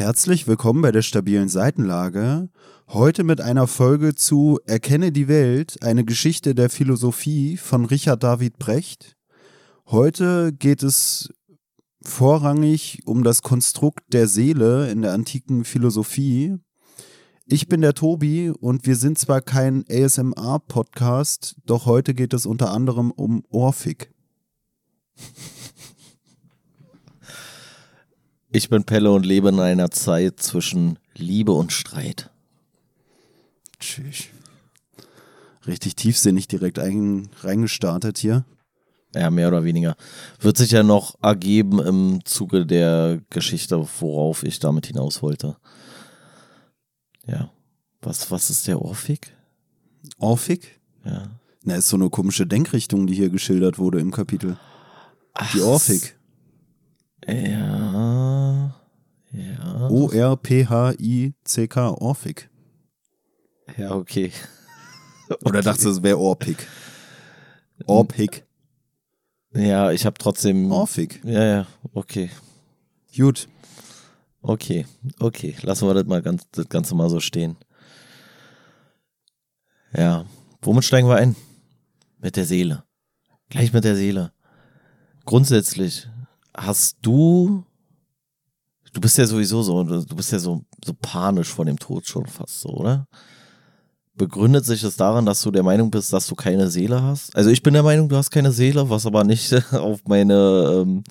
Herzlich willkommen bei der stabilen Seitenlage. Heute mit einer Folge zu Erkenne die Welt, eine Geschichte der Philosophie von Richard David Brecht. Heute geht es vorrangig um das Konstrukt der Seele in der antiken Philosophie. Ich bin der Tobi und wir sind zwar kein ASMR-Podcast, doch heute geht es unter anderem um Orphik. Ich bin Pelle und lebe in einer Zeit zwischen Liebe und Streit. Tschüss. Richtig tiefsinnig direkt ein, reingestartet hier. Ja, mehr oder weniger. Wird sich ja noch ergeben im Zuge der Geschichte, worauf ich damit hinaus wollte. Ja. Was, was ist der Orphik? Orphik? Ja. Na, ist so eine komische Denkrichtung, die hier geschildert wurde im Kapitel. Die Orphik. Ja. Ja. O-R-P-H-I-C-K, Orphik. Ja, okay. Oder dachtest du, es wäre Orpik? Orpik. Ja, ich habe trotzdem. Orphik. Ja, ja, okay. Gut. Okay, okay. Lassen wir das mal ganz, das Ganze mal so stehen. Ja. Womit steigen wir ein? Mit der Seele. Gleich mit der Seele. Grundsätzlich hast du. Du bist ja sowieso so, du bist ja so, so panisch vor dem Tod schon fast so, oder? Begründet sich das daran, dass du der Meinung bist, dass du keine Seele hast? Also ich bin der Meinung, du hast keine Seele, was aber nicht auf meine ähm,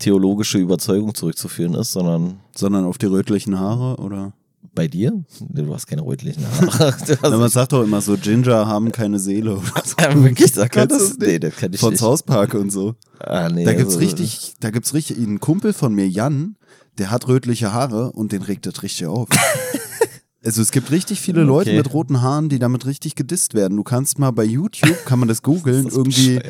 theologische Überzeugung zurückzuführen ist, sondern Sondern auf die rötlichen Haare, oder? Bei dir? Du hast keine rötlichen Haare. Na, man sagt doch immer so, Ginger haben keine Seele oder so. ja, wirklich, sag Kennst das? Nee, das kann ich Von nicht. South Park und so. Ah, nee, Da gibt's also- richtig, da gibt's richtig, ein Kumpel von mir, Jan, der hat rötliche Haare und den regt das richtig auf. Also es gibt richtig viele Leute Okay. mit roten Haaren, die damit richtig gedisst werden. Du kannst mal bei YouTube, kann man das googeln, irgendwie.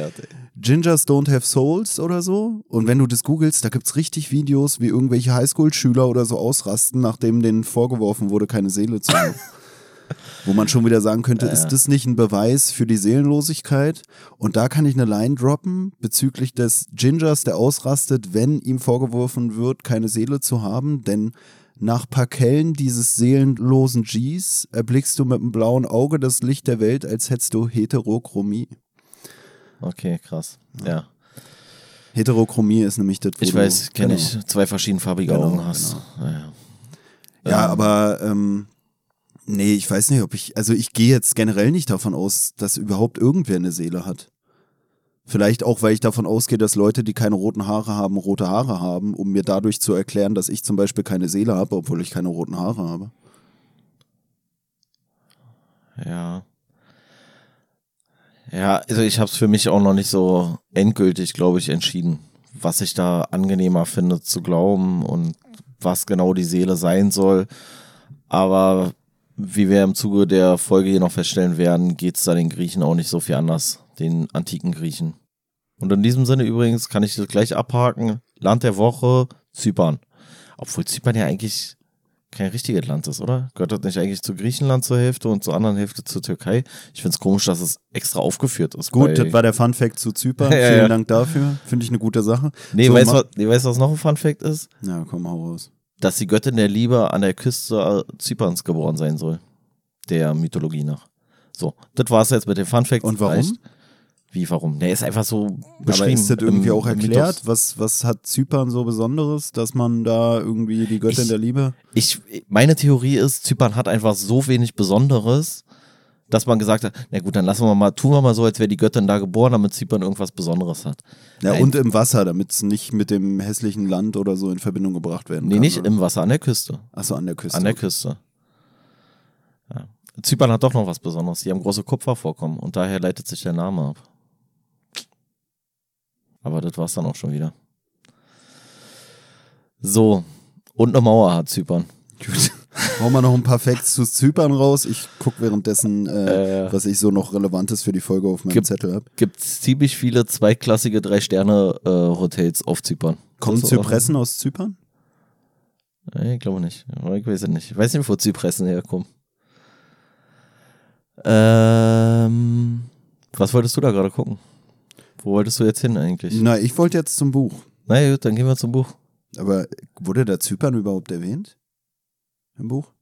Gingers don't have souls oder so. Und wenn du das googelst, da gibt's richtig Videos, wie irgendwelche Highschool-Schüler oder so ausrasten, nachdem denen vorgeworfen wurde, keine Seele zu haben. Wo man schon wieder sagen könnte, ist das nicht ein Beweis für die Seelenlosigkeit? Und da kann ich eine Line droppen bezüglich des Gingers, der ausrastet, wenn ihm vorgeworfen wird, keine Seele zu haben. Denn nach paar Kellen dieses seelenlosen Gs erblickst du mit dem blauen Auge das Licht der Welt, als hättest du Heterochromie. Okay, krass. Ja. Heterochromie ist nämlich das, wo Ich weiß, kenne genau. ich, zwei verschiedenfarbige Genau, Augen hast. Ja, ja. Ja, Ähm, aber ähm, nee, ich weiß nicht, ob ich, also ich gehe jetzt generell nicht davon aus, dass überhaupt irgendwer eine Seele hat. Vielleicht auch, weil ich davon ausgehe, dass Leute, die keine roten Haare haben, rote Haare haben, um mir dadurch zu erklären, dass ich zum Beispiel keine Seele habe, obwohl ich keine roten Haare habe. Ja. Ja, also ich habe es für mich auch noch nicht so endgültig, glaube ich, entschieden, was ich da angenehmer finde zu glauben und was genau die Seele sein soll. Aber wie wir im Zuge der Folge hier noch feststellen werden, geht es da den Griechen auch nicht so viel anders, den antiken Griechen. Und in diesem Sinne übrigens kann ich das gleich abhaken. Land der Woche, Zypern. Obwohl Zypern ja eigentlich kein richtiges Land ist, oder? Gehört das nicht eigentlich zu Griechenland zur Hälfte und zur anderen Hälfte zur Türkei? Ich finde es komisch, dass es extra aufgeführt ist. Gut, das war der Fun Fact zu Zypern. Ja, Vielen ja. Dank dafür. Finde ich eine gute Sache. nee, So, weißt du, was, nee, was noch ein Fun-Fact ist? Ja, komm, hau raus. Dass die Göttin der Liebe an der Küste äh, Zyperns geboren sein soll. Der Mythologie nach. So, das war's jetzt mit den Fun-Facts. Und warum? Reicht. Wie, warum? Der ist einfach so beschrieben. Aber ist das irgendwie auch erklärt? Mythos. Was, was hat Zypern so Besonderes, dass man da irgendwie die Göttin Ich- der Liebe. Ich, meine Theorie ist, Zypern hat einfach so wenig Besonderes, dass man gesagt hat, na gut, dann lassen wir mal, tun wir mal so, als wäre die Göttin da geboren, damit Zypern irgendwas Besonderes hat. Ja, Nein. und im Wasser, damit es nicht mit dem hässlichen Land oder so in Verbindung gebracht werden Nee, kann. nicht oder? im Wasser, an der Küste. Achso, an der Küste. An der Küste. Ja. Zypern hat doch noch was Besonderes. Die haben große Kupfervorkommen und daher leitet sich der Name ab. Aber das war's dann auch schon wieder. So. Und eine Mauer hat Zypern. Gut. Hauen wir noch ein paar Facts zu Zypern raus. Ich gucke währenddessen, äh, Äh. was ich so noch Relevantes für die Folge auf meinem Gibt- Zettel habe. Gibt ziemlich viele zweiklassige Drei-Sterne-Hotels auf Zypern. Kommen Zypressen aus Zypern? Nee, ich glaube nicht. Ich weiß es nicht. Ich weiß nicht, wo Zypressen herkommen. Ähm, was wolltest du da gerade gucken? Wo wolltest du jetzt hin eigentlich? Na, ich wollte jetzt zum Buch. Na ja, gut, dann gehen wir zum Buch. Aber wurde da Zypern überhaupt erwähnt? Im Buch?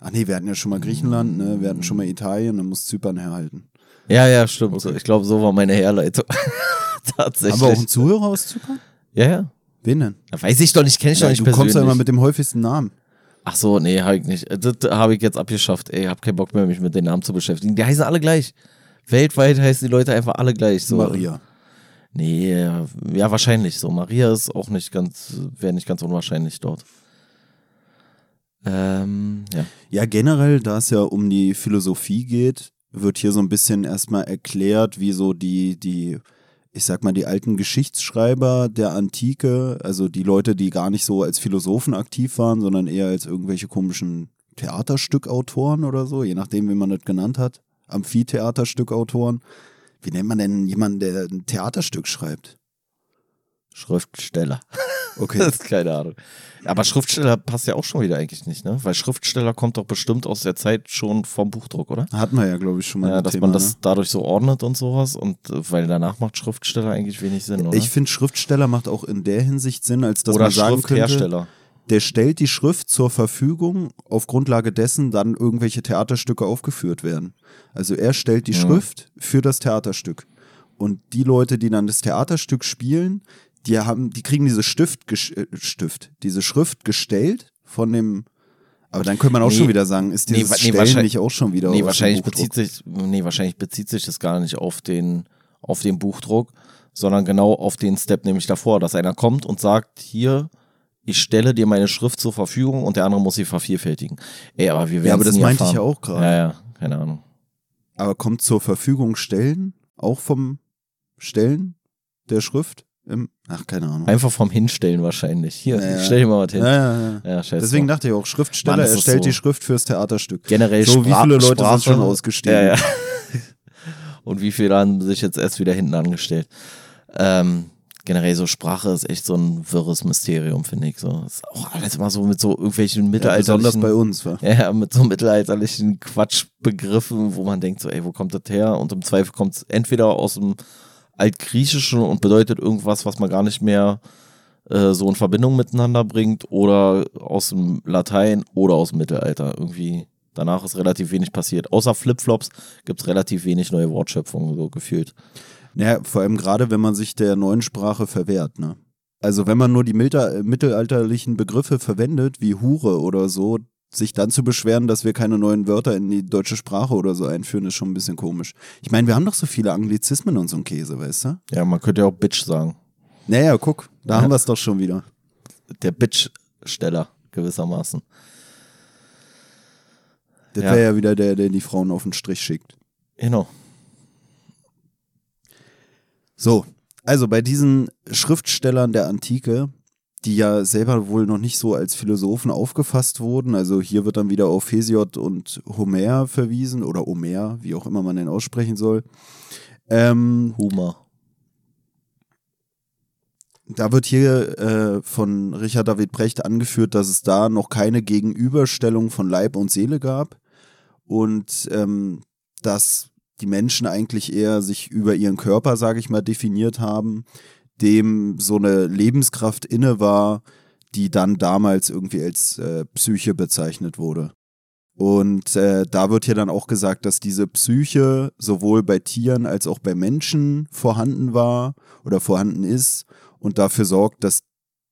Ach nee, wir hatten ja schon mal Griechenland, ne? Wir hatten schon mal Italien, dann muss Zypern herhalten. Ja, ja, stimmt. Okay. Ich glaube, so war meine Herleitung. Tatsächlich. Haben wir auch einen Zuhörer aus Zypern? Ja, ja. Wen denn? Ja, weiß ich doch nicht, kenne ich ja, doch nicht du persönlich. kommst ja immer mit dem häufigsten Namen. Ach so, nee, habe ich nicht. Das habe ich jetzt abgeschafft. Ey, hab keinen Bock mehr, mich mit den Namen zu beschäftigen. Die heißen alle gleich. Weltweit heißen die Leute einfach alle gleich. So. Maria. Nee, ja, wahrscheinlich so. Maria ist auch nicht ganz, wäre nicht ganz unwahrscheinlich dort. Ähm, ja. ja, generell, da es ja um die Philosophie geht, wird hier so ein bisschen erstmal erklärt, wie so die, die, ich sag mal, die alten Geschichtsschreiber der Antike, also die Leute, die gar nicht so als Philosophen aktiv waren, sondern eher als irgendwelche komischen Theaterstückautoren oder so, je nachdem, wie man das genannt hat. Amphitheaterstückautoren. Wie nennt man denn jemanden, der ein Theaterstück schreibt? Schriftsteller. Okay. das ist keine Ahnung. Aber Schriftsteller passt ja auch schon wieder eigentlich nicht, ne? Weil Schriftsteller kommt doch bestimmt aus der Zeit schon vom Buchdruck, oder? Hatten wir ja, glaube ich, schon mal. Ja, dass Thema, man das ne? dadurch so ordnet und sowas. Und weil danach macht Schriftsteller eigentlich wenig Sinn, oder? Ich finde, Schriftsteller macht auch in der Hinsicht Sinn, als dass oder man sagen könnte, Schrifthersteller. Der stellt die Schrift zur Verfügung, auf Grundlage dessen dann irgendwelche Theaterstücke aufgeführt werden. Also er stellt die Mhm. Schrift für das Theaterstück. Und die Leute, die dann das Theaterstück spielen, die haben, die kriegen diese Stift, äh, Stift, diese Schrift gestellt von dem. Aber dann könnte man auch Nee. schon wieder sagen, ist Nee, dieses nee, Stellen wahrscheinlich- nicht auch schon wieder Nee, wahrscheinlich bezieht sich, nee, wahrscheinlich bezieht sich das gar nicht auf den, auf den Buchdruck, sondern genau auf den Step nämlich davor, dass einer kommt und sagt, hier, ich stelle dir meine Schrift zur Verfügung und der andere muss sie vervielfältigen. Ey, aber wir werden Ja, aber das meinte ich ja auch gerade. Ja, ja, keine Ahnung. Aber kommt zur Verfügung stellen, auch vom Stellen der Schrift? Im, ach, keine Ahnung. Einfach vom Hinstellen wahrscheinlich. Hier, Naja. ich stell dir mal was hin. Ja, ja, ja. Ja. Deswegen dachte ich auch, Schriftsteller Mann, erstellt so- die Schrift fürs Theaterstück. generell So, wie viele Leute Sprache, sind schon ausgestiegen? Ja, ja. Und wie viele haben sich jetzt erst wieder hinten angestellt? Ähm, generell so Sprache ist echt so ein wirres Mysterium, finde ich. So ist auch alles immer so mit so irgendwelchen Ja, mittelalterlichen, besonders bei uns. Wa? ja, mit so mittelalterlichen Quatschbegriffen, wo man denkt so, ey, wo kommt das her? Und im Zweifel kommt es entweder aus dem Altgriechischen und bedeutet irgendwas, was man gar nicht mehr äh, so in Verbindung miteinander bringt, oder aus dem Latein oder aus dem Mittelalter. Irgendwie danach ist relativ wenig passiert. Außer Flipflops gibt es relativ wenig neue Wortschöpfungen, so gefühlt. Naja, vor allem gerade, wenn man sich der neuen Sprache verwehrt. Ne? Also wenn man nur die äh, mittelalterlichen Begriffe verwendet, wie Hure oder so, sich dann zu beschweren, dass wir keine neuen Wörter in die deutsche Sprache oder so einführen, ist schon ein bisschen komisch. Ich meine, wir haben doch so viele Anglizismen und so ein Käse, weißt du? Ja, man könnte ja auch Bitch sagen. Naja, guck, da haben wir es doch schon wieder. Der Bitch-Steller gewissermaßen. Das Ja. wäre ja wieder der, der die Frauen auf den Strich schickt. Genau. So, also bei diesen Schriftstellern der Antike, die ja selber wohl noch nicht so als Philosophen aufgefasst wurden, also hier wird dann wieder auf Hesiod und Homer verwiesen oder Homer, wie auch immer man den aussprechen soll. Ähm, Humor. da wird hier äh, von Richard David Brecht angeführt, dass es da noch keine Gegenüberstellung von Leib und Seele gab und ähm, dass die Menschen eigentlich eher sich über ihren Körper, sage ich mal, definiert haben, dem so eine Lebenskraft inne war, die dann damals irgendwie als äh, Psyche bezeichnet wurde. Und äh, da wird ja dann auch gesagt, dass diese Psyche sowohl bei Tieren als auch bei Menschen vorhanden war oder vorhanden ist und dafür sorgt, dass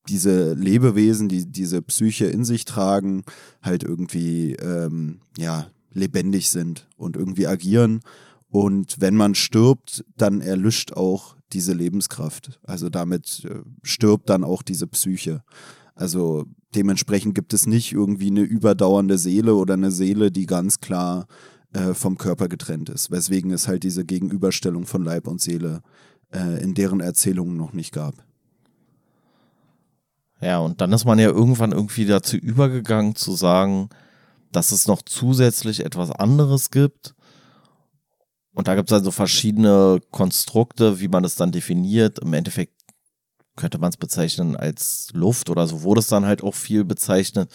diese Lebewesen, die diese Psyche in sich tragen, halt irgendwie ähm, ja lebendig sind und irgendwie agieren. Und wenn man stirbt, dann erlischt auch diese Lebenskraft. Also damit äh, stirbt dann auch diese Psyche. Also dementsprechend gibt es nicht irgendwie eine überdauernde Seele oder eine Seele, die ganz klar äh, vom Körper getrennt ist. Weswegen es halt diese Gegenüberstellung von Leib und Seele äh, in deren Erzählungen noch nicht gab. Ja, und dann ist man ja irgendwann irgendwie dazu übergegangen zu sagen, dass es noch zusätzlich etwas anderes gibt. Und da gibt es also verschiedene Konstrukte, wie man es dann definiert. Im Endeffekt könnte man es bezeichnen als Luft oder so wurde es dann halt auch viel bezeichnet,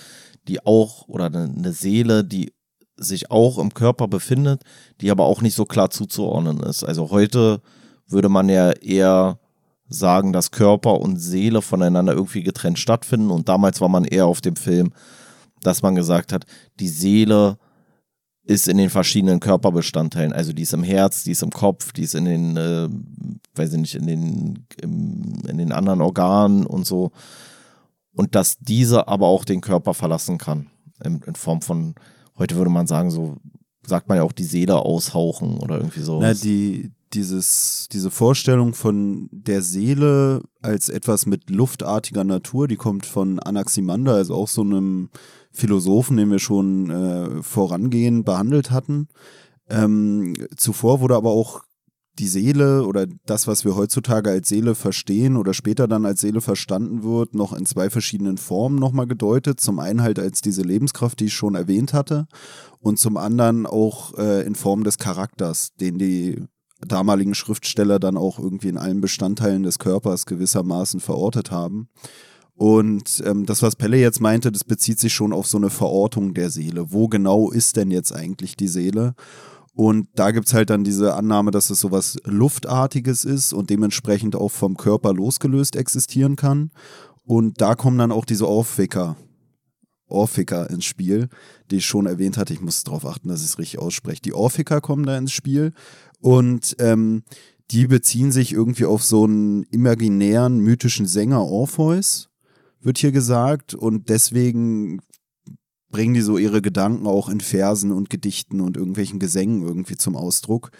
die auch, oder eine eine Seele, die sich auch im Körper befindet, die aber auch nicht so klar zuzuordnen ist. Also heute würde man ja eher sagen, dass Körper und Seele voneinander irgendwie getrennt stattfinden. Und damals war man eher auf dem Film, dass man gesagt hat, die Seele ist in den verschiedenen Körperbestandteilen. Also die ist im Herz, die ist im Kopf, die ist in den, äh, weiß ich nicht, in den, im, in den anderen Organen und so. Und dass diese aber auch den Körper verlassen kann. In, in Form von, heute würde man sagen, so sagt man ja auch die Seele aushauchen oder irgendwie so. Na, die, dieses, diese Vorstellung von der Seele als etwas mit luftartiger Natur, die kommt von Anaximander, also auch so einem Philosophen, den wir schon äh, vorangehend behandelt hatten. Ähm, zuvor wurde aber auch die Seele oder das, was wir heutzutage als Seele verstehen oder später dann als Seele verstanden wird, noch in zwei verschiedenen Formen nochmal gedeutet. Zum einen halt als diese Lebenskraft, die ich schon erwähnt hatte, und zum anderen auch äh, in Form des Charakters, den die damaligen Schriftsteller dann auch irgendwie in allen Bestandteilen des Körpers gewissermaßen verortet haben. Und ähm, das, was Pelle jetzt meinte, das bezieht sich schon auf so eine Verortung der Seele. Wo genau ist denn jetzt eigentlich die Seele? Und da gibt es halt dann diese Annahme, dass es sowas Luftartiges ist und dementsprechend auch vom Körper losgelöst existieren kann. Und da kommen dann auch diese Ohrficker, Ohrficker ins Spiel, die ich schon erwähnt hatte. Ich muss darauf achten, dass ich es richtig ausspreche. Die Ohrficker kommen da ins Spiel und ähm, die beziehen sich irgendwie auf so einen imaginären, mythischen Sänger Orpheus, wird hier gesagt. Und deswegen bringen die so ihre Gedanken auch in Versen und Gedichten und irgendwelchen Gesängen irgendwie zum Ausdruck.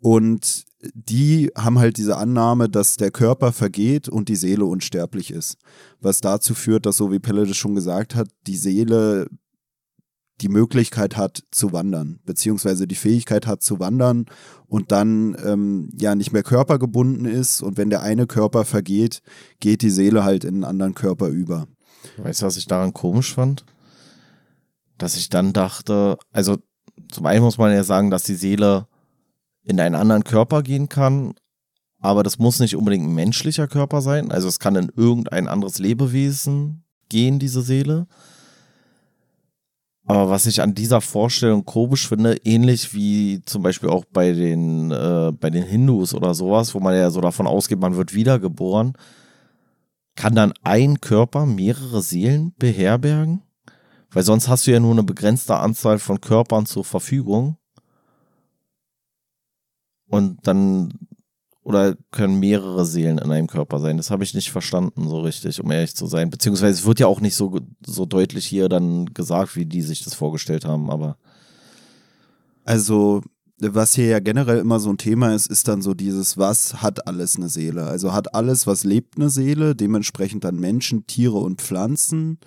Und die haben halt diese Annahme, dass der Körper vergeht und die Seele unsterblich ist. Was dazu führt, dass, so wie Pelle das schon gesagt hat, die Seele die Möglichkeit hat zu wandern, beziehungsweise die Fähigkeit hat zu wandern und dann ähm, ja nicht mehr körpergebunden ist und wenn der eine Körper vergeht, geht die Seele halt in einen anderen Körper über. Weißt du, was ich daran komisch fand? Dass ich dann dachte, also zum einen muss man ja sagen, dass die Seele in einen anderen Körper gehen kann, aber das muss nicht unbedingt ein menschlicher Körper sein. Also es kann in irgendein anderes Lebewesen gehen, diese Seele. Aber was ich an dieser Vorstellung komisch finde, ähnlich wie zum Beispiel auch bei den, äh, bei den Hindus oder sowas, wo man ja so davon ausgeht, man wird wiedergeboren, kann dann ein Körper mehrere Seelen beherbergen? Weil sonst hast du ja nur eine begrenzte Anzahl von Körpern zur Verfügung. Und dann oder können mehrere Seelen in einem Körper sein? Das habe ich nicht verstanden so richtig, um ehrlich zu sein. Beziehungsweise es wird ja auch nicht so, so deutlich hier dann gesagt, wie die sich das vorgestellt haben, aber. Also, was hier ja generell immer so ein Thema ist, ist dann so dieses, was hat alles eine Seele? Also hat alles, was lebt, eine Seele, dementsprechend dann Menschen, Tiere und Pflanzen.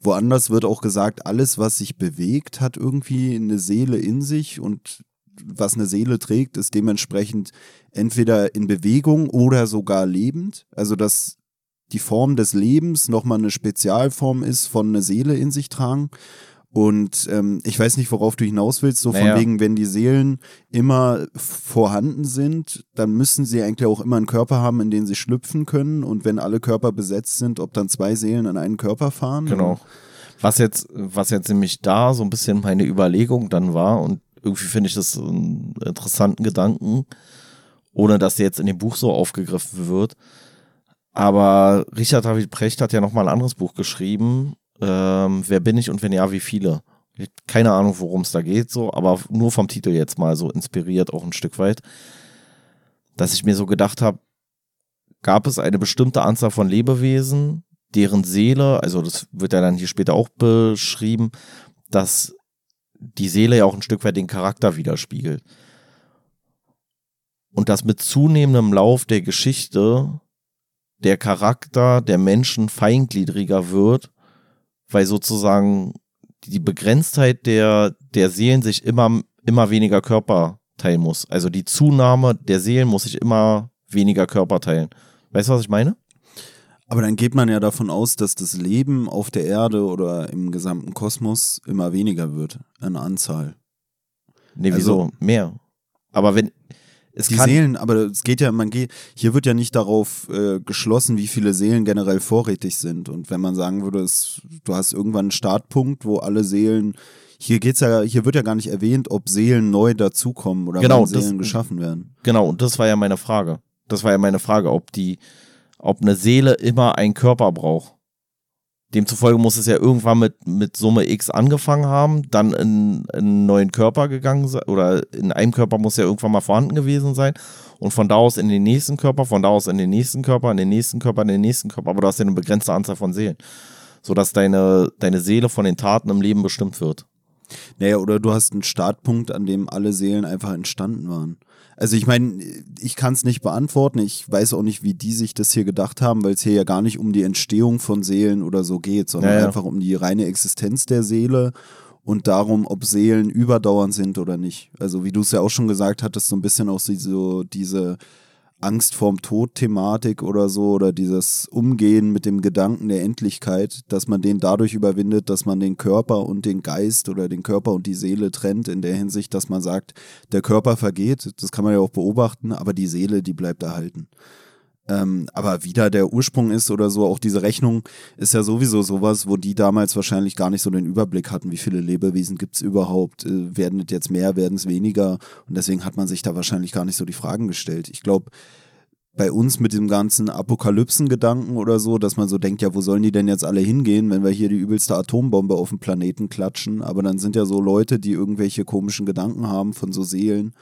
Woanders wird auch gesagt, alles, was sich bewegt, hat irgendwie eine Seele in sich und was eine Seele trägt, ist dementsprechend entweder in Bewegung oder sogar lebend. Also dass die Form des Lebens nochmal eine Spezialform ist von einer Seele in sich tragen. Und ähm, ich weiß nicht, worauf du hinaus willst, so naja. von wegen, wenn die Seelen immer vorhanden sind, dann müssen sie eigentlich auch immer einen Körper haben, in den sie schlüpfen können. Und wenn alle Körper besetzt sind, ob dann zwei Seelen in einen Körper fahren. Genau. Was jetzt, was jetzt nämlich da so ein bisschen meine Überlegung dann war, und irgendwie finde ich das einen interessanten Gedanken, ohne dass jetzt in dem Buch so aufgegriffen wird. Aber Richard David Precht hat ja nochmal ein anderes Buch geschrieben. Ähm, Wer bin ich und wenn ja, wie viele? Keine Ahnung, worum es da geht, so, aber nur vom Titel jetzt mal so inspiriert auch ein Stück weit, dass ich mir so gedacht habe, gab es eine bestimmte Anzahl von Lebewesen, deren Seele, also das wird ja dann hier später auch beschrieben, dass die Seele ja auch ein Stück weit den Charakter widerspiegelt. Und dass mit zunehmendem Lauf der Geschichte der Charakter der Menschen feingliedriger wird, weil sozusagen die Begrenztheit der, der Seelen sich immer, immer weniger Körper teilen muss. Also die Zunahme der Seelen muss sich immer weniger Körper teilen. Weißt du, was ich meine? Aber dann geht man ja davon aus, dass das Leben auf der Erde oder im gesamten Kosmos immer weniger wird an Anzahl. Nee, wieso? Also, Mehr. Aber wenn. Es die Seelen, aber es geht ja, man geht, hier wird ja nicht darauf äh, geschlossen, wie viele Seelen generell vorrätig sind. Und wenn man sagen würde, es, du hast irgendwann einen Startpunkt, wo alle Seelen, hier geht's ja, hier wird ja gar nicht erwähnt, ob Seelen neu dazukommen oder genau, Seelen das, geschaffen werden. Genau, und das war ja meine Frage. Das war ja meine Frage, ob die ob eine Seele immer einen Körper braucht. Demzufolge muss es ja irgendwann mit, mit Summe X angefangen haben, dann in, in einen neuen Körper gegangen sein, oder in einem Körper muss ja irgendwann mal vorhanden gewesen sein. Und von da aus in den nächsten Körper, von da aus in den nächsten Körper, in den nächsten Körper, in den nächsten Körper. Aber du hast ja eine begrenzte Anzahl von Seelen. Sodass deine, deine Seele von den Taten im Leben bestimmt wird. Naja, oder du hast einen Startpunkt, an dem alle Seelen einfach entstanden waren. Also ich meine, ich kann es nicht beantworten. Ich weiß auch nicht, wie die sich das hier gedacht haben, weil es hier ja gar nicht um die Entstehung von Seelen oder so geht, sondern ja, ja. einfach um die reine Existenz der Seele und darum, ob Seelen überdauernd sind oder nicht. Also wie du es ja auch schon gesagt hattest, so ein bisschen auch so diese Angst vorm Tod-Thematik oder so oder dieses Umgehen mit dem Gedanken der Endlichkeit, dass man den dadurch überwindet, dass man den Körper und den Geist oder den Körper und die Seele trennt, in der Hinsicht, dass man sagt, der Körper vergeht, das kann man ja auch beobachten, aber die Seele, die bleibt erhalten. Ähm, aber wieder der Ursprung ist oder so, auch diese Rechnung ist ja sowieso sowas, wo die damals wahrscheinlich gar nicht so den Überblick hatten, wie viele Lebewesen gibt es überhaupt, äh, werden es jetzt mehr, werden es weniger und deswegen hat man sich da wahrscheinlich gar nicht so die Fragen gestellt. Ich glaube, bei uns mit dem ganzen Apokalypsen-Gedanken oder so, dass man so denkt, ja, wo sollen die denn jetzt alle hingehen, wenn wir hier die übelste Atombombe auf dem Planeten klatschen? Aber dann sind ja so Leute, die irgendwelche komischen Gedanken haben von so Seelen,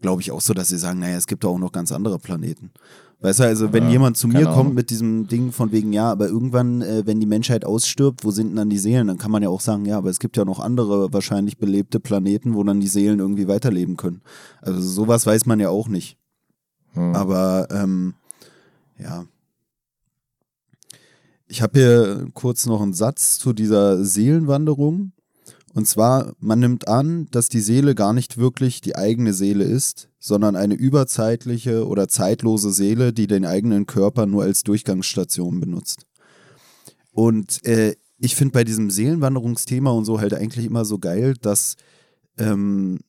glaube ich auch so, dass sie sagen, naja, es gibt da auch noch ganz andere Planeten. Weißt du, also wenn ja, jemand zu mir kommt mit diesem Ding von wegen, ja, aber irgendwann, äh, wenn die Menschheit ausstirbt, wo sind denn dann die Seelen? Dann kann man ja auch sagen, ja, aber es gibt ja noch andere wahrscheinlich belebte Planeten, wo dann die Seelen irgendwie weiterleben können. Also sowas weiß man ja auch nicht. Hm. Aber ähm, ja. Ich habe hier kurz noch einen Satz zu dieser Seelenwanderung. Und zwar, man nimmt an, dass die Seele gar nicht wirklich die eigene Seele ist, sondern eine überzeitliche oder zeitlose Seele, die den eigenen Körper nur als Durchgangsstation benutzt. Und äh, ich finde bei diesem Seelenwanderungsthema und so halt eigentlich immer so geil, dass ähm,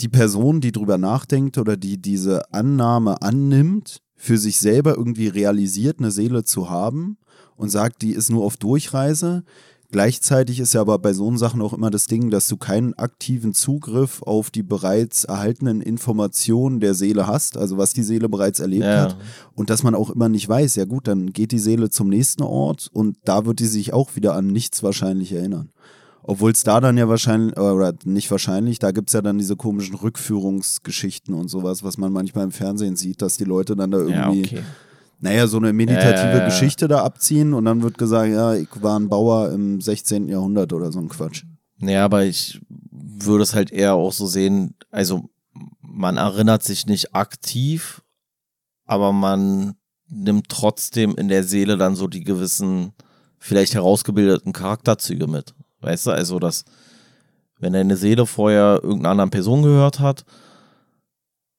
die Person, die drüber nachdenkt oder die diese Annahme annimmt, für sich selber irgendwie realisiert, eine Seele zu haben und sagt, die ist nur auf Durchreise, Gleichzeitig ist ja aber bei so Sachen auch immer das Ding, dass du keinen aktiven Zugriff auf die bereits erhaltenen Informationen der Seele hast, also was die Seele bereits erlebt ja. hat. Und dass man auch immer nicht weiß, ja gut, dann geht die Seele zum nächsten Ort und da wird die sich auch wieder an nichts wahrscheinlich erinnern. Obwohl es da dann ja wahrscheinlich, oder nicht wahrscheinlich, da gibt es ja dann diese komischen Rückführungsgeschichten und sowas, was man manchmal im Fernsehen sieht, dass die Leute dann da irgendwie. Ja, okay naja, so eine meditative äh, Geschichte da abziehen und dann wird gesagt, ja, ich war ein Bauer im 16. Jahrhundert oder so ein Quatsch. Naja, aber ich würde es halt eher auch so sehen, also man erinnert sich nicht aktiv, aber man nimmt trotzdem in der Seele dann so die gewissen, vielleicht herausgebildeten Charakterzüge mit. Weißt du, also dass, wenn deine Seele vorher irgendeiner anderen Person gehört hat,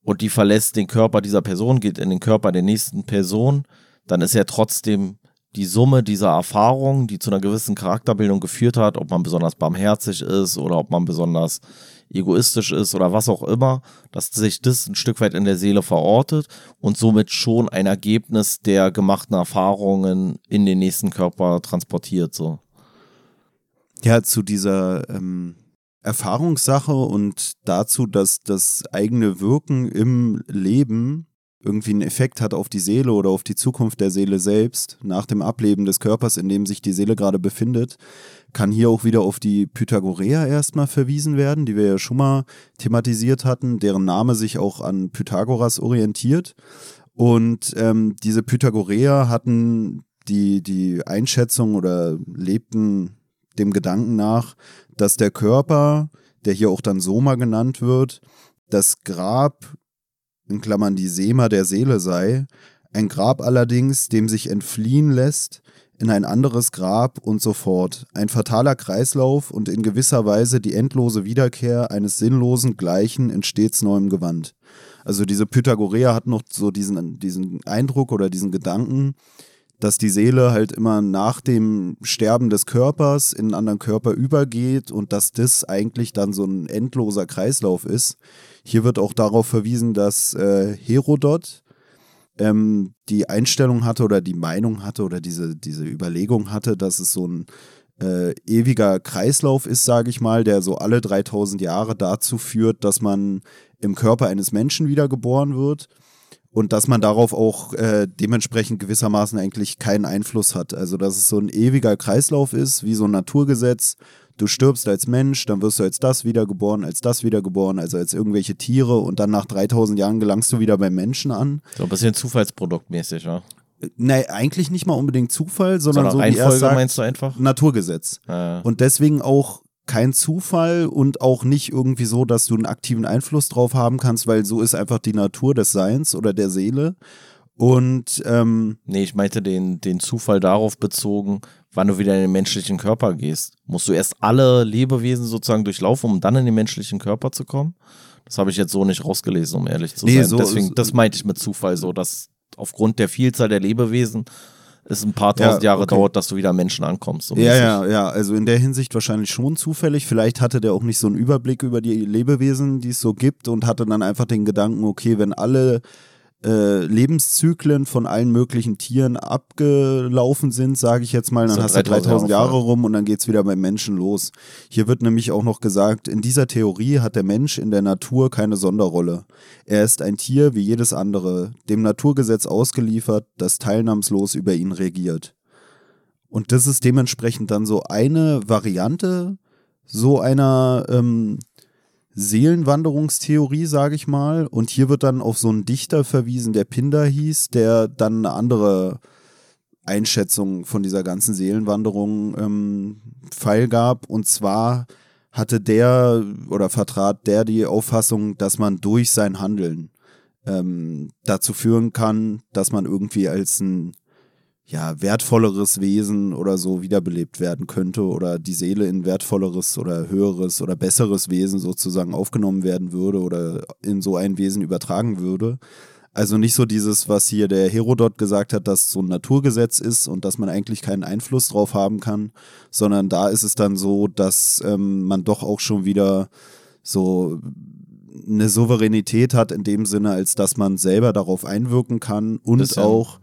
und die verlässt den Körper dieser Person, geht in den Körper der nächsten Person, dann ist ja trotzdem die Summe dieser Erfahrungen, die zu einer gewissen Charakterbildung geführt hat, ob man besonders barmherzig ist oder ob man besonders egoistisch ist oder was auch immer, dass sich das ein Stück weit in der Seele verortet und somit schon ein Ergebnis der gemachten Erfahrungen in den nächsten Körper transportiert. So. Ja, zu dieser ähm, Erfahrungssache und dazu, dass das eigene Wirken im Leben irgendwie einen Effekt hat auf die Seele oder auf die Zukunft der Seele selbst, nach dem Ableben des Körpers, in dem sich die Seele gerade befindet, kann hier auch wieder auf die Pythagoreer erstmal verwiesen werden, die wir ja schon mal thematisiert hatten, deren Name sich auch an Pythagoras orientiert. Und ähm, diese Pythagoreer hatten die, die Einschätzung oder lebten dem Gedanken nach, dass der Körper, der hier auch dann Soma genannt wird, das Grab, in Klammern die Sema der Seele sei, ein Grab allerdings, dem sich entfliehen lässt, in ein anderes Grab und so fort. Ein fataler Kreislauf und in gewisser Weise die endlose Wiederkehr eines sinnlosen Gleichen in stets neuem Gewand. Also diese Pythagoreer hat noch so diesen, diesen Eindruck oder diesen Gedanken, dass die Seele halt immer nach dem Sterben des Körpers in einen anderen Körper übergeht und dass das eigentlich dann so ein endloser Kreislauf ist. Hier wird auch darauf verwiesen, dass äh, Herodot ähm, die Einstellung hatte oder die Meinung hatte oder diese, diese Überlegung hatte, dass es so ein äh, ewiger Kreislauf ist, sage ich mal, der so alle 3000 Jahre dazu führt, dass man im Körper eines Menschen wiedergeboren wird und dass man darauf auch äh, dementsprechend gewissermaßen eigentlich keinen Einfluss hat. Also dass es so ein ewiger Kreislauf ist, wie so ein Naturgesetz. Du stirbst als Mensch, dann wirst du als das wiedergeboren, als das wiedergeboren, also als irgendwelche Tiere und dann nach 3000 Jahren gelangst du wieder beim Menschen an. So ein bisschen Zufallsproduktmäßig, ja? Nee, eigentlich nicht mal unbedingt Zufall, sondern, Sondern so wie er sagt, meinst du einfach? Naturgesetz. Äh, Und deswegen auch kein Zufall und auch nicht irgendwie so, dass du einen aktiven Einfluss drauf haben kannst, weil so ist einfach die Natur des Seins oder der Seele. Und ähm, nee, ich meinte den, den Zufall darauf bezogen, wann du wieder in den menschlichen Körper gehst. Musst du erst alle Lebewesen sozusagen durchlaufen, um dann in den menschlichen Körper zu kommen? Das habe ich jetzt so nicht rausgelesen, um ehrlich zu Nee, sein. so- Deswegen, das meinte ich mit Zufall so, dass aufgrund der Vielzahl der Lebewesen es ein paar tausend Ja, Jahre okay. dauert, dass du wieder Menschen ankommst. So ja, ja, ja, also in der Hinsicht wahrscheinlich schon zufällig. Vielleicht hatte der auch nicht so einen Überblick über die Lebewesen, die es so gibt und hatte dann einfach den Gedanken, okay, wenn alle äh, Lebenszyklen von allen möglichen Tieren abgelaufen sind, sage ich jetzt mal, dann So hast du 3000 3000 Jahre rum und dann geht's wieder beim Menschen los. Hier wird nämlich auch noch gesagt, in dieser Theorie hat der Mensch in der Natur keine Sonderrolle. Er ist ein Tier wie jedes andere, dem Naturgesetz ausgeliefert, das teilnahmslos über ihn regiert. Und das ist dementsprechend dann so eine Variante so einer ähm, Seelenwanderungstheorie, sage ich mal. Und hier wird dann auf so einen Dichter verwiesen, der Pindar hieß, der dann eine andere Einschätzung von dieser ganzen Seelenwanderung ähm, Pfeil gab. Und zwar hatte der oder vertrat der die Auffassung, dass man durch sein Handeln ähm, dazu führen kann, dass man irgendwie als ein ja, wertvolleres Wesen oder so wiederbelebt werden könnte oder die Seele in wertvolleres oder höheres oder besseres Wesen sozusagen aufgenommen werden würde oder in so ein Wesen übertragen würde. Also nicht so dieses, was hier der Herodot gesagt hat, dass so ein Naturgesetz ist und dass man eigentlich keinen Einfluss drauf haben kann, sondern da ist es dann so, dass ähm, man doch auch schon wieder so eine Souveränität hat in dem Sinne, als dass man selber darauf einwirken kann und Bisschen. auch,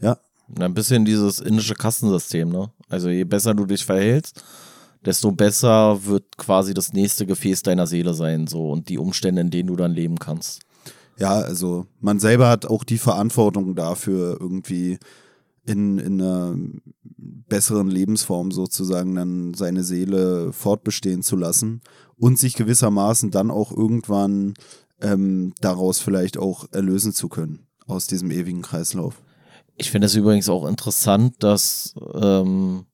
ja, Ein bisschen dieses indische Kastensystem, ne? Also je besser du dich verhältst, desto besser wird quasi das nächste Gefäß deiner Seele sein, so und die Umstände, in denen du dann leben kannst. Ja, also man selber hat auch die Verantwortung dafür, irgendwie in, in einer besseren Lebensform sozusagen dann seine Seele fortbestehen zu lassen und sich gewissermaßen dann auch irgendwann ähm, daraus vielleicht auch erlösen zu können aus diesem ewigen Kreislauf. Ich finde es übrigens auch interessant, dass, ähm,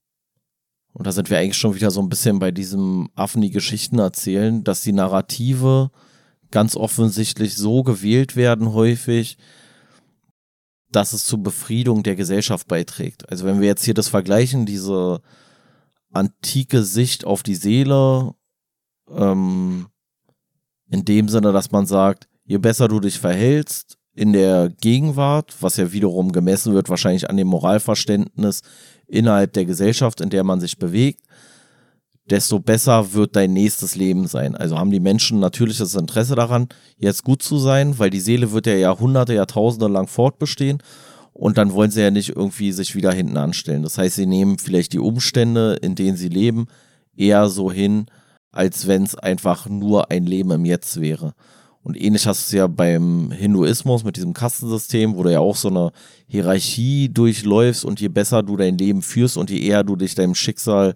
und da sind wir eigentlich schon wieder so ein bisschen bei diesem Affen, die Geschichten erzählen, dass die Narrative ganz offensichtlich so gewählt werden häufig, dass es zur Befriedung der Gesellschaft beiträgt. Also wenn wir jetzt hier das vergleichen, diese antike Sicht auf die Seele, ähm, in dem Sinne, dass man sagt, je besser du dich verhältst in der Gegenwart, was ja wiederum gemessen wird wahrscheinlich an dem Moralverständnis innerhalb der Gesellschaft, in der man sich bewegt, desto besser wird dein nächstes Leben sein. Also haben die Menschen natürliches Interesse daran, jetzt gut zu sein, weil die Seele wird ja Jahrhunderte, Jahrtausende lang fortbestehen und dann wollen sie ja nicht irgendwie sich wieder hinten anstellen. Das heißt, sie nehmen vielleicht die Umstände, in denen sie leben, eher so hin, als wenn es einfach nur ein Leben im Jetzt wäre. Und ähnlich hast du es ja beim Hinduismus mit diesem Kastensystem, wo du ja auch so eine Hierarchie durchläufst und je besser du dein Leben führst und je eher du dich deinem Schicksal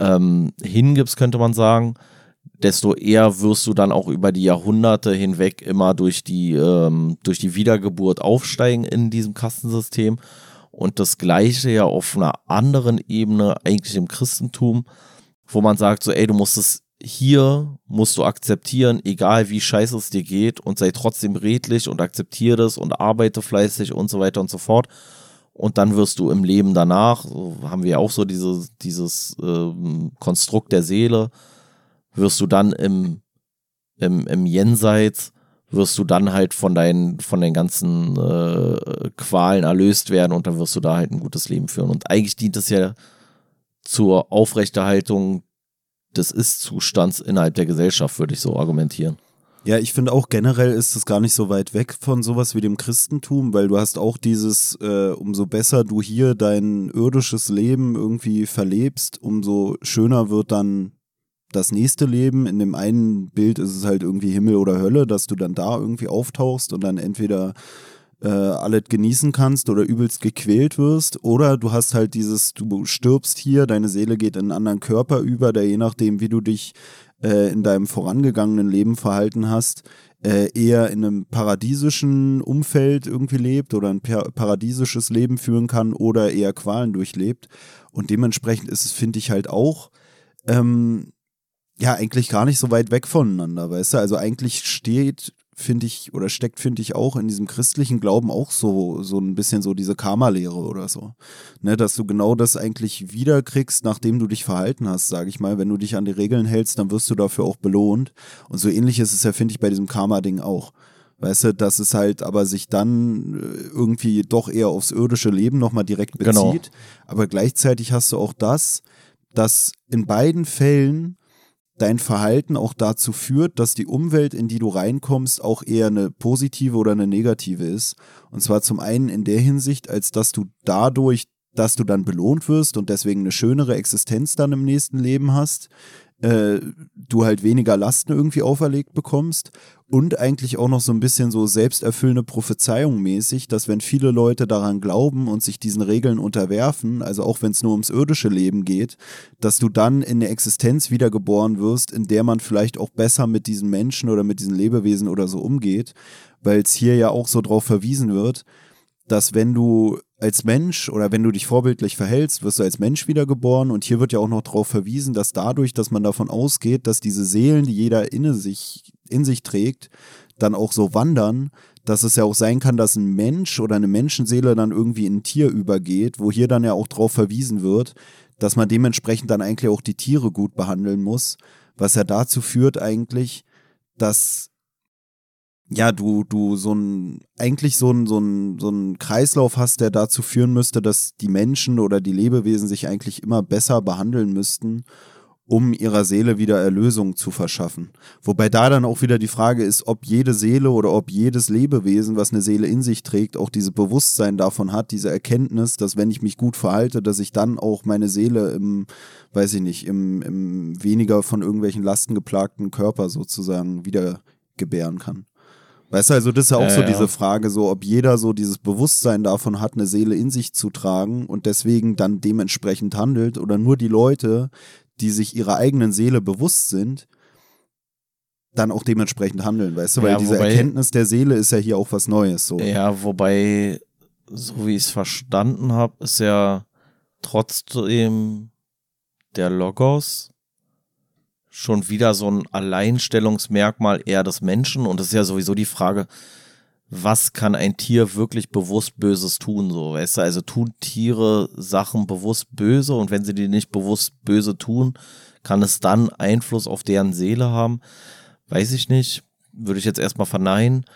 ähm, hingibst, könnte man sagen, desto eher wirst du dann auch über die Jahrhunderte hinweg immer durch die, ähm, durch die Wiedergeburt aufsteigen in diesem Kastensystem. Und das Gleiche ja auf einer anderen Ebene, eigentlich im Christentum, wo man sagt, so, ey, du musst es hier, musst du akzeptieren, egal wie scheiße es dir geht und sei trotzdem redlich und akzeptiere das und arbeite fleißig und so weiter und so fort. Und dann wirst du im Leben danach, so haben wir ja auch so dieses, dieses ähm, Konstrukt der Seele, wirst du dann im, im, im Jenseits, wirst du dann halt von deinen, von den ganzen äh, Qualen erlöst werden und dann wirst du da halt ein gutes Leben führen. Und eigentlich dient es ja zur Aufrechterhaltung des Ist-Zustands innerhalb der Gesellschaft, würde ich so argumentieren. Ja, ich finde auch generell ist es gar nicht so weit weg von sowas wie dem Christentum, weil du hast auch dieses, äh, umso besser du hier dein irdisches Leben irgendwie verlebst, umso schöner wird dann das nächste Leben. In dem einen Bild ist es halt irgendwie Himmel oder Hölle, dass du dann da irgendwie auftauchst und dann entweder äh, alles genießen kannst oder übelst gequält wirst. Oder du hast halt dieses, du stirbst hier, deine Seele geht in einen anderen Körper über, der je nachdem, wie du dich äh, in deinem vorangegangenen Leben verhalten hast, äh, eher in einem paradiesischen Umfeld irgendwie lebt oder ein paradiesisches Leben führen kann oder eher Qualen durchlebt. Und dementsprechend ist es, finde ich, halt auch ähm, ja eigentlich gar nicht so weit weg voneinander, weißt du? Also eigentlich steht finde ich, oder steckt, finde ich, auch in diesem christlichen Glauben auch so, so ein bisschen so diese Karma-Lehre oder so. Ne, dass du genau das eigentlich wiederkriegst, nachdem du dich verhalten hast, sage ich mal. Wenn du dich an die Regeln hältst, dann wirst du dafür auch belohnt. Und so ähnlich ist es ja, finde ich, bei diesem Karma-Ding auch. Weißt du, dass es halt aber sich dann äh, irgendwie doch eher aufs irdische Leben nochmal direkt genau. bezieht. Genau. Aber gleichzeitig hast du auch das, dass in beiden Fällen dein Verhalten auch dazu führt, dass die Umwelt, in die du reinkommst, auch eher eine positive oder eine negative ist. Und zwar zum einen in der Hinsicht, als dass du dadurch, dass du dann belohnt wirst und deswegen eine schönere Existenz dann im nächsten Leben hast, äh, du halt weniger Lasten irgendwie auferlegt bekommst und eigentlich auch noch so ein bisschen so selbsterfüllende Prophezeiung mäßig, dass wenn viele Leute daran glauben und sich diesen Regeln unterwerfen, also auch wenn es nur ums irdische Leben geht, dass du dann in eine Existenz wiedergeboren wirst, in der man vielleicht auch besser mit diesen Menschen oder mit diesen Lebewesen oder so umgeht, weil es hier ja auch so drauf verwiesen wird, dass wenn du als Mensch oder wenn du dich vorbildlich verhältst, wirst du als Mensch wiedergeboren. Und hier wird ja auch noch darauf verwiesen, dass dadurch, dass man davon ausgeht, dass diese Seelen, die jeder in sich, in sich trägt, dann auch so wandern, dass es ja auch sein kann, dass ein Mensch oder eine Menschenseele dann irgendwie in ein Tier übergeht, wo hier dann ja auch darauf verwiesen wird, dass man dementsprechend dann eigentlich auch die Tiere gut behandeln muss, was ja dazu führt eigentlich, dass ja, du, du so ein, eigentlich so ein, so ein, so ein Kreislauf hast, der dazu führen müsste, dass die Menschen oder die Lebewesen sich eigentlich immer besser behandeln müssten, um ihrer Seele wieder Erlösung zu verschaffen. Wobei da dann auch wieder die Frage ist, ob jede Seele oder ob jedes Lebewesen, was eine Seele in sich trägt, auch dieses Bewusstsein davon hat, diese Erkenntnis, dass wenn ich mich gut verhalte, dass ich dann auch meine Seele im, weiß ich nicht, im, im weniger von irgendwelchen Lasten geplagten Körper sozusagen wieder gebären kann. Weißt du, also das ist ja auch äh, so diese Frage, so ob jeder so dieses Bewusstsein davon hat, eine Seele in sich zu tragen und deswegen dann dementsprechend handelt oder nur die Leute, die sich ihrer eigenen Seele bewusst sind, dann auch dementsprechend handeln, weißt du, weil ja, diese wobei, Erkenntnis der Seele ist ja hier auch was Neues. So. Ja, wobei, so wie ich es verstanden habe, ist ja trotzdem der Logos schon wieder so ein Alleinstellungsmerkmal eher des Menschen. Und das ist ja sowieso die Frage, was kann ein Tier wirklich bewusst Böses tun? So, weißt du, also tun Tiere Sachen bewusst böse und wenn sie die nicht bewusst böse tun, kann es dann Einfluss auf deren Seele haben? Weiß ich nicht. Würde ich jetzt erstmal verneinen.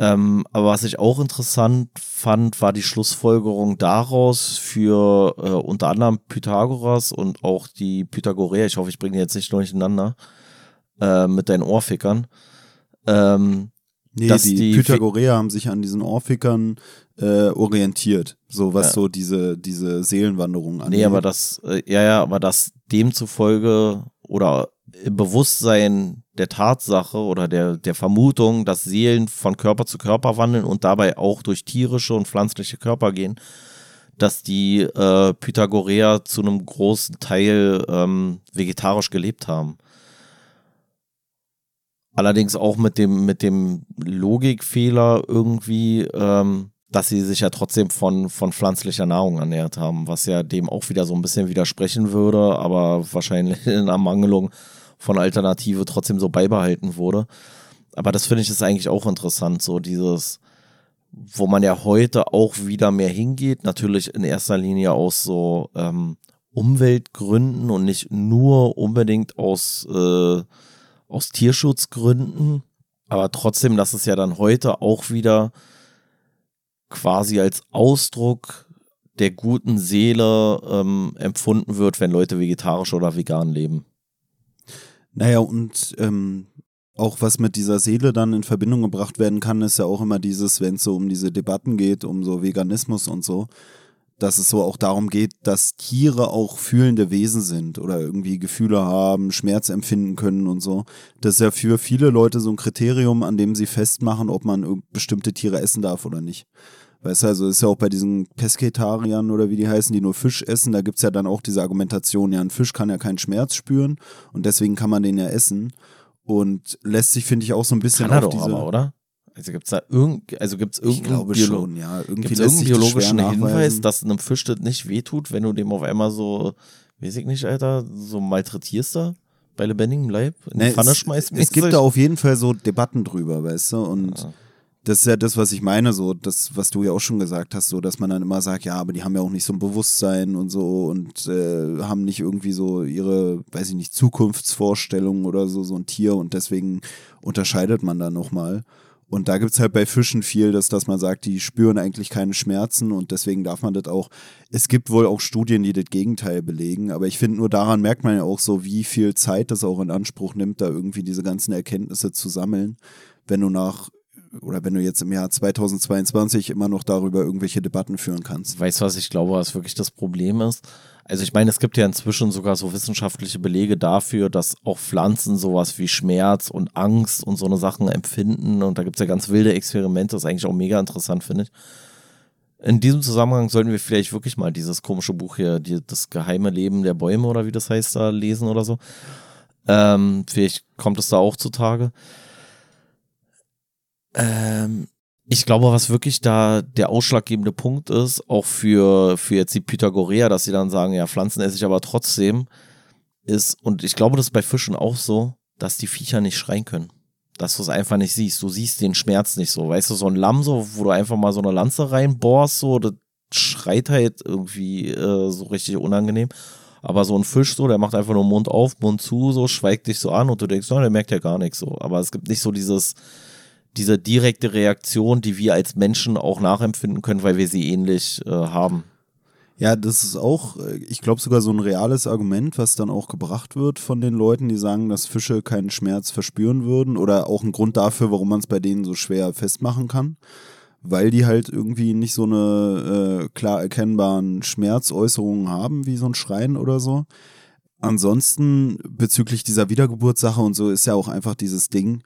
Ähm, aber was ich auch interessant fand, war die Schlussfolgerung daraus für äh, unter anderem Pythagoras und auch die Pythagoreer. Ich hoffe, ich bringe die jetzt nicht durcheinander äh, mit deinen Ohrfickern. Ähm, nee, die, die, Pythagoreer haben sich an diesen Ohrfickern äh, orientiert, so was ja. so diese, diese Seelenwanderung angeht. Nee, aber das, äh, ja, ja, aber das demzufolge oder im Bewusstsein der Tatsache oder der, der Vermutung, dass Seelen von Körper zu Körper wandeln und dabei auch durch tierische und pflanzliche Körper gehen, dass die äh, Pythagoreer zu einem großen Teil ähm, vegetarisch gelebt haben. Allerdings auch mit dem, mit dem Logikfehler irgendwie, ähm, dass sie sich ja trotzdem von, von pflanzlicher Nahrung ernährt haben, was ja dem auch wieder so ein bisschen widersprechen würde, aber wahrscheinlich in Ermangelung von Alternative trotzdem so beibehalten wurde. Aber das finde ich ist eigentlich auch interessant, so dieses, wo man ja heute auch wieder mehr hingeht, natürlich in erster Linie aus so ähm, Umweltgründen und nicht nur unbedingt aus, äh, aus Tierschutzgründen, aber trotzdem, dass es ja dann heute auch wieder quasi als Ausdruck der guten Seele ähm, empfunden wird, wenn Leute vegetarisch oder vegan leben. Naja, und ähm, auch was mit dieser Seele dann in Verbindung gebracht werden kann, ist ja auch immer dieses, wenn es so um diese Debatten geht, um so Veganismus und so, dass es so auch darum geht, dass Tiere auch fühlende Wesen sind oder irgendwie Gefühle haben, Schmerz empfinden können und so. Das ist ja für viele Leute so ein Kriterium, an dem sie festmachen, ob man bestimmte Tiere essen darf oder nicht. Weißt du, also ist ja auch bei diesen Pesketariern oder wie die heißen, die nur Fisch essen, da gibt es ja dann auch diese Argumentation, ja, ein Fisch kann ja keinen Schmerz spüren und deswegen kann man den ja essen. Und lässt sich, finde ich, auch so ein bisschen kann auf doch diese. aber, oder? Also gibt es da irgend, also gibt's ich irgendeinen glaube Biolo- schon, ja. Irgendwie Gibt's irgendeinen biologischen Hinweis, dass einem Fisch das nicht wehtut, wenn du dem auf einmal so, weiß ich nicht, Alter, so malträtierst da bei lebendigem Leib in die Ne, Pfanne es, schmeißt? es gibt da auf jeden Fall so Debatten drüber, weißt du? Und Ja. Das ist ja das, was ich meine, so das, was du ja auch schon gesagt hast, so dass man dann immer sagt, ja, aber die haben ja auch nicht so ein Bewusstsein und so und äh, haben nicht irgendwie so ihre, weiß ich nicht, Zukunftsvorstellungen oder so, so ein Tier und deswegen unterscheidet man da nochmal. Und da gibt es halt bei Fischen viel, dass, dass man sagt, die spüren eigentlich keine Schmerzen und deswegen darf man das auch. Es gibt wohl auch Studien, die das Gegenteil belegen, aber ich finde nur daran merkt man ja auch so, wie viel Zeit das auch in Anspruch nimmt, da irgendwie diese ganzen Erkenntnisse zu sammeln, wenn du nach oder wenn du jetzt im Jahr 2022 immer noch darüber irgendwelche Debatten führen kannst. Weißt du, was ich glaube, was wirklich das Problem ist? Also ich meine, es gibt ja inzwischen sogar so wissenschaftliche Belege dafür, dass auch Pflanzen sowas wie Schmerz und Angst und so eine Sachen empfinden. Und da gibt es ja ganz wilde Experimente, das ist eigentlich auch mega interessant, finde ich. In diesem Zusammenhang sollten wir vielleicht wirklich mal dieses komische Buch hier, die, das geheime Leben der Bäume oder wie das heißt, da lesen oder so. Ähm, vielleicht kommt es da auch zutage. Ähm, ich glaube, was wirklich da der ausschlaggebende Punkt ist, auch für, für jetzt die Pythagoreer, dass sie dann sagen, ja, Pflanzen esse ich aber trotzdem, ist, und ich glaube, das ist bei Fischen auch so, dass die Viecher nicht schreien können. Dass du es einfach nicht siehst. Du siehst den Schmerz nicht so. Weißt du, so ein Lamm, so, wo du einfach mal so eine Lanze reinbohrst, so, das schreit halt irgendwie äh, so richtig unangenehm. Aber so ein Fisch, so, der macht einfach nur Mund auf, Mund zu, so, schweigt dich so an und du denkst, no, der merkt ja gar nichts so. Aber es gibt nicht so dieses, diese direkte Reaktion, die wir als Menschen auch nachempfinden können, weil wir sie ähnlich äh, haben. Ja, das ist auch, äh, ich glaube sogar so ein reales Argument, was dann auch gebracht wird von den Leuten, die sagen, dass Fische keinen Schmerz verspüren würden oder auch ein Grund dafür, warum man es bei denen so schwer festmachen kann, weil die halt irgendwie nicht so eine äh, klar erkennbaren Schmerzäußerungen haben wie so ein Schreien oder so. Ansonsten bezüglich dieser Wiedergeburtssache und so ist ja auch einfach dieses Ding,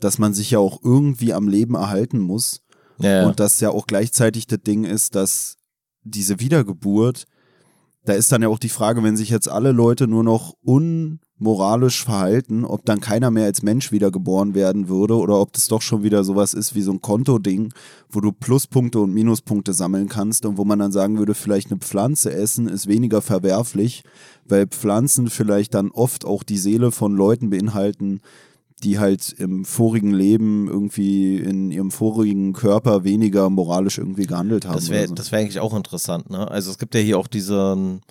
dass man sich ja auch irgendwie am Leben erhalten muss. Ja. Und das ja auch gleichzeitig das Ding ist, dass diese Wiedergeburt, da ist dann ja auch die Frage, wenn sich jetzt alle Leute nur noch unmoralisch verhalten, ob dann keiner mehr als Mensch wiedergeboren werden würde oder ob das doch schon wieder sowas ist wie so ein Kontoding, wo du Pluspunkte und Minuspunkte sammeln kannst und wo man dann sagen würde, vielleicht eine Pflanze essen ist weniger verwerflich, weil Pflanzen vielleicht dann oft auch die Seele von Leuten beinhalten, die halt im vorigen Leben irgendwie in ihrem vorigen Körper weniger moralisch irgendwie gehandelt haben. Das wäre so. das wär eigentlich auch interessant, ne? Also es gibt ja hier auch diesen,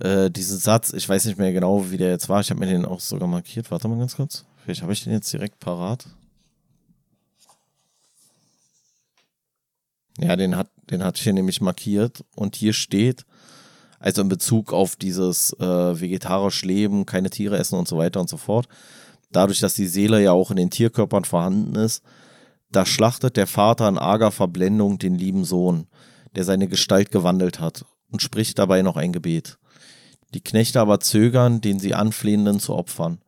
äh, diesen Satz, ich weiß nicht mehr genau, wie der jetzt war, ich habe mir den auch sogar markiert. Warte mal ganz kurz. Vielleicht habe ich den jetzt direkt parat. Ja, den hat, den hatte ich hier nämlich markiert und hier steht, also in Bezug auf dieses äh, vegetarisch Leben, keine Tiere essen und so weiter und so fort, dadurch, dass die Seele ja auch in den Tierkörpern vorhanden ist, da schlachtet der Vater in arger Verblendung den lieben Sohn, der seine Gestalt gewandelt hat, und spricht dabei noch ein Gebet. Die Knechte aber zögern, den sie Anflehenden zu opfern.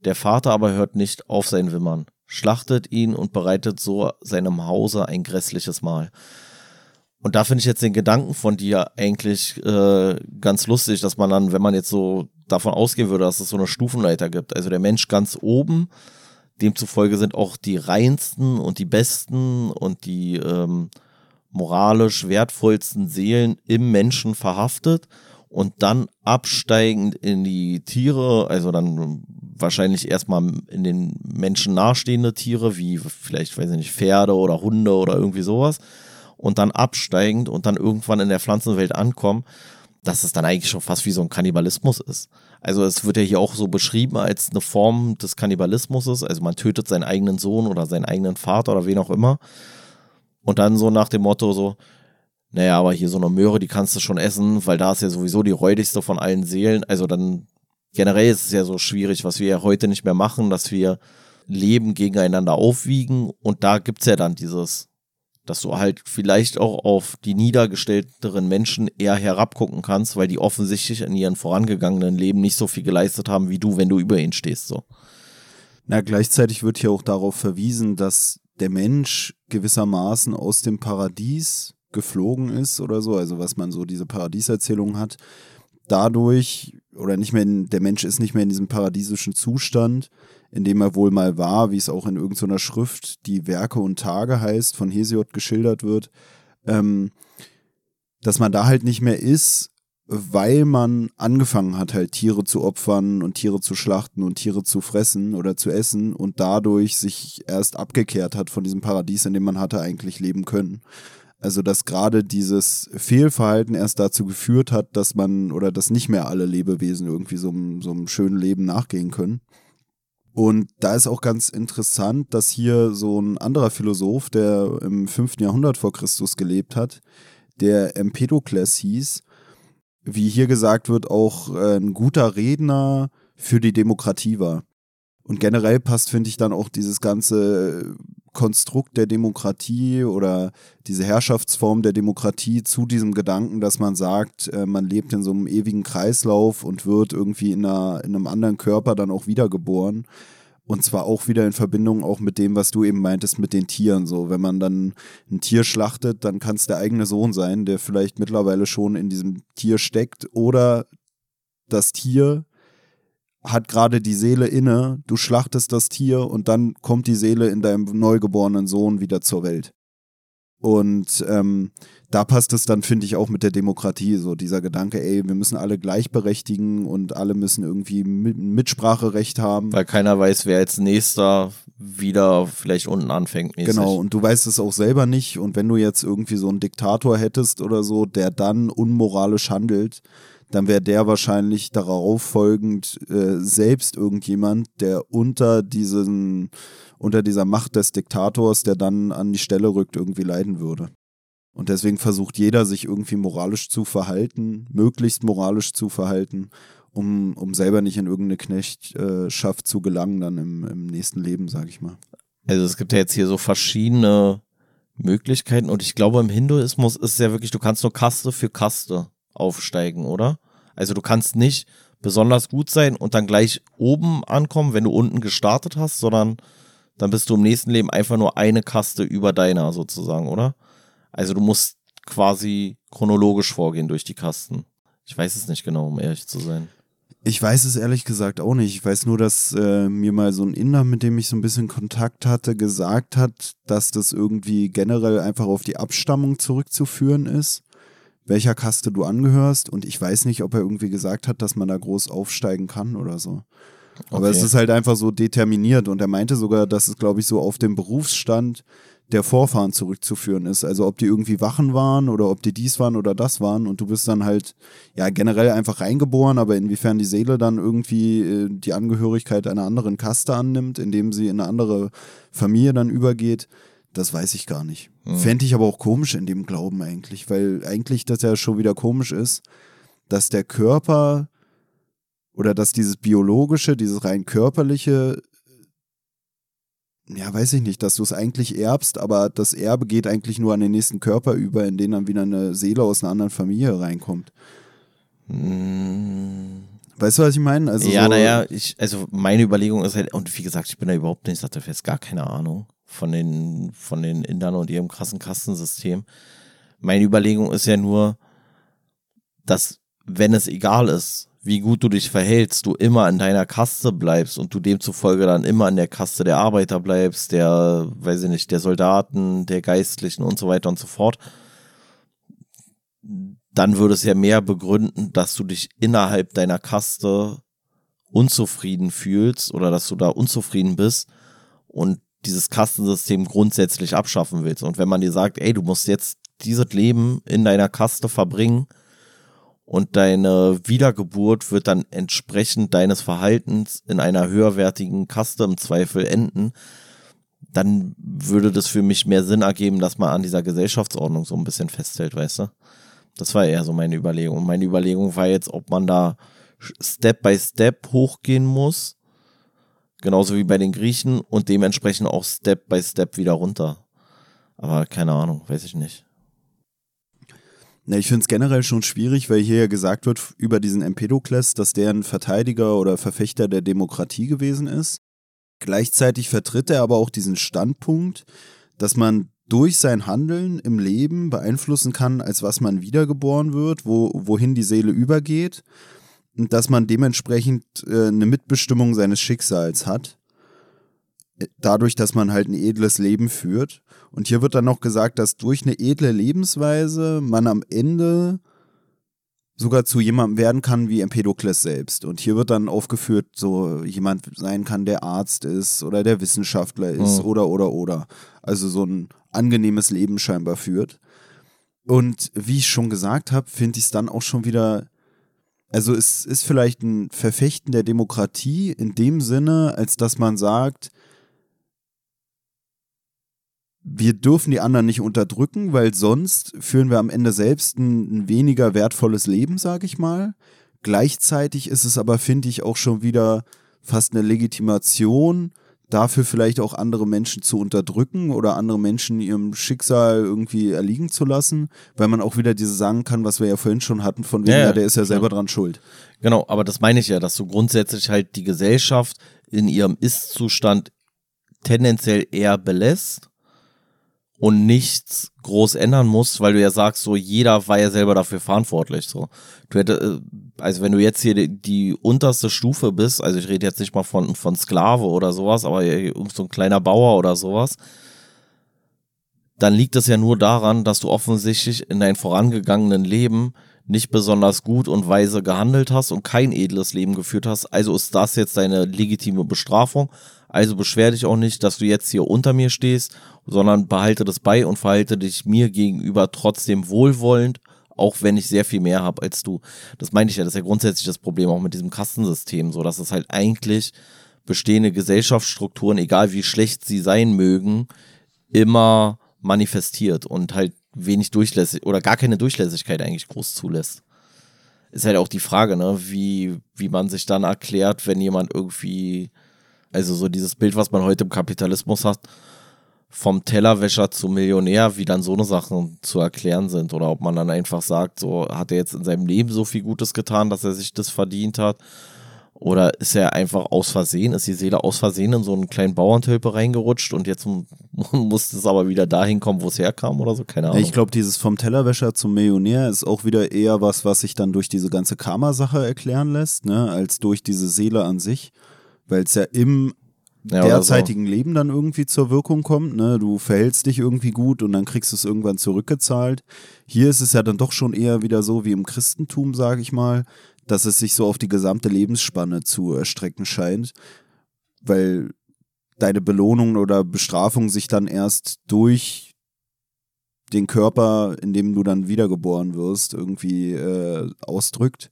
Der Vater aber hört nicht auf sein Wimmern, schlachtet ihn und bereitet so seinem Hause ein grässliches Mahl. Und da finde ich jetzt den Gedanken von dir eigentlich äh, ganz lustig, dass man dann, wenn man jetzt so davon ausgehen würde, dass es so eine Stufenleiter gibt, also der Mensch ganz oben, demzufolge sind auch die reinsten und die besten und die ähm, moralisch wertvollsten Seelen im Menschen verhaftet und dann absteigend in die Tiere, also dann wahrscheinlich erstmal in den Menschen nahestehende Tiere, wie vielleicht, weiß ich nicht, Pferde oder Hunde oder irgendwie sowas, und dann absteigend und dann irgendwann in der Pflanzenwelt ankommen, dass es dann eigentlich schon fast wie so ein Kannibalismus ist. Also es wird ja hier auch so beschrieben als eine Form des Kannibalismus. Also man tötet seinen eigenen Sohn oder seinen eigenen Vater oder wen auch immer. Und dann so nach dem Motto so, naja, aber hier so eine Möhre, die kannst du schon essen, weil da ist ja sowieso die räudigste von allen Seelen. Also dann generell ist es ja so schwierig, was wir ja heute nicht mehr machen, dass wir Leben gegeneinander aufwiegen. Und da gibt es ja dann dieses, Dass du halt vielleicht auch auf die niedergestellteren Menschen eher herabgucken kannst, weil die offensichtlich in ihren vorangegangenen Leben nicht so viel geleistet haben wie du, wenn du über ihnen stehst. So. Na, gleichzeitig wird hier auch darauf verwiesen, dass der Mensch gewissermaßen aus dem Paradies geflogen ist oder so, also was man so diese Paradieserzählung hat, dadurch oder nicht mehr in, der Mensch ist nicht mehr in diesem paradiesischen Zustand, in dem er wohl mal war, wie es auch in irgendeiner Schrift, die Werke und Tage heißt, von Hesiod geschildert wird, ähm, dass man da halt nicht mehr ist, weil man angefangen hat, halt Tiere zu opfern und Tiere zu schlachten und Tiere zu fressen oder zu essen und dadurch sich erst abgekehrt hat von diesem Paradies, in dem man hatte eigentlich leben können. Also, dass gerade dieses Fehlverhalten erst dazu geführt hat, dass man oder dass nicht mehr alle Lebewesen irgendwie so, so einem schönen Leben nachgehen können. Und da ist auch ganz interessant, dass hier so ein anderer Philosoph, der im 5. Jahrhundert vor Christus gelebt hat, der Empedokles hieß, wie hier gesagt wird, auch äh, ein guter Redner für die Demokratie war. Und generell passt, finde ich, dann auch dieses ganze Konstrukt der Demokratie oder diese Herrschaftsform der Demokratie zu diesem Gedanken, dass man sagt, äh, man lebt in so einem ewigen Kreislauf und wird irgendwie in, einer, in einem anderen Körper dann auch wiedergeboren. Und zwar auch wieder in Verbindung auch mit dem, was du eben meintest, mit den Tieren. So, wenn man dann ein Tier schlachtet, dann kann es der eigene Sohn sein, der vielleicht mittlerweile schon in diesem Tier steckt. Oder das Tier hat gerade die Seele inne, du schlachtest das Tier und dann kommt die Seele in deinem neugeborenen Sohn wieder zur Welt. Und ähm, da passt es dann, finde ich, auch mit der Demokratie, so dieser Gedanke, ey, wir müssen alle gleichberechtigen und alle müssen irgendwie Mitspracherecht haben. Weil keiner weiß, wer als nächster wieder vielleicht unten anfängt. Mäßig. Genau, und du weißt es auch selber nicht. Und wenn du jetzt irgendwie so einen Diktator hättest oder so, der dann unmoralisch handelt, dann wäre der wahrscheinlich darauf folgend äh, selbst irgendjemand, der unter diesen, unter dieser Macht des Diktators, der dann an die Stelle rückt, irgendwie leiden würde. Und deswegen versucht jeder, sich irgendwie moralisch zu verhalten, möglichst moralisch zu verhalten, um, um selber nicht in irgendeine Knechtschaft zu gelangen, dann im, im nächsten Leben, sag ich mal. Also es gibt ja jetzt hier so verschiedene Möglichkeiten und ich glaube im Hinduismus ist es ja wirklich, du kannst nur Kaste für Kaste aufsteigen, oder? Also du kannst nicht besonders gut sein und dann gleich oben ankommen, wenn du unten gestartet hast, sondern dann bist du im nächsten Leben einfach nur eine Kaste über deiner sozusagen, oder? Also du musst quasi chronologisch vorgehen durch die Kasten. Ich weiß es nicht genau, um ehrlich zu sein. Ich weiß es ehrlich gesagt auch nicht. Ich weiß nur, dass äh, mir mal so ein Inder, mit dem ich so ein bisschen Kontakt hatte, gesagt hat, dass das irgendwie generell einfach auf die Abstammung zurückzuführen ist welcher Kaste du angehörst. Und ich weiß nicht, ob er irgendwie gesagt hat, dass man da groß aufsteigen kann oder so. Aber okay. es ist halt einfach so determiniert. Und er meinte sogar, dass es, glaube ich, so auf den Berufsstand der Vorfahren zurückzuführen ist. Also ob die irgendwie Wachen waren oder ob die dies waren oder das waren. Und du bist dann halt, ja, generell einfach reingeboren, aber inwiefern die Seele dann irgendwie äh, die Angehörigkeit einer anderen Kaste annimmt, indem sie in eine andere Familie dann übergeht das weiß ich gar nicht. Mhm. Fände ich aber auch komisch in dem Glauben eigentlich, weil eigentlich das ja schon wieder komisch ist, dass der Körper oder dass dieses biologische, dieses rein körperliche, ja, weiß ich nicht, dass du es eigentlich erbst, aber das Erbe geht eigentlich nur an den nächsten Körper über, in den dann wieder eine Seele aus einer anderen Familie reinkommt. Mhm. Weißt du, was ich meine? Also ja, so naja, ich, also meine Überlegung ist halt, und wie gesagt, ich bin da überhaupt nicht, ich hatte fest gar keine Ahnung von den, von den Indern und ihrem krassen Kastensystem. Meine Überlegung ist ja nur, dass wenn es egal ist, wie gut du dich verhältst, du immer in deiner Kaste bleibst und du demzufolge dann immer in der Kaste der Arbeiter bleibst, der, weiß ich nicht, der Soldaten, der Geistlichen und so weiter und so fort, dann würde es ja mehr begründen, dass du dich innerhalb deiner Kaste unzufrieden fühlst oder dass du da unzufrieden bist und dieses Kastensystem grundsätzlich abschaffen willst. Und wenn man dir sagt, ey, du musst jetzt dieses Leben in deiner Kaste verbringen und deine Wiedergeburt wird dann entsprechend deines Verhaltens in einer höherwertigen Kaste im Zweifel enden, dann würde das für mich mehr Sinn ergeben, dass man an dieser Gesellschaftsordnung so ein bisschen festhält, weißt du? Das war eher so meine Überlegung. Meine Überlegung war jetzt, ob man da Step by Step hochgehen muss Genauso wie bei den Griechen und dementsprechend auch Step by Step wieder runter. Aber keine Ahnung, weiß ich nicht. Na, ich finde es generell schon schwierig, weil hier ja gesagt wird über diesen Empedokles, dass der ein Verteidiger oder Verfechter der Demokratie gewesen ist. Gleichzeitig vertritt er aber auch diesen Standpunkt, dass man durch sein Handeln im Leben beeinflussen kann, als was man wiedergeboren wird, wo, wohin die Seele übergeht und dass man dementsprechend äh, eine Mitbestimmung seines Schicksals hat. Äh, dadurch, dass man halt ein edles Leben führt. Und hier wird dann noch gesagt, dass durch eine edle Lebensweise man am Ende sogar zu jemandem werden kann wie Empedokles selbst. Und hier wird dann aufgeführt, so jemand sein kann, der Arzt ist oder der Wissenschaftler ist Mhm. oder oder oder. Also so ein angenehmes Leben scheinbar führt. Und wie ich schon gesagt habe, finde ich es dann auch schon wieder also es ist vielleicht ein Verfechten der Demokratie in dem Sinne, als dass man sagt, wir dürfen die anderen nicht unterdrücken, weil sonst führen wir am Ende selbst ein, ein weniger wertvolles Leben, sage ich mal. Gleichzeitig ist es aber, finde ich, auch schon wieder fast eine Legitimation, dafür vielleicht auch andere Menschen zu unterdrücken oder andere Menschen ihrem Schicksal irgendwie erliegen zu lassen, weil man auch wieder diese sagen kann, was wir ja vorhin schon hatten, von wegen, Ja, ja, der ist ja klar. selber dran schuld. Genau, aber das meine ich ja, dass du grundsätzlich halt die Gesellschaft in ihrem Ist-Zustand tendenziell eher belässt und nichts groß ändern musst, weil du ja sagst, so jeder war ja selber dafür verantwortlich. So, du hätte, äh, also wenn du jetzt hier die, die unterste Stufe bist, also ich rede jetzt nicht mal von von Sklave oder sowas, aber irgend so ein kleiner Bauer oder sowas, dann liegt es ja nur daran, dass du offensichtlich in deinem vorangegangenen Leben nicht besonders gut und weise gehandelt hast und kein edles Leben geführt hast. Also ist das jetzt deine legitime Bestrafung. Also beschwer dich auch nicht, dass du jetzt hier unter mir stehst, sondern behalte das bei und verhalte dich mir gegenüber trotzdem wohlwollend, auch wenn ich sehr viel mehr habe als du. Das meine ich ja, das ist ja grundsätzlich das Problem auch mit diesem Kastensystem, so dass es halt eigentlich bestehende Gesellschaftsstrukturen, egal wie schlecht sie sein mögen, immer manifestiert und halt wenig durchlässig oder gar keine Durchlässigkeit eigentlich groß zulässt. Ist halt auch die Frage, ne, wie, wie man sich dann erklärt, wenn jemand irgendwie, also so dieses Bild, was man heute im Kapitalismus hat, vom Tellerwäscher zum Millionär, wie dann so eine Sachen zu erklären sind. Oder ob man dann einfach sagt, so hat er jetzt in seinem Leben so viel Gutes getan, dass er sich das verdient hat. Oder ist er einfach aus Versehen, ist die Seele aus Versehen in so einen kleinen Bauerntölpe reingerutscht und jetzt muss es aber wieder dahin kommen, wo es herkam oder so? Keine Ahnung. ich glaube, dieses vom Tellerwäscher zum Millionär ist auch wieder eher was, was sich dann durch diese ganze Karma-Sache erklären lässt, ne, als durch diese Seele an sich, weil es ja im Ja, derzeitigen Leben dann irgendwie zur Wirkung kommt. Ne? Du verhältst dich irgendwie gut und dann kriegst du es irgendwann zurückgezahlt. Hier ist es ja dann doch schon eher wieder so wie im Christentum, sage ich mal, dass es sich so auf die gesamte Lebensspanne zu erstrecken scheint, weil deine Belohnung oder Bestrafung sich dann erst durch den Körper, in dem du dann wiedergeboren wirst, irgendwie äh, ausdrückt.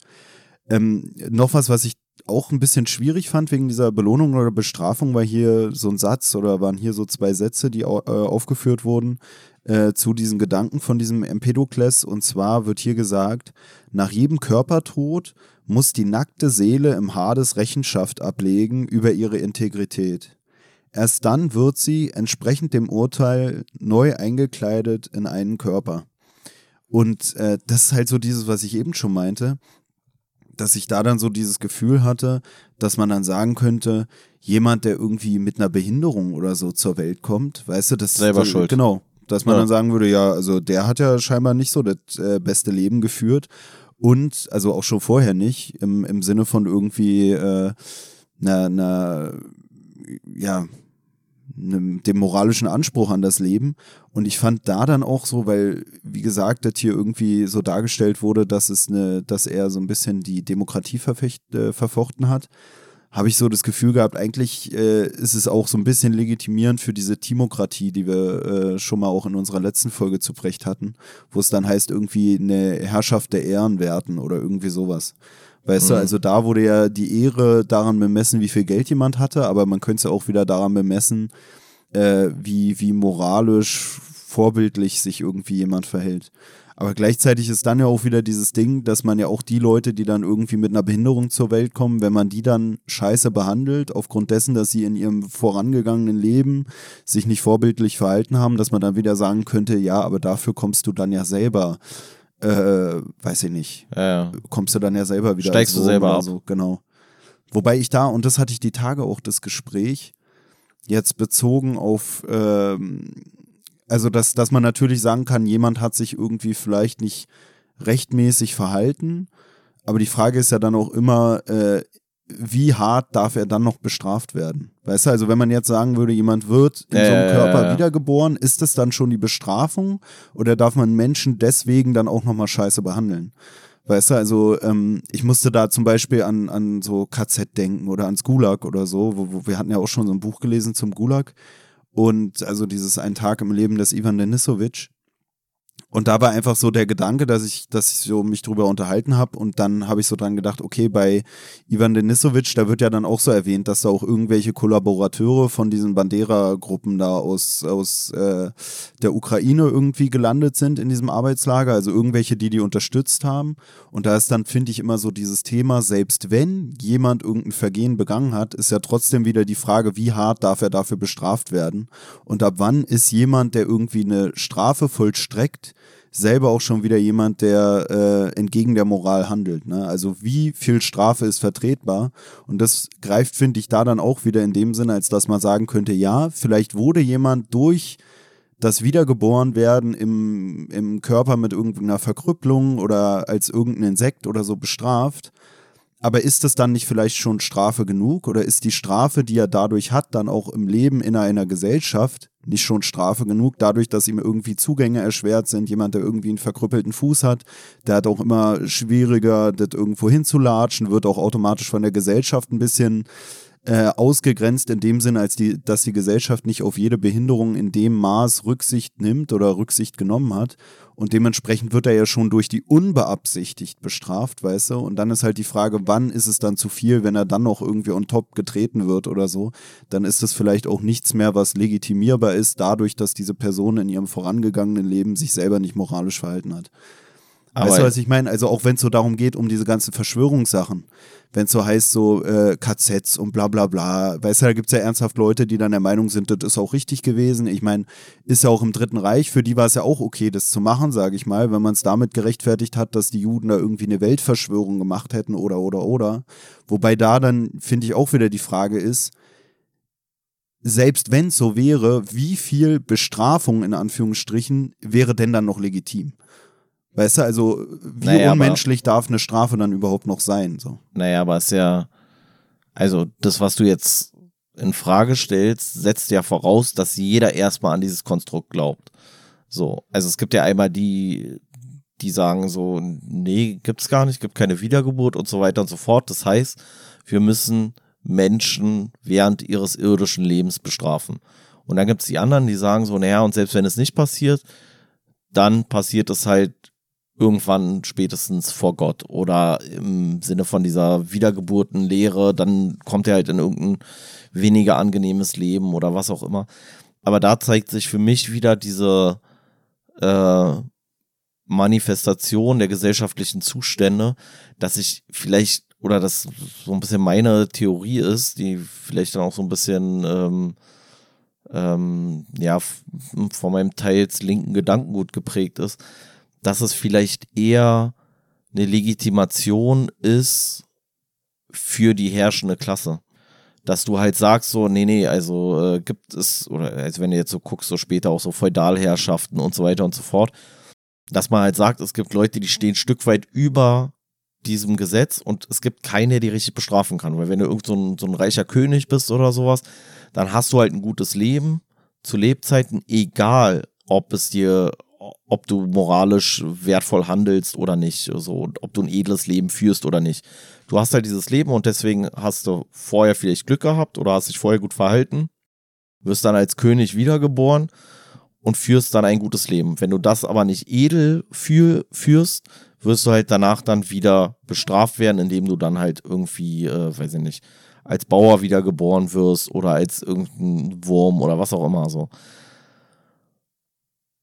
Ähm, noch was, was ich auch ein bisschen schwierig fand wegen dieser Belohnung oder Bestrafung, war hier so ein Satz oder waren hier so zwei Sätze, die äh, aufgeführt wurden äh, zu diesen Gedanken von diesem Empedokles. Und zwar wird hier gesagt, nach jedem Körpertod muss die nackte Seele im Hades Rechenschaft ablegen über ihre Integrität. Erst dann wird sie entsprechend dem Urteil neu eingekleidet in einen Körper. Und äh, das ist halt so dieses, was ich eben schon meinte, dass ich da dann so dieses Gefühl hatte, dass man dann sagen könnte, jemand, der irgendwie mit einer Behinderung oder so zur Welt kommt, weißt du, das Selber äh, schuld. Genau. Dass man Ja. dann sagen würde, ja, also der hat ja scheinbar nicht so das äh, beste Leben geführt. Und, also auch schon vorher nicht, im, im Sinne von irgendwie äh, einer, einer, ja, einem, dem moralischen Anspruch an das Leben. Und ich fand da dann auch so, weil, wie gesagt, das hier irgendwie so dargestellt wurde, dass es eine, dass er so ein bisschen die Demokratie äh, verfochten hat, habe ich so das Gefühl gehabt, eigentlich äh, ist es auch so ein bisschen legitimierend für diese Timokratie, die wir äh, schon mal auch in unserer letzten Folge zu Brecht hatten, wo es dann heißt, irgendwie eine Herrschaft der Ehrenwerten oder irgendwie sowas. Weißt du, Mhm. also da wurde ja die Ehre daran bemessen, wie viel Geld jemand hatte, aber man könnte es ja auch wieder daran bemessen, äh, wie, wie moralisch vorbildlich sich irgendwie jemand verhält. Aber gleichzeitig ist dann ja auch wieder dieses Ding, dass man ja auch die Leute, die dann irgendwie mit einer Behinderung zur Welt kommen, wenn man die dann scheiße behandelt, aufgrund dessen, dass sie in ihrem vorangegangenen Leben sich nicht vorbildlich verhalten haben, dass man dann wieder sagen könnte, ja, aber dafür kommst du dann ja selber, äh, weiß ich nicht, Ja, ja. kommst du dann ja selber wieder. Steigst du selber ab. So, genau. Wobei ich da, und das hatte ich die Tage auch das Gespräch, jetzt bezogen auf, ähm, also dass, dass man natürlich sagen kann, jemand hat sich irgendwie vielleicht nicht rechtmäßig verhalten, aber die Frage ist ja dann auch immer, äh, wie hart darf er dann noch bestraft werden? Weißt du, also wenn man jetzt sagen würde, jemand wird in Ja, so einem Körper wiedergeboren, ist das dann schon die Bestrafung oder darf man Menschen deswegen dann auch nochmal scheiße behandeln? Weißt du, also ähm, ich musste da zum Beispiel an, an so KZ denken oder ans Gulag oder so, wo, wo wir hatten ja auch schon so ein Buch gelesen zum Gulag und also dieses Ein Tag im Leben des Ivan Denisowitsch. Und da war einfach so der Gedanke, dass ich, dass ich so mich drüber unterhalten habe und dann habe ich so dran gedacht, okay, bei Ivan Denisowitsch, da wird ja dann auch so erwähnt, dass da auch irgendwelche Kollaborateure von diesen Bandera-Gruppen da aus, aus äh, der Ukraine irgendwie gelandet sind in diesem Arbeitslager, also irgendwelche, die die unterstützt haben. Und da ist dann, finde ich, immer so dieses Thema, selbst wenn jemand irgendein Vergehen begangen hat, ist ja trotzdem wieder die Frage, wie hart darf er dafür bestraft werden? Und ab wann ist jemand, der irgendwie eine Strafe vollstreckt, selber auch schon wieder jemand, der äh, entgegen der Moral handelt. Ne? Also wie viel Strafe ist vertretbar? Und das greift, finde ich, da dann auch wieder in dem Sinne, als dass man sagen könnte, ja, vielleicht wurde jemand durch das Wiedergeborenwerden im, im Körper mit irgendeiner Verkrüppelung oder als irgendein Insekt oder so bestraft. Aber ist das dann nicht vielleicht schon Strafe genug? Oder ist die Strafe, die er dadurch hat, dann auch im Leben in einer Gesellschaft nicht schon Strafe genug, dadurch, dass ihm irgendwie Zugänge erschwert sind? Jemand, der irgendwie einen verkrüppelten Fuß hat, der hat auch immer schwieriger, das irgendwo hinzulatschen, wird auch automatisch von der Gesellschaft ein bisschen äh, ausgegrenzt in dem Sinne, als die, dass die Gesellschaft nicht auf jede Behinderung in dem Maß Rücksicht nimmt oder Rücksicht genommen hat. Und dementsprechend wird er ja schon durch die unbeabsichtigt bestraft, weißt du? Und dann ist halt die Frage, wann ist es dann zu viel, wenn er dann noch irgendwie on top getreten wird oder so? Dann ist das vielleicht auch nichts mehr, was legitimierbar ist, dadurch, dass diese Person in ihrem vorangegangenen Leben sich selber nicht moralisch verhalten hat. Aber weißt du, was ich meine? Also auch wenn es so darum geht, um diese ganzen Verschwörungssachen, wenn es so heißt, so äh, KZs und bla bla bla, weißt du, da gibt es ja ernsthaft Leute, die dann der Meinung sind, das ist auch richtig gewesen. Ich meine, ist ja auch im Dritten Reich, für die war es ja auch okay, das zu machen, sage ich mal, wenn man es damit gerechtfertigt hat, dass die Juden da irgendwie eine Weltverschwörung gemacht hätten oder oder oder. Wobei da dann, finde ich, auch wieder die Frage ist, selbst wenn es so wäre, wie viel Bestrafung in Anführungsstrichen wäre denn dann noch legitim? Weißt du, also wie Naja, aber- unmenschlich darf eine Strafe dann überhaupt noch sein? So. Naja, aber es ist ja, also das, was du jetzt in Frage stellst, setzt ja voraus, dass jeder erstmal an dieses Konstrukt glaubt. So, also es gibt ja einmal die, die sagen so, nee, gibt's gar nicht, gibt keine Wiedergeburt und so weiter und so fort. Das heißt, wir müssen Menschen während ihres irdischen Lebens bestrafen. Und dann gibt's die anderen, die sagen so, naja, und selbst wenn es nicht passiert, dann passiert es halt irgendwann spätestens vor Gott oder im Sinne von dieser Wiedergeburtenlehre, dann kommt er halt in irgendein weniger angenehmes Leben oder was auch immer. Aber da zeigt sich für mich wieder diese äh, Manifestation der gesellschaftlichen Zustände, dass ich vielleicht, oder das so ein bisschen meine Theorie ist, die vielleicht dann auch so ein bisschen ähm, ähm, ja, von meinem teils linken Gedankengut geprägt ist, dass es vielleicht eher eine Legitimation ist für die herrschende Klasse. Dass du halt sagst, so, nee, nee, also äh, gibt es, oder also wenn du jetzt so guckst, so später auch so Feudalherrschaften und so weiter und so fort, dass man halt sagt, es gibt Leute, die stehen ein Stück weit über diesem Gesetz und es gibt keinen, der die richtig bestrafen kann. Weil wenn du irgend so ein, so ein reicher König bist oder sowas, dann hast du halt ein gutes Leben zu Lebzeiten, egal ob es dir, ob du moralisch wertvoll handelst oder nicht, so, ob du ein edles Leben führst oder nicht. Du hast halt dieses Leben und deswegen hast du vorher vielleicht Glück gehabt oder hast dich vorher gut verhalten, wirst dann als König wiedergeboren und führst dann ein gutes Leben. Wenn du das aber nicht edel für, führst, wirst du halt danach dann wieder bestraft werden, indem du dann halt irgendwie, äh, weiß ich nicht, als Bauer wiedergeboren wirst oder als irgendein Wurm oder was auch immer so.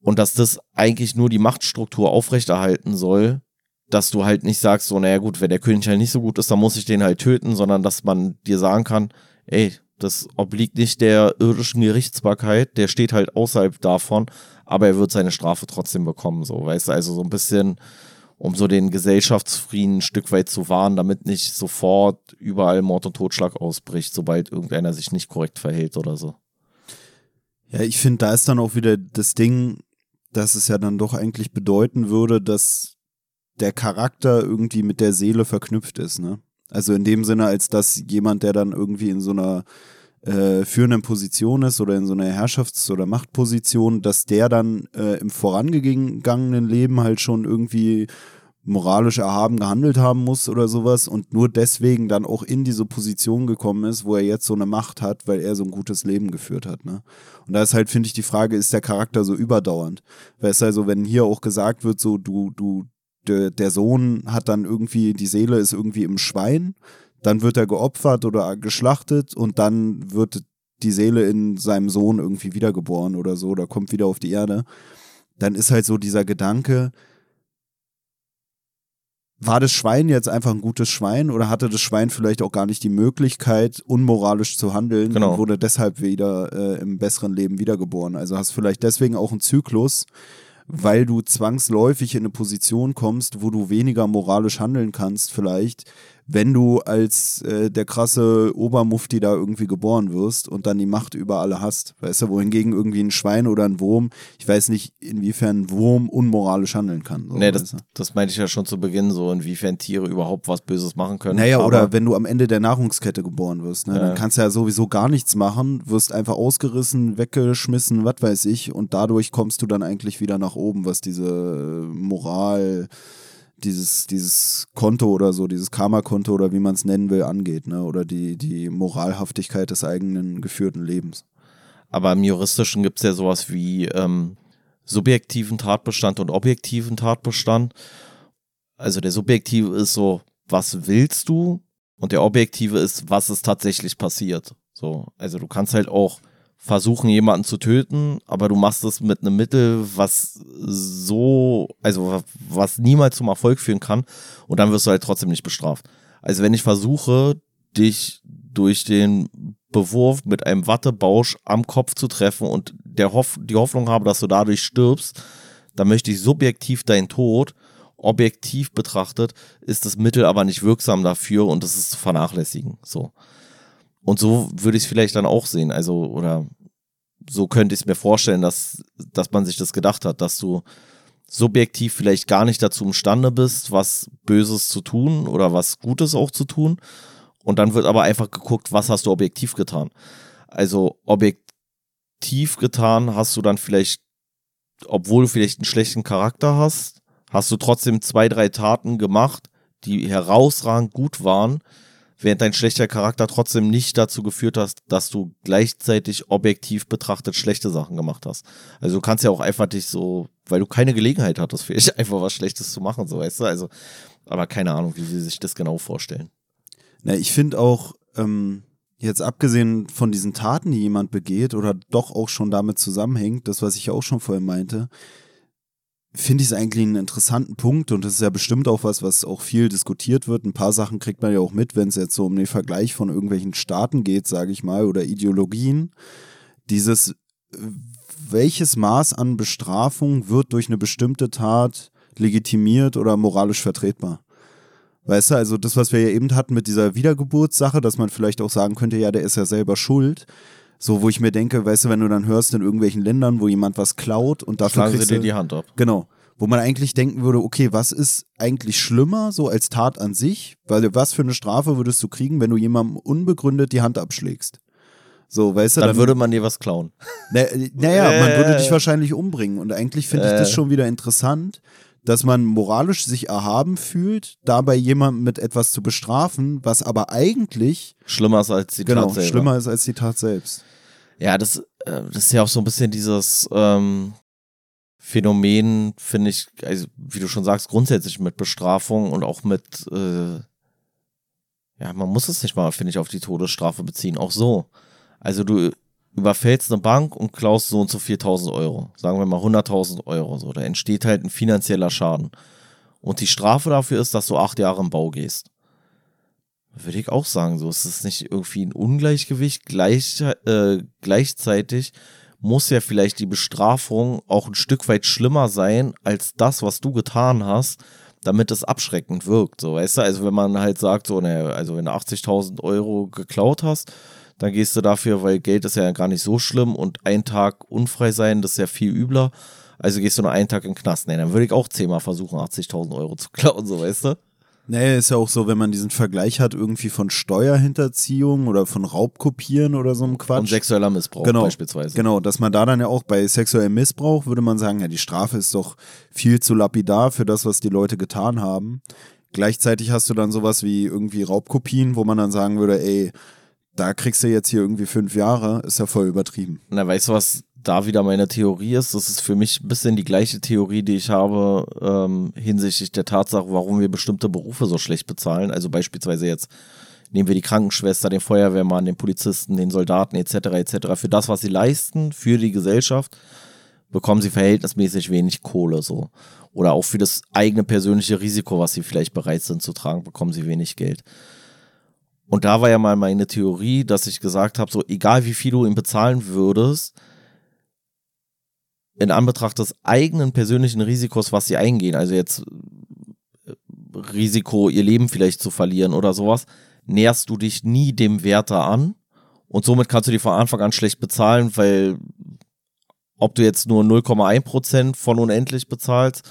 Und dass das eigentlich nur die Machtstruktur aufrechterhalten soll, dass du halt nicht sagst, so, naja gut, wenn der König halt nicht so gut ist, dann muss ich den halt töten, sondern dass man dir sagen kann, ey, das obliegt nicht der irdischen Gerichtsbarkeit, der steht halt außerhalb davon, aber er wird seine Strafe trotzdem bekommen, so, weißt du, also so ein bisschen, um so den Gesellschaftsfrieden ein Stück weit zu wahren, damit nicht sofort überall Mord und Totschlag ausbricht, sobald irgendeiner sich nicht korrekt verhält oder so. Ja, ich finde, da ist dann auch wieder das Ding, dass es ja dann doch eigentlich bedeuten würde, dass der Charakter irgendwie mit der Seele verknüpft ist, ne? Also in dem Sinne, als dass jemand, der dann irgendwie in so einer äh, führenden Position ist oder in so einer Herrschafts- oder Machtposition, dass der dann äh, im vorangegangenen Leben halt schon irgendwie moralisch erhaben gehandelt haben muss oder sowas und nur deswegen dann auch in diese Position gekommen ist, wo er jetzt so eine Macht hat, weil er so ein gutes Leben geführt hat. Ne? Und da ist halt, finde ich, die Frage, ist der Charakter so überdauernd? Weil es also, wenn hier auch gesagt wird, so du, du, de, der Sohn hat dann irgendwie, die Seele ist irgendwie im Schwein, dann wird er geopfert oder geschlachtet und dann wird die Seele in seinem Sohn irgendwie wiedergeboren oder so oder kommt wieder auf die Erde. Dann ist halt so dieser Gedanke, war das Schwein jetzt einfach ein gutes Schwein oder hatte das Schwein vielleicht auch gar nicht die Möglichkeit, unmoralisch zu handeln genau. und wurde deshalb wieder äh, im besseren Leben wiedergeboren? Also hast vielleicht deswegen auch einen Zyklus, weil du zwangsläufig in eine Position kommst, wo du weniger moralisch handeln kannst, vielleicht, wenn du als äh, der krasse Obermufti da irgendwie geboren wirst und dann die Macht über alle hast. Weißt du, wohingegen irgendwie ein Schwein oder ein Wurm, ich weiß nicht, inwiefern ein Wurm unmoralisch handeln kann. So, nee, das, das meinte ich ja schon zu Beginn, so inwiefern Tiere überhaupt was Böses machen können. Naja, Aber oder wenn du am Ende der Nahrungskette geboren wirst, ne, ja. dann kannst du ja sowieso gar nichts machen, wirst einfach ausgerissen, weggeschmissen, was weiß ich, und dadurch kommst du dann eigentlich wieder nach oben, was diese Moral dieses, dieses Konto oder so, dieses Karma-Konto oder wie man es nennen will, angeht, ne? Oder die, die Moralhaftigkeit des eigenen geführten Lebens. Aber im Juristischen gibt es ja sowas wie ähm, subjektiven Tatbestand und objektiven Tatbestand. Also der subjektive ist so, was willst du? Und der objektive ist, was ist tatsächlich passiert. So, also du kannst halt auch versuchen, jemanden zu töten, aber du machst es mit einem Mittel, was so, also was niemals zum Erfolg führen kann und dann wirst du halt trotzdem nicht bestraft. Also wenn ich versuche, dich durch den Bewurf mit einem Wattebausch am Kopf zu treffen und der Hoff die Hoffnung habe, dass du dadurch stirbst, dann möchte ich subjektiv deinen Tod. Objektiv betrachtet ist das Mittel aber nicht wirksam dafür und das ist zu vernachlässigen. So. Und so würde ich es vielleicht dann auch sehen. Also, oder so könnte ich es mir vorstellen, dass, dass man sich das gedacht hat, dass du subjektiv vielleicht gar nicht dazu imstande bist, was Böses zu tun oder was Gutes auch zu tun. Und dann wird aber einfach geguckt, was hast du objektiv getan. Also objektiv getan hast du dann vielleicht, obwohl du vielleicht einen schlechten Charakter hast, hast du trotzdem zwei, drei Taten gemacht, die herausragend gut waren, während dein schlechter Charakter trotzdem nicht dazu geführt hast, dass du gleichzeitig objektiv betrachtet schlechte Sachen gemacht hast. Also du kannst ja auch einfach dich so, weil du keine Gelegenheit hattest, vielleicht einfach was Schlechtes zu machen, so weißt du. Also, aber keine Ahnung, wie sie sich das genau vorstellen. Na, ich finde auch, ähm, jetzt abgesehen von diesen Taten, die jemand begeht oder doch auch schon damit zusammenhängt, das, was ich auch schon vorhin meinte, finde ich es eigentlich einen interessanten Punkt und das ist ja bestimmt auch was, was auch viel diskutiert wird. Ein paar Sachen kriegt man ja auch mit, wenn es jetzt so um den Vergleich von irgendwelchen Staaten geht, sage ich mal, oder Ideologien. Dieses, welches Maß an Bestrafung wird durch eine bestimmte Tat legitimiert oder moralisch vertretbar? Weißt du, also das, was wir ja eben hatten mit dieser Wiedergeburtssache, dass man vielleicht auch sagen könnte, ja, der ist ja selber schuld. So, wo ich mir denke, weißt du, wenn du dann hörst in irgendwelchen Ländern, wo jemand was klaut und dafür Schlagen kriegst sie dir die Hand ab. Genau. Wo man eigentlich denken würde, okay, was ist eigentlich schlimmer so als Tat an sich? Weil was für eine Strafe würdest du kriegen, wenn du jemandem unbegründet die Hand abschlägst? So, weißt du, Dann, dann, würde man dir was klauen. na, naja, man würde dich Äh. wahrscheinlich umbringen. Und eigentlich finde ich das Äh. schon wieder interessant, dass man moralisch sich erhaben fühlt, dabei jemanden mit etwas zu bestrafen, was aber eigentlich Schlimmer ist als die genau Tat selber. schlimmer ist als die Tat selbst. Ja, das, äh, das ist ja auch so ein bisschen dieses ähm, Phänomen, finde ich, also wie du schon sagst, grundsätzlich mit Bestrafung und auch mit, äh, ja, man muss es nicht mal, finde ich, auf die Todesstrafe beziehen, auch so. Also du überfällst eine Bank und klaust so und so 4000 Euro. Sagen wir mal 100.000 Euro. So, da entsteht halt ein finanzieller Schaden. Und die Strafe dafür ist, dass du acht Jahre im Bau gehst. Würde ich auch sagen, so ist es nicht irgendwie ein Ungleichgewicht. Gleich, äh, gleichzeitig muss ja vielleicht die Bestrafung auch ein Stück weit schlimmer sein als das, was du getan hast, damit es abschreckend wirkt. So, weißt du, also wenn man halt sagt, so, ne, also wenn du 80.000 Euro geklaut hast, dann gehst du dafür, weil Geld ist ja gar nicht so schlimm und ein Tag unfrei sein, das ist ja viel übler. Also gehst du nur einen Tag in den Knast. Nee, dann würde ich auch zehnmal versuchen, 80.000 Euro zu klauen, so weißt du? Nee, ist ja auch so, wenn man diesen Vergleich hat, irgendwie von Steuerhinterziehung oder von Raubkopieren oder so einem Quatsch. Und sexueller Missbrauch genau, beispielsweise. Genau, dass man da dann ja auch bei sexuellem Missbrauch würde man sagen, ja, die Strafe ist doch viel zu lapidar für das, was die Leute getan haben. Gleichzeitig hast du dann sowas wie irgendwie Raubkopien, wo man dann sagen würde, ey, da kriegst du jetzt hier irgendwie fünf Jahre, ist ja voll übertrieben. Na, weißt du, was da wieder meine Theorie ist? Das ist für mich ein bisschen die gleiche Theorie, die ich habe ähm, hinsichtlich der Tatsache, warum wir bestimmte Berufe so schlecht bezahlen. Also beispielsweise jetzt nehmen wir die Krankenschwester, den Feuerwehrmann, den Polizisten, den Soldaten etc. etc. Für das, was sie leisten, für die Gesellschaft, bekommen sie verhältnismäßig wenig Kohle so. Oder auch für das eigene persönliche Risiko, was sie vielleicht bereit sind zu tragen, bekommen sie wenig Geld. Und da war ja mal meine Theorie, dass ich gesagt habe, so egal wie viel du ihm bezahlen würdest, in Anbetracht des eigenen persönlichen Risikos, was sie eingehen, also jetzt äh, Risiko, ihr Leben vielleicht zu verlieren oder sowas, näherst du dich nie dem Wärter an. Und somit kannst du die von Anfang an schlecht bezahlen, weil ob du jetzt nur 0,1% von unendlich bezahlst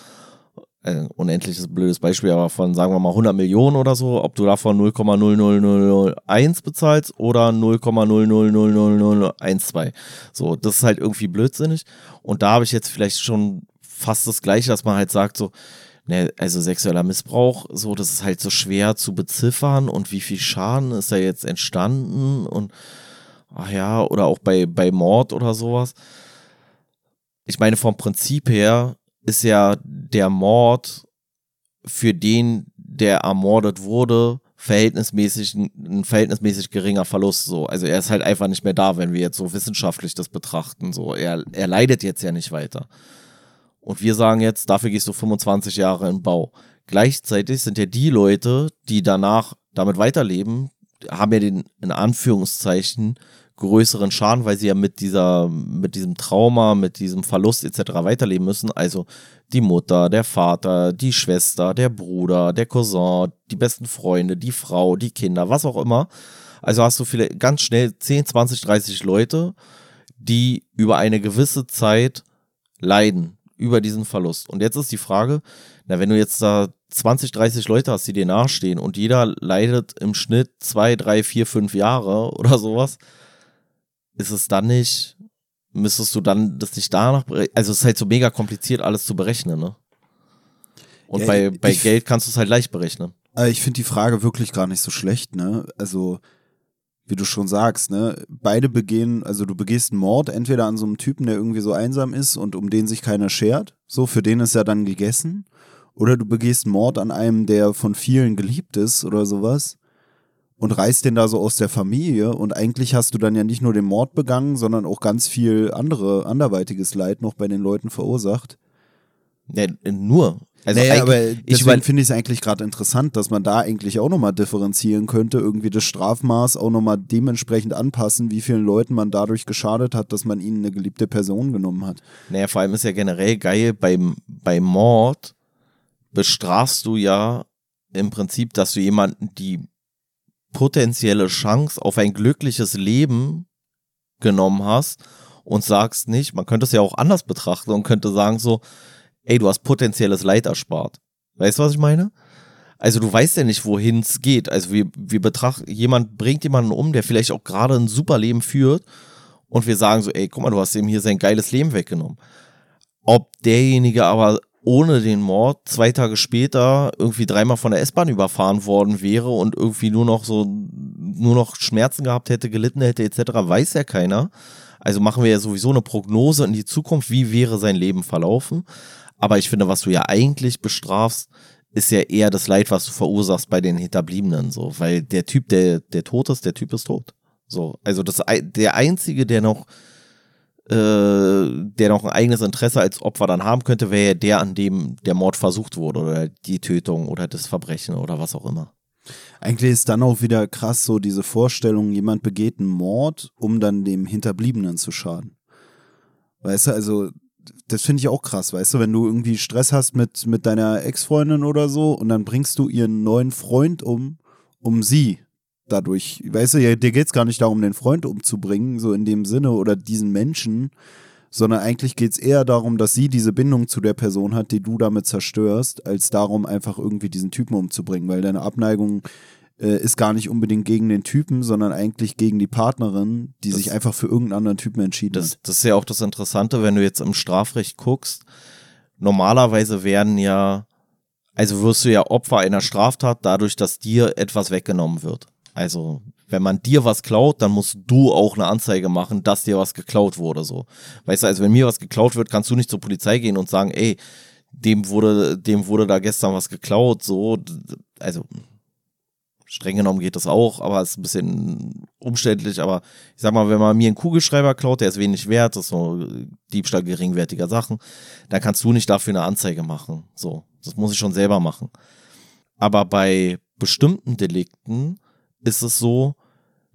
äh, unendlich ist ein blödes Beispiel, aber von sagen wir mal 100 Millionen oder so, ob du davon 0,00001 bezahlst oder 0,0000012. So, das ist halt irgendwie blödsinnig. Und da habe ich jetzt vielleicht schon fast das Gleiche, dass man halt sagt so, ne, also sexueller Missbrauch, so, das ist halt so schwer zu beziffern und wie viel Schaden ist da jetzt entstanden und ach ja, oder auch bei, bei Mord oder sowas. Ich meine, vom Prinzip her ist ja der Mord für den, der ermordet wurde, verhältnismäßig ein verhältnismäßig geringer Verlust so. Also er ist halt einfach nicht mehr da, wenn wir jetzt so wissenschaftlich das betrachten so. Er er leidet jetzt ja nicht weiter. Und wir sagen jetzt, dafür gehst du 25 Jahre in Bau. Gleichzeitig sind ja die Leute, die danach damit weiterleben, haben ja den in Anführungszeichen größeren Schaden, weil sie ja mit dieser, mit diesem Trauma, mit diesem Verlust etc. weiterleben müssen. Also die Mutter, der Vater, die Schwester, der Bruder, der Cousin, die besten Freunde, die Frau, die Kinder, was auch immer. Also hast du vielleicht ganz schnell 10, 20, 30 Leute, die über eine gewisse Zeit leiden über diesen Verlust. Und jetzt ist die Frage, na, wenn du jetzt da 20, 30 Leute hast, die dir nachstehen und jeder leidet im Schnitt zwei, drei, vier, fünf Jahre oder sowas, ist es dann nicht, müsstest du dann das nicht danach, also es ist halt so mega kompliziert, alles zu berechnen, ne? Und ja, bei, bei ich, Geld kannst du es halt leicht berechnen. Ich finde die Frage wirklich gar nicht so schlecht, ne? Also, wie du schon sagst, ne? Beide begehen, also du begehst einen Mord, entweder an so einem Typen, der irgendwie so einsam ist und um den sich keiner schert, so, für den ist ja dann gegessen. Oder du begehst einen Mord an einem, der von vielen geliebt ist oder sowas und reißt den da so aus der Familie und eigentlich hast du dann ja nicht nur den Mord begangen, sondern auch ganz viel andere, anderweitiges Leid noch bei den Leuten verursacht. Ja, nur. Also naja, aber deswegen finde ich es eigentlich gerade interessant, dass man da eigentlich auch nochmal differenzieren könnte, irgendwie das Strafmaß auch nochmal dementsprechend anpassen, wie vielen Leuten man dadurch geschadet hat, dass man ihnen eine geliebte Person genommen hat. Naja, vor allem ist ja generell geil, beim, beim Mord bestrafst du ja im Prinzip, dass du jemanden die potenzielle Chance auf ein glückliches Leben genommen hast und sagst nicht, man könnte es ja auch anders betrachten und könnte sagen so, ey, du hast potenzielles Leid erspart. Weißt du, was ich meine? Also du weißt ja nicht, wohin es geht. Also wir, wir betrachten, jemand bringt jemanden um, der vielleicht auch gerade ein super Leben führt und wir sagen so, ey, guck mal, du hast ihm hier sein geiles Leben weggenommen. Ob derjenige aber ohne den Mord zwei Tage später irgendwie dreimal von der S-Bahn überfahren worden wäre und irgendwie nur noch so, nur noch Schmerzen gehabt hätte, gelitten hätte, etc., weiß ja keiner. Also machen wir ja sowieso eine Prognose in die Zukunft, wie wäre sein Leben verlaufen. Aber ich finde, was du ja eigentlich bestrafst, ist ja eher das Leid, was du verursachst bei den Hinterbliebenen, so, weil der Typ, der, der tot ist, der Typ ist tot. So, also das, der Einzige, der noch, äh, der noch ein eigenes Interesse als Opfer dann haben könnte, wäre der, an dem der Mord versucht wurde oder die Tötung oder das Verbrechen oder was auch immer. Eigentlich ist dann auch wieder krass so diese Vorstellung, jemand begeht einen Mord, um dann dem Hinterbliebenen zu schaden. Weißt du, also das finde ich auch krass, weißt du, wenn du irgendwie Stress hast mit, mit deiner Ex-Freundin oder so und dann bringst du ihren neuen Freund um, um sie dadurch, weißt du, ja, dir geht es gar nicht darum, den Freund umzubringen, so in dem Sinne, oder diesen Menschen, sondern eigentlich geht es eher darum, dass sie diese Bindung zu der Person hat, die du damit zerstörst, als darum, einfach irgendwie diesen Typen umzubringen, weil deine Abneigung äh, ist gar nicht unbedingt gegen den Typen, sondern eigentlich gegen die Partnerin, die das, sich einfach für irgendeinen anderen Typen entschieden das, hat. Das ist ja auch das Interessante, wenn du jetzt im Strafrecht guckst. Normalerweise werden ja, also wirst du ja Opfer einer Straftat dadurch, dass dir etwas weggenommen wird. Also, wenn man dir was klaut, dann musst du auch eine Anzeige machen, dass dir was geklaut wurde, so. Weißt du, also wenn mir was geklaut wird, kannst du nicht zur Polizei gehen und sagen, ey, dem wurde, dem wurde da gestern was geklaut, so. Also, streng genommen geht das auch, aber es ist ein bisschen umständlich. Aber ich sag mal, wenn man mir einen Kugelschreiber klaut, der ist wenig wert, das ist so Diebstahl geringwertiger Sachen, dann kannst du nicht dafür eine Anzeige machen. So, das muss ich schon selber machen. Aber bei bestimmten Delikten ist es so,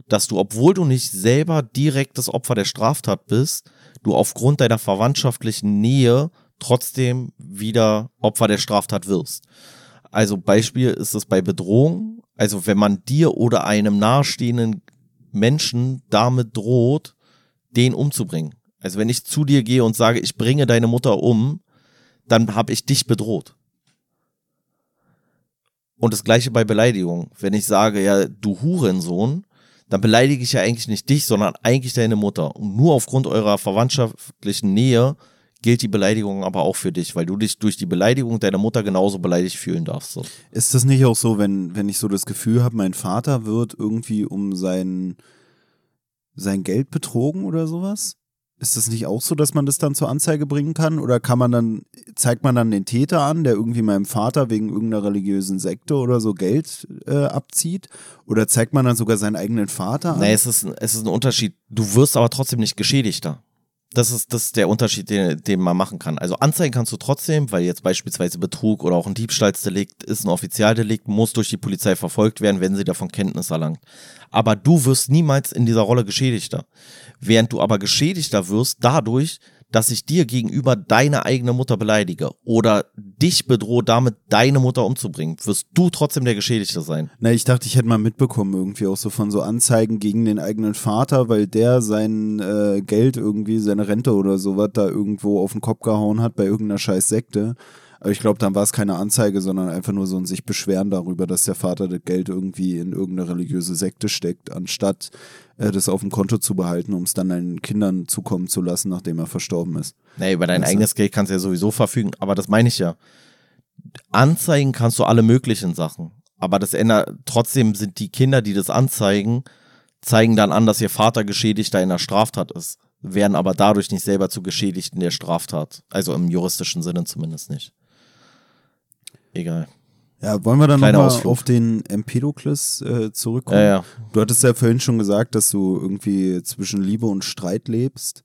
dass du, obwohl du nicht selber direkt das Opfer der Straftat bist, du aufgrund deiner verwandtschaftlichen Nähe trotzdem wieder Opfer der Straftat wirst. Also Beispiel ist es bei Bedrohung, also wenn man dir oder einem nahestehenden Menschen damit droht, den umzubringen. Also wenn ich zu dir gehe und sage, ich bringe deine Mutter um, dann habe ich dich bedroht. Und das gleiche bei Beleidigung. Wenn ich sage, ja, du Hurensohn, dann beleidige ich ja eigentlich nicht dich, sondern eigentlich deine Mutter. Und nur aufgrund eurer verwandtschaftlichen Nähe gilt die Beleidigung aber auch für dich, weil du dich durch die Beleidigung deiner Mutter genauso beleidigt fühlen darfst. So. Ist das nicht auch so, wenn, wenn ich so das Gefühl habe, mein Vater wird irgendwie um sein, sein Geld betrogen oder sowas? Ist das nicht auch so, dass man das dann zur Anzeige bringen kann? Oder kann man dann, zeigt man dann den Täter an, der irgendwie meinem Vater wegen irgendeiner religiösen Sekte oder so Geld äh, abzieht? Oder zeigt man dann sogar seinen eigenen Vater an? Nein, es ist, es ist ein Unterschied. Du wirst aber trotzdem nicht Geschädigter. Das ist, das ist der Unterschied, den, den man machen kann. Also anzeigen kannst du trotzdem, weil jetzt beispielsweise Betrug oder auch ein Diebstahlsdelikt ist ein Offizialdelikt, muss durch die Polizei verfolgt werden, wenn sie davon Kenntnis erlangt. Aber du wirst niemals in dieser Rolle Geschädigter. Während du aber Geschädigter wirst dadurch, dass ich dir gegenüber deine eigene Mutter beleidige oder dich bedrohe, damit deine Mutter umzubringen, wirst du trotzdem der Geschädigte sein. Na, ich dachte, ich hätte mal mitbekommen, irgendwie auch so von so Anzeigen gegen den eigenen Vater, weil der sein äh, Geld irgendwie, seine Rente oder sowas da irgendwo auf den Kopf gehauen hat bei irgendeiner scheiß Sekte. Aber ich glaube, dann war es keine Anzeige, sondern einfach nur so ein sich beschweren darüber, dass der Vater das Geld irgendwie in irgendeine religiöse Sekte steckt, anstatt äh, das auf dem Konto zu behalten, um es dann deinen Kindern zukommen zu lassen, nachdem er verstorben ist. Nee, über dein weißt eigenes Geld kannst du ja sowieso verfügen, aber das meine ich ja. Anzeigen kannst du alle möglichen Sachen. Aber das ändert, trotzdem sind die Kinder, die das anzeigen, zeigen dann an, dass ihr Vater Geschädigter in einer Straftat ist, werden aber dadurch nicht selber zu Geschädigten der Straftat. Also im juristischen Sinne zumindest nicht egal. Ja, wollen wir dann nochmal auf den Empedokles äh, zurückkommen? Ja, ja. Du hattest ja vorhin schon gesagt, dass du irgendwie zwischen Liebe und Streit lebst.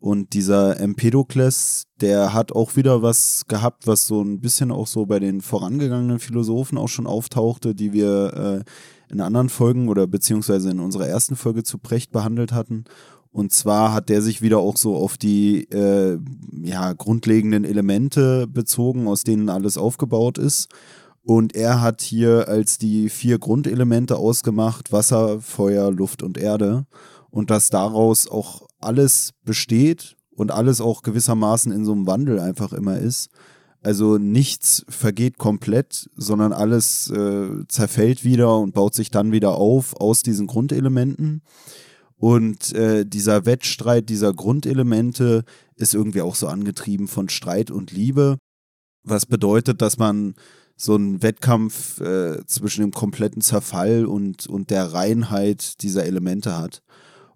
Und dieser Empedokles, der hat auch wieder was gehabt, was so ein bisschen auch so bei den vorangegangenen Philosophen auch schon auftauchte, die wir äh, in anderen Folgen oder beziehungsweise in unserer ersten Folge zu Precht behandelt hatten. Und zwar hat der sich wieder auch so auf die äh, ja, grundlegenden Elemente bezogen, aus denen alles aufgebaut ist. Und er hat hier als die vier Grundelemente ausgemacht, Wasser, Feuer, Luft und Erde. Und dass daraus auch alles besteht und alles auch gewissermaßen in so einem Wandel einfach immer ist. Also nichts vergeht komplett, sondern alles äh, zerfällt wieder und baut sich dann wieder auf aus diesen Grundelementen. Und äh, dieser Wettstreit dieser Grundelemente ist irgendwie auch so angetrieben von Streit und Liebe, was bedeutet, dass man so einen Wettkampf äh, zwischen dem kompletten Zerfall und, und der Reinheit dieser Elemente hat.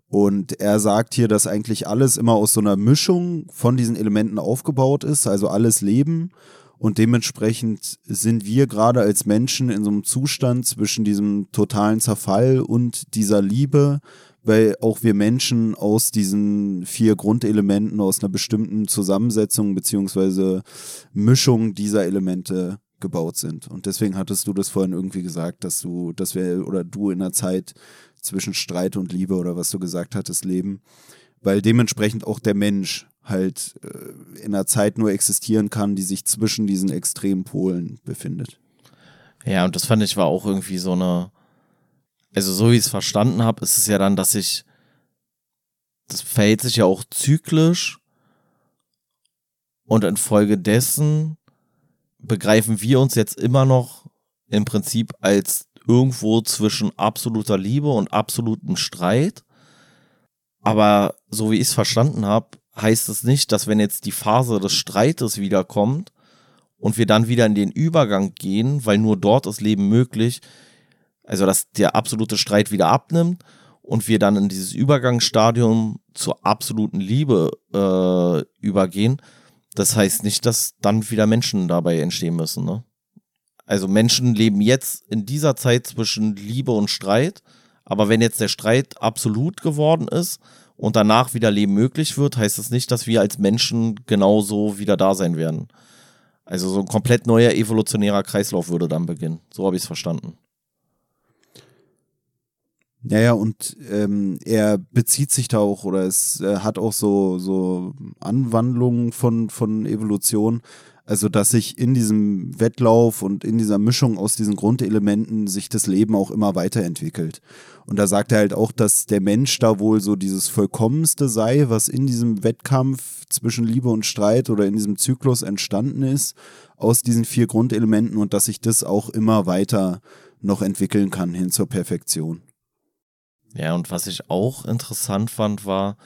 Und er sagt hier, dass eigentlich alles immer aus so einer Mischung von diesen Elementen aufgebaut ist, also alles Leben. Und dementsprechend sind wir gerade als Menschen in so einem Zustand zwischen diesem totalen Zerfall und dieser Liebe, weil auch wir Menschen aus diesen vier Grundelementen, aus einer bestimmten Zusammensetzung beziehungsweise Mischung dieser Elemente gebaut sind. Und deswegen hattest du das vorhin irgendwie gesagt, dass du, dass wir oder du in einer Zeit zwischen Streit und Liebe oder was du gesagt hattest, leben, weil dementsprechend auch der Mensch halt äh, in einer Zeit nur existieren kann, die sich zwischen diesen extremen Polen befindet. Ja, und das fand ich war auch irgendwie so eine, also so wie ich es verstanden habe, ist es ja dann, dass ich, das verhält sich ja auch zyklisch und infolgedessen begreifen wir uns jetzt immer noch im Prinzip als irgendwo zwischen absoluter Liebe und absolutem Streit. Aber so wie ich es verstanden habe, heißt es nicht, dass wenn jetzt die Phase des Streites wiederkommt und wir dann wieder in den Übergang gehen, weil nur dort ist Leben möglich, also dass der absolute Streit wieder abnimmt und wir dann in dieses Übergangsstadium zur absoluten Liebe äh, übergehen, das heißt nicht, dass dann wieder Menschen dabei entstehen müssen. Ne? Also Menschen leben jetzt in dieser Zeit zwischen Liebe und Streit, aber wenn jetzt der Streit absolut geworden ist und danach wieder Leben möglich wird, heißt das nicht, dass wir als Menschen genauso wieder da sein werden. Also so ein komplett neuer evolutionärer Kreislauf würde dann beginnen. So habe ich es verstanden. Naja, und ähm, er bezieht sich da auch oder es äh, hat auch so, so Anwandlungen von, von Evolution. Also, dass sich in diesem Wettlauf und in dieser Mischung aus diesen Grundelementen sich das Leben auch immer weiterentwickelt. Und da sagt er halt auch, dass der Mensch da wohl so dieses Vollkommenste sei, was in diesem Wettkampf zwischen Liebe und Streit oder in diesem Zyklus entstanden ist, aus diesen vier Grundelementen und dass sich das auch immer weiter noch entwickeln kann hin zur Perfektion. Ja, und was ich auch interessant fand, war,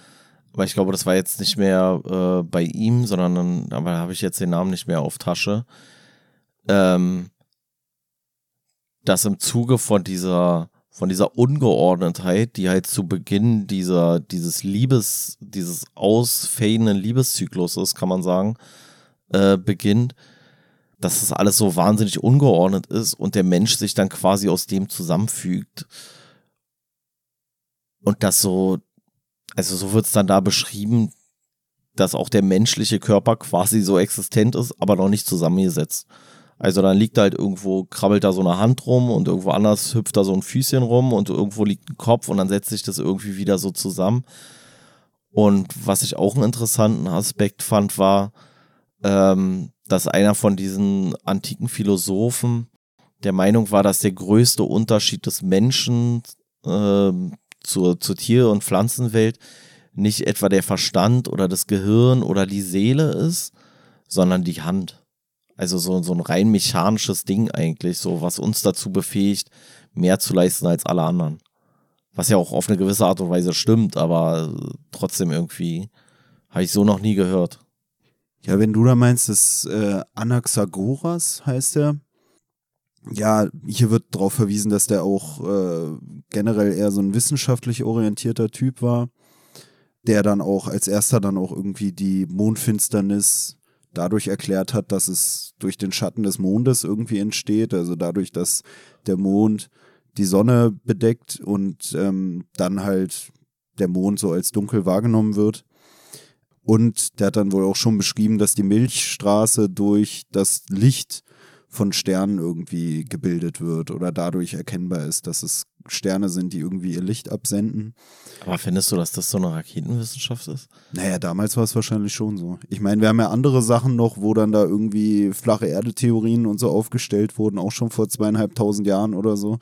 aber ich glaube, das war jetzt nicht mehr äh, bei ihm, sondern aber da habe ich jetzt den Namen nicht mehr auf Tasche, ähm, dass im Zuge von dieser von dieser Ungeordnetheit, die halt zu Beginn dieser, dieses Liebes, dieses ausfadenden Liebeszykluses, kann man sagen, äh, beginnt, dass das alles so wahnsinnig ungeordnet ist und der Mensch sich dann quasi aus dem zusammenfügt und das so, also so wird es dann da beschrieben, dass auch der menschliche Körper quasi so existent ist, aber noch nicht zusammengesetzt. Also dann liegt halt irgendwo, krabbelt da so eine Hand rum und irgendwo anders hüpft da so ein Füßchen rum und irgendwo liegt ein Kopf und dann setzt sich das irgendwie wieder so zusammen. Und was ich auch einen interessanten Aspekt fand, war, ähm, dass einer von diesen antiken Philosophen der Meinung war, dass der größte Unterschied des Menschen ähm, zur, zur Tier- und Pflanzenwelt nicht etwa der Verstand oder das Gehirn oder die Seele ist, sondern die Hand. Also so, so ein rein mechanisches Ding eigentlich, so was uns dazu befähigt, mehr zu leisten als alle anderen. Was ja auch auf eine gewisse Art und Weise stimmt, aber trotzdem irgendwie habe ich so noch nie gehört. Ja, wenn du da meinst, dass äh, Anaxagoras heißt er, ja, hier wird darauf verwiesen, dass der auch äh, generell eher so ein wissenschaftlich orientierter Typ war, der dann auch als erster dann auch irgendwie die Mondfinsternis dadurch erklärt hat, dass es durch den Schatten des Mondes irgendwie entsteht, also dadurch, dass der Mond die Sonne bedeckt und ähm, dann halt der Mond so als dunkel wahrgenommen wird. Und der hat dann wohl auch schon beschrieben, dass die Milchstraße durch das Licht von Sternen irgendwie gebildet wird oder dadurch erkennbar ist, dass es Sterne sind, die irgendwie ihr Licht absenden. Aber findest du, dass das so eine Raketenwissenschaft ist? Naja, damals war es wahrscheinlich schon so. Ich meine, wir haben ja andere Sachen noch, wo dann da irgendwie flache Erde-Theorien und so aufgestellt wurden, auch schon vor zweieinhalbtausend Jahren oder so.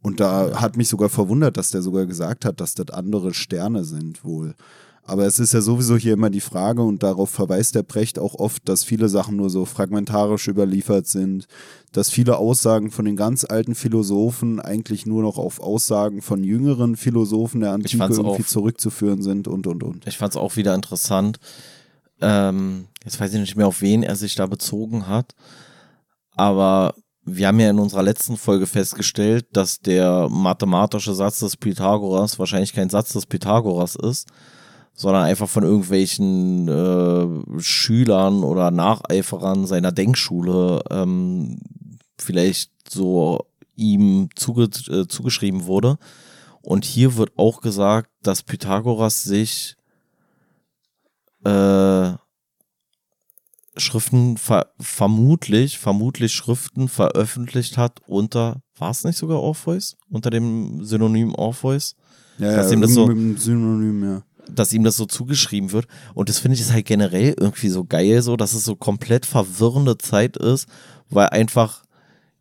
Und da hat mich sogar verwundert, dass der sogar gesagt hat, dass das andere Sterne sind wohl. Aber es ist ja sowieso hier immer die Frage und darauf verweist der Precht auch oft, dass viele Sachen nur so fragmentarisch überliefert sind, dass viele Aussagen von den ganz alten Philosophen eigentlich nur noch auf Aussagen von jüngeren Philosophen der Antike irgendwie auch, zurückzuführen sind und und und. Ich fand es auch wieder interessant. Ähm, jetzt weiß ich nicht mehr, auf wen er sich da bezogen hat, aber wir haben ja in unserer letzten Folge festgestellt, dass der mathematische Satz des Pythagoras wahrscheinlich kein Satz des Pythagoras ist, sondern einfach von irgendwelchen äh, Schülern oder Nacheiferern seiner Denkschule ähm, vielleicht so ihm zuge äh, zugeschrieben wurde. Und hier wird auch gesagt, dass Pythagoras sich äh, Schriften ver vermutlich, vermutlich Schriften veröffentlicht hat unter, war es nicht sogar Orpheus? Unter dem Synonym Orpheus? Ja, ja, das so- mit dem Synonym, ja. Dass ihm das so zugeschrieben wird. Und das finde ich ist halt generell irgendwie so geil, so, dass es so komplett verwirrende Zeit ist, weil einfach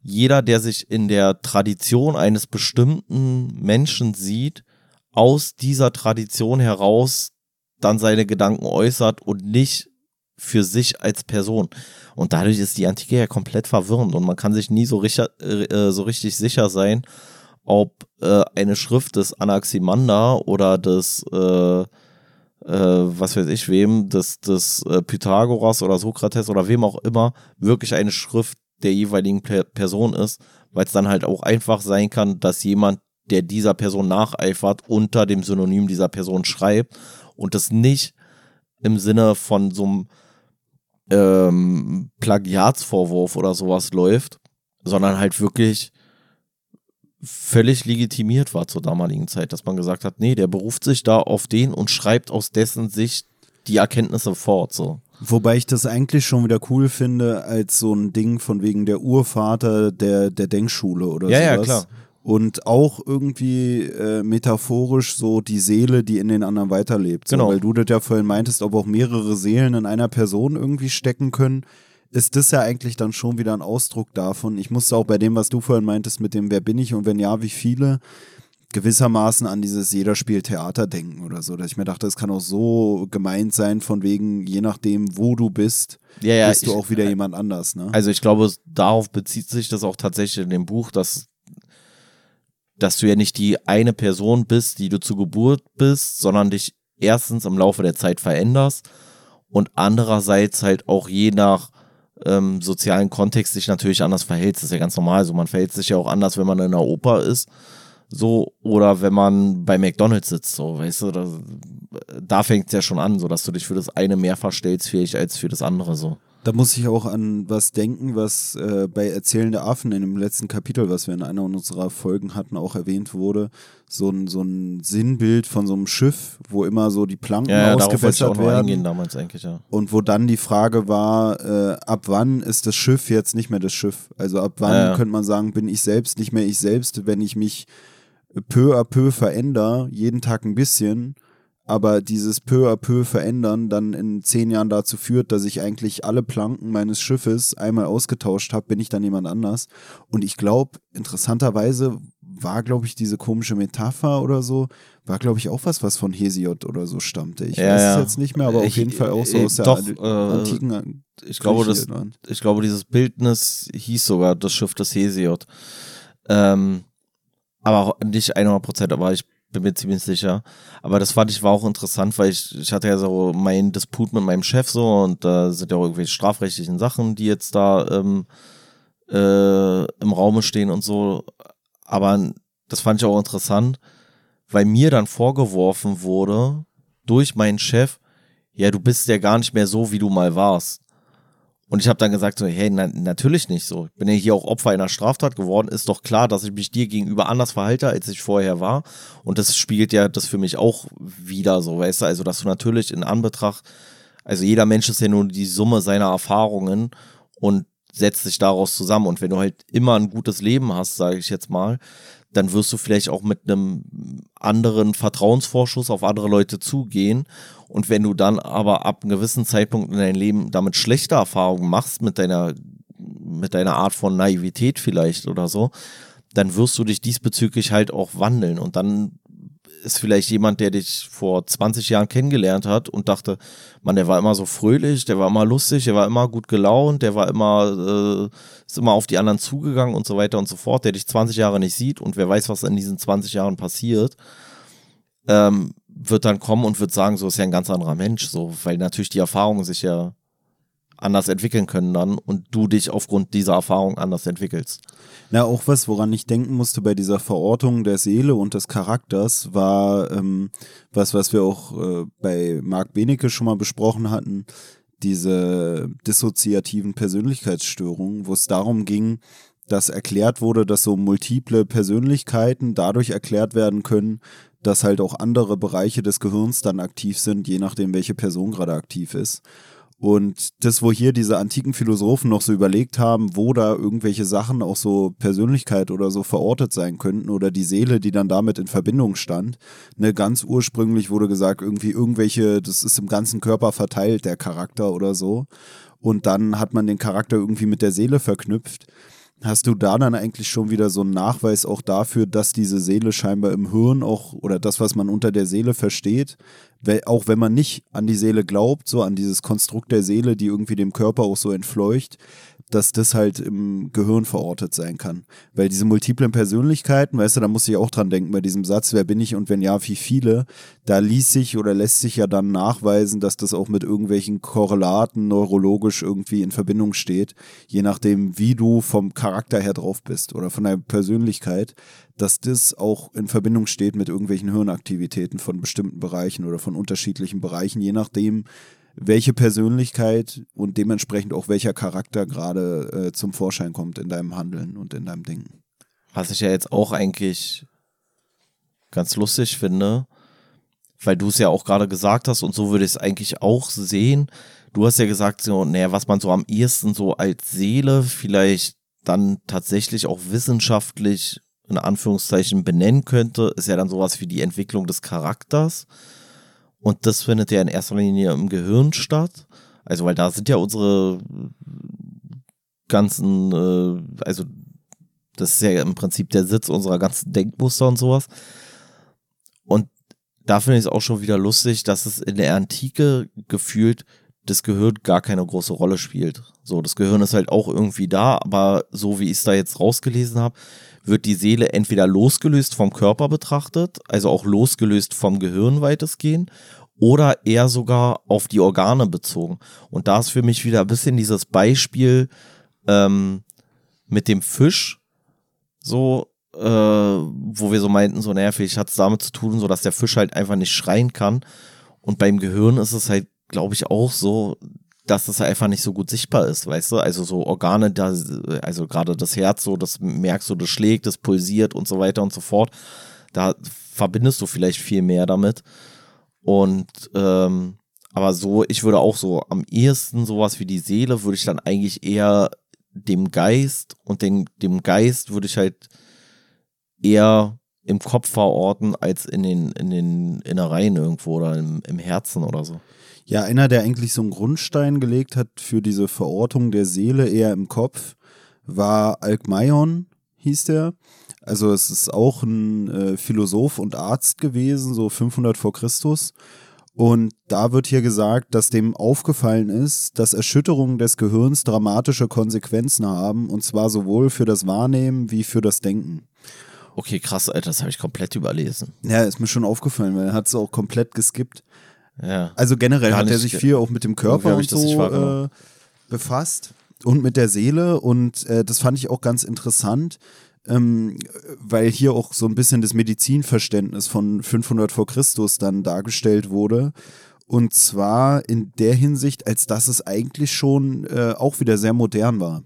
jeder, der sich in der Tradition eines bestimmten Menschen sieht, aus dieser Tradition heraus dann seine Gedanken äußert und nicht für sich als Person. Und dadurch ist die Antike ja komplett verwirrend und man kann sich nie so, richtig, äh, so richtig sicher sein, ob äh, eine Schrift des Anaximander oder des, äh, äh, was weiß ich wem, des, des äh, Pythagoras oder Sokrates oder wem auch immer, wirklich eine Schrift der jeweiligen per Person ist, weil es dann halt auch einfach sein kann, dass jemand, der dieser Person nacheifert, unter dem Synonym dieser Person schreibt und das nicht im Sinne von so einem ähm, Plagiatsvorwurf oder sowas läuft, sondern halt wirklich völlig legitimiert war zur damaligen Zeit, dass man gesagt hat, nee, der beruft sich da auf den und schreibt aus dessen Sicht die Erkenntnisse fort, so. Wobei ich das eigentlich schon wieder cool finde, als so ein Ding von wegen der Urvater der, der Denkschule oder Ja, ja, sowas. klar. Und auch irgendwie äh, metaphorisch so die Seele, die in den anderen weiterlebt. So, Genau. Weil du das ja vorhin meintest, ob auch mehrere Seelen in einer Person irgendwie stecken können, ist das ja eigentlich dann schon wieder ein Ausdruck davon. Ich musste auch bei dem, was du vorhin meintest, mit dem Wer bin ich und wenn ja, wie viele, gewissermaßen an dieses jeder spielt Theater denken oder so. Dass ich mir dachte, es kann auch so gemeint sein, von wegen, je nachdem, wo du bist, Ja, ja, bist du ich- auch wieder jemand anders, ne? Also ich glaube, darauf bezieht sich das auch tatsächlich in dem Buch, dass, dass du ja nicht die eine Person bist, die du zur Geburt bist, sondern dich erstens im Laufe der Zeit veränderst und andererseits halt auch je nach ähm, sozialen Kontext sich natürlich anders verhältst. Das ist ja ganz normal. So, man verhält sich ja auch anders, wenn man in einer Oper ist. So, oder wenn man bei McDonalds sitzt, so, weißt du, da, da fängt es ja schon an, so dass du dich für das eine mehr verstellst, fähig als für das andere, so. Da muss ich auch an was denken, was äh, bei Erzählende Affen in dem letzten Kapitel, was wir in einer unserer Folgen hatten, auch erwähnt wurde. So ein, so ein Sinnbild von so einem Schiff, wo immer so die Planken Ja, ja ausgebessert werden. eingehen damals eigentlich, ja. Und wo dann die Frage war, äh, ab wann ist das Schiff jetzt nicht mehr das Schiff? Also ab wann ja. könnte man sagen, bin ich selbst nicht mehr ich selbst, wenn ich mich peu à peu verändere, jeden Tag ein bisschen, aber dieses peu à peu verändern dann in zehn Jahren dazu führt, dass ich eigentlich alle Planken meines Schiffes einmal ausgetauscht habe, bin ich dann jemand anders. Und ich glaube, interessanterweise war, glaube ich, diese komische Metapher oder so, war, glaube ich, auch was, was von Hesiod oder so stammte. Ich Ja, weiß ja. es jetzt nicht mehr, aber auf Ich- jeden Fall auch so äh, aus der doch, äh, antiken Ich glaube, das, ich glaube, dieses Bildnis hieß sogar das Schiff des Hesiod. Ähm, aber nicht 100 Prozent, aber ich bin mir ziemlich sicher. Aber das fand ich war auch interessant, weil ich, ich hatte ja so meinen Disput mit meinem Chef so und da sind ja auch irgendwelche strafrechtlichen Sachen, die jetzt da ähm, äh, im Raume stehen und so. Aber das fand ich auch interessant, weil mir dann vorgeworfen wurde durch meinen Chef, ja, du bist ja gar nicht mehr so, wie du mal warst. Und ich habe dann gesagt so, hey, na, natürlich nicht so. Bin ja hier auch Opfer einer Straftat geworden. Ist doch klar, dass ich mich dir gegenüber anders verhalte, als ich vorher war. Und das spiegelt ja das für mich auch wieder so, weißt du? Also, dass du natürlich in Anbetracht, also jeder Mensch ist ja nur die Summe seiner Erfahrungen und setzt sich daraus zusammen. Und wenn du halt immer ein gutes Leben hast, sage ich jetzt mal, dann wirst du vielleicht auch mit einem anderen Vertrauensvorschuss auf andere Leute zugehen. Und wenn du dann aber ab einem gewissen Zeitpunkt in deinem Leben damit schlechte Erfahrungen machst, mit deiner, mit deiner Art von Naivität vielleicht oder so, dann wirst du dich diesbezüglich halt auch wandeln. Und dann ist vielleicht jemand, der dich vor 20 Jahren kennengelernt hat und dachte, man, der war immer so fröhlich, der war immer lustig, der war immer gut gelaunt, der war immer, äh, ist immer auf die anderen zugegangen und so weiter und so fort, der dich 20 Jahre nicht sieht und wer weiß, was in diesen 20 Jahren passiert, ähm, wird dann kommen und wird sagen, so ist ja ein ganz anderer Mensch, so, weil natürlich die Erfahrungen sich ja anders entwickeln können dann und du dich aufgrund dieser Erfahrung anders entwickelst. Na, auch was, woran ich denken musste bei dieser Verortung der Seele und des Charakters, war ähm, was, was wir auch äh, bei Marc Benecke schon mal besprochen hatten, diese dissoziativen Persönlichkeitsstörungen, wo es darum ging, dass erklärt wurde, dass so multiple Persönlichkeiten dadurch erklärt werden können, dass halt auch andere Bereiche des Gehirns dann aktiv sind, je nachdem, welche Person gerade aktiv ist. Und das, wo hier diese antiken Philosophen noch so überlegt haben, wo da irgendwelche Sachen auch so Persönlichkeit oder so verortet sein könnten oder die Seele, die dann damit in Verbindung stand. Ne, ganz ursprünglich wurde gesagt, irgendwie irgendwelche, das ist im ganzen Körper verteilt, der Charakter oder so. Und dann hat man den Charakter irgendwie mit der Seele verknüpft. Hast du da dann eigentlich schon wieder so einen Nachweis auch dafür, dass diese Seele scheinbar im Hirn auch oder das, was man unter der Seele versteht, auch wenn man nicht an die Seele glaubt, so an dieses Konstrukt der Seele, die irgendwie dem Körper auch so entfleucht, dass das halt im Gehirn verortet sein kann. Weil diese multiplen Persönlichkeiten, weißt du, da muss ich auch dran denken bei diesem Satz, wer bin ich und wenn ja, wie viele, da ließ sich oder lässt sich ja dann nachweisen, dass das auch mit irgendwelchen Korrelaten neurologisch irgendwie in Verbindung steht, je nachdem, wie du vom Charakter her drauf bist oder von deiner Persönlichkeit, dass das auch in Verbindung steht mit irgendwelchen Hirnaktivitäten von bestimmten Bereichen oder von unterschiedlichen Bereichen, je nachdem, welche Persönlichkeit und dementsprechend auch welcher Charakter gerade äh, zum Vorschein kommt in deinem Handeln und in deinem Denken. Was ich ja jetzt auch eigentlich ganz lustig finde, weil du es ja auch gerade gesagt hast und so würde ich es eigentlich auch sehen. Du hast ja gesagt, so, naja, was man so am ehesten so als Seele vielleicht dann tatsächlich auch wissenschaftlich in Anführungszeichen benennen könnte, ist ja dann sowas wie die Entwicklung des Charakters. Und das findet ja in erster Linie im Gehirn statt. Also, weil da sind ja unsere ganzen, äh, also das ist ja im Prinzip der Sitz unserer ganzen Denkmuster und sowas. Und da finde ich es auch schon wieder lustig, dass es in der Antike gefühlt das Gehirn gar keine große Rolle spielt. So, das Gehirn ist halt auch irgendwie da, aber so wie ich es da jetzt rausgelesen habe, wird die Seele entweder losgelöst vom Körper betrachtet, also auch losgelöst vom Gehirn weitestgehend, oder eher sogar auf die Organe bezogen. Und da ist für mich wieder ein bisschen dieses Beispiel ähm, mit dem Fisch, so, äh, wo wir so meinten, so nervig, hat es damit zu tun, so dass der Fisch halt einfach nicht schreien kann. Und beim Gehirn ist es halt, glaube ich, auch so, dass das einfach nicht so gut sichtbar ist, weißt du? Also so Organe, da, also gerade das Herz, so, das merkst du, das schlägt, das pulsiert und so weiter und so fort. Da verbindest du vielleicht viel mehr damit. Und ähm, aber so, ich würde auch so am ehesten sowas wie die Seele würde ich dann eigentlich eher dem Geist und den, dem Geist würde ich halt eher im Kopf verorten als in den, in den Innereien irgendwo oder im, im Herzen oder so. Ja, einer, der eigentlich so einen Grundstein gelegt hat für diese Verortung der Seele eher im Kopf, war Alkmaion, hieß der. Also es ist auch ein äh, Philosoph und Arzt gewesen, so 500 vor Christus. Und da wird hier gesagt, dass dem aufgefallen ist, dass Erschütterungen des Gehirns dramatische Konsequenzen haben, und zwar sowohl für das Wahrnehmen wie für das Denken. Okay, krass, Alter, das habe ich komplett überlesen. Ja, ist mir schon aufgefallen, weil er hat es auch komplett geskippt. Ja. Also generell hat er sich viel auch mit dem Körper und so äh, befasst und mit der Seele und äh, das fand ich auch ganz interessant, ähm, weil hier auch so ein bisschen das Medizinverständnis von 500 vor Christus dann dargestellt wurde. Und zwar in der Hinsicht, als dass es eigentlich schon äh, auch wieder sehr modern war.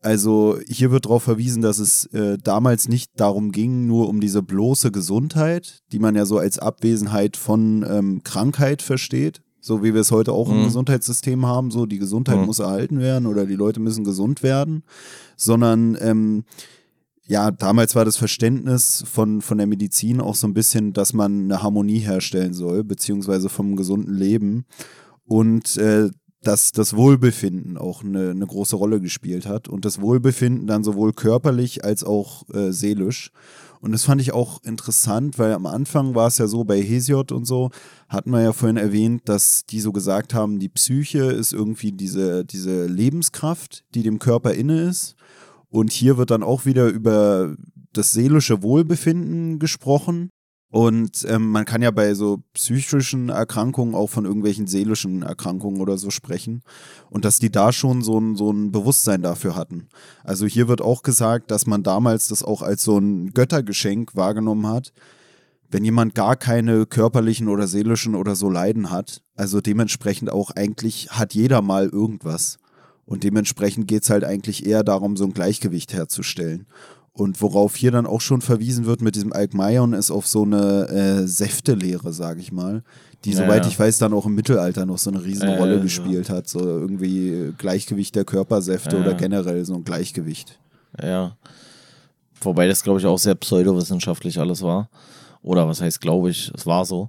Also hier wird darauf verwiesen, dass es äh, damals nicht darum ging, nur um diese bloße Gesundheit, die man ja so als Abwesenheit von ähm, Krankheit versteht, so wie wir es heute auch mhm. im Gesundheitssystem haben, so die Gesundheit mhm. muss erhalten werden oder die Leute müssen gesund werden, sondern ähm, ja, damals war das Verständnis von, von der Medizin auch so ein bisschen, dass man eine Harmonie herstellen soll, beziehungsweise vom gesunden Leben. Und äh, dass das Wohlbefinden auch eine, eine große Rolle gespielt hat und das Wohlbefinden dann sowohl körperlich als auch äh, seelisch. Und das fand ich auch interessant, weil am Anfang war es ja so bei Hesiod und so, hatten wir ja vorhin erwähnt, dass die so gesagt haben, die Psyche ist irgendwie diese, diese Lebenskraft, die dem Körper inne ist. Und hier wird dann auch wieder über das seelische Wohlbefinden gesprochen. Und ähm, man kann ja bei so psychischen Erkrankungen auch von irgendwelchen seelischen Erkrankungen oder so sprechen. Und dass die da schon so ein, so ein Bewusstsein dafür hatten. Also hier wird auch gesagt, dass man damals das auch als so ein Göttergeschenk wahrgenommen hat, wenn jemand gar keine körperlichen oder seelischen oder so Leiden hat. Also dementsprechend auch eigentlich hat jeder mal irgendwas. Und dementsprechend geht es halt eigentlich eher darum, so ein Gleichgewicht herzustellen. Und worauf hier dann auch schon verwiesen wird mit diesem Alkmaion, ist auf so eine äh, Säftelehre, sage ich mal, die, ja, soweit ja. ich weiß, dann auch im Mittelalter noch so eine Riesenrolle äh, gespielt hat. So irgendwie Gleichgewicht der Körpersäfte oder generell so ein Gleichgewicht. Ja. Wobei das, glaube ich, auch sehr pseudowissenschaftlich alles war. Oder was heißt, glaube ich, es war so.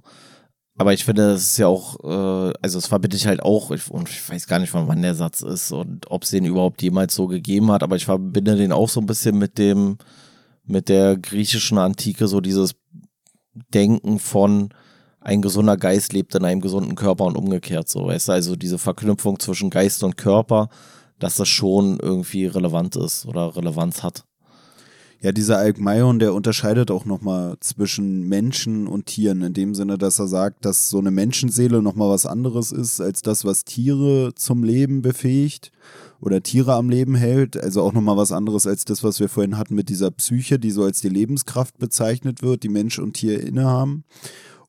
Aber ich finde, das ist ja auch, äh, also das verbinde ich halt auch, ich, und ich weiß gar nicht, von wann der Satz ist und ob es den überhaupt jemals so gegeben hat, aber ich verbinde den auch so ein bisschen mit dem, mit der griechischen Antike, so dieses Denken von ein gesunder Geist lebt in einem gesunden Körper und umgekehrt, so, weißt du, also diese Verknüpfung zwischen Geist und Körper, dass das schon irgendwie relevant ist oder Relevanz hat. Ja, dieser Alkmaion, der unterscheidet auch nochmal zwischen Menschen und Tieren, in dem Sinne, dass er sagt, dass so eine Menschenseele nochmal was anderes ist, als das, was Tiere zum Leben befähigt oder Tiere am Leben hält. Also auch nochmal was anderes als das, was wir vorhin hatten mit dieser Psyche, die so als die Lebenskraft bezeichnet wird, die Mensch und Tier innehaben.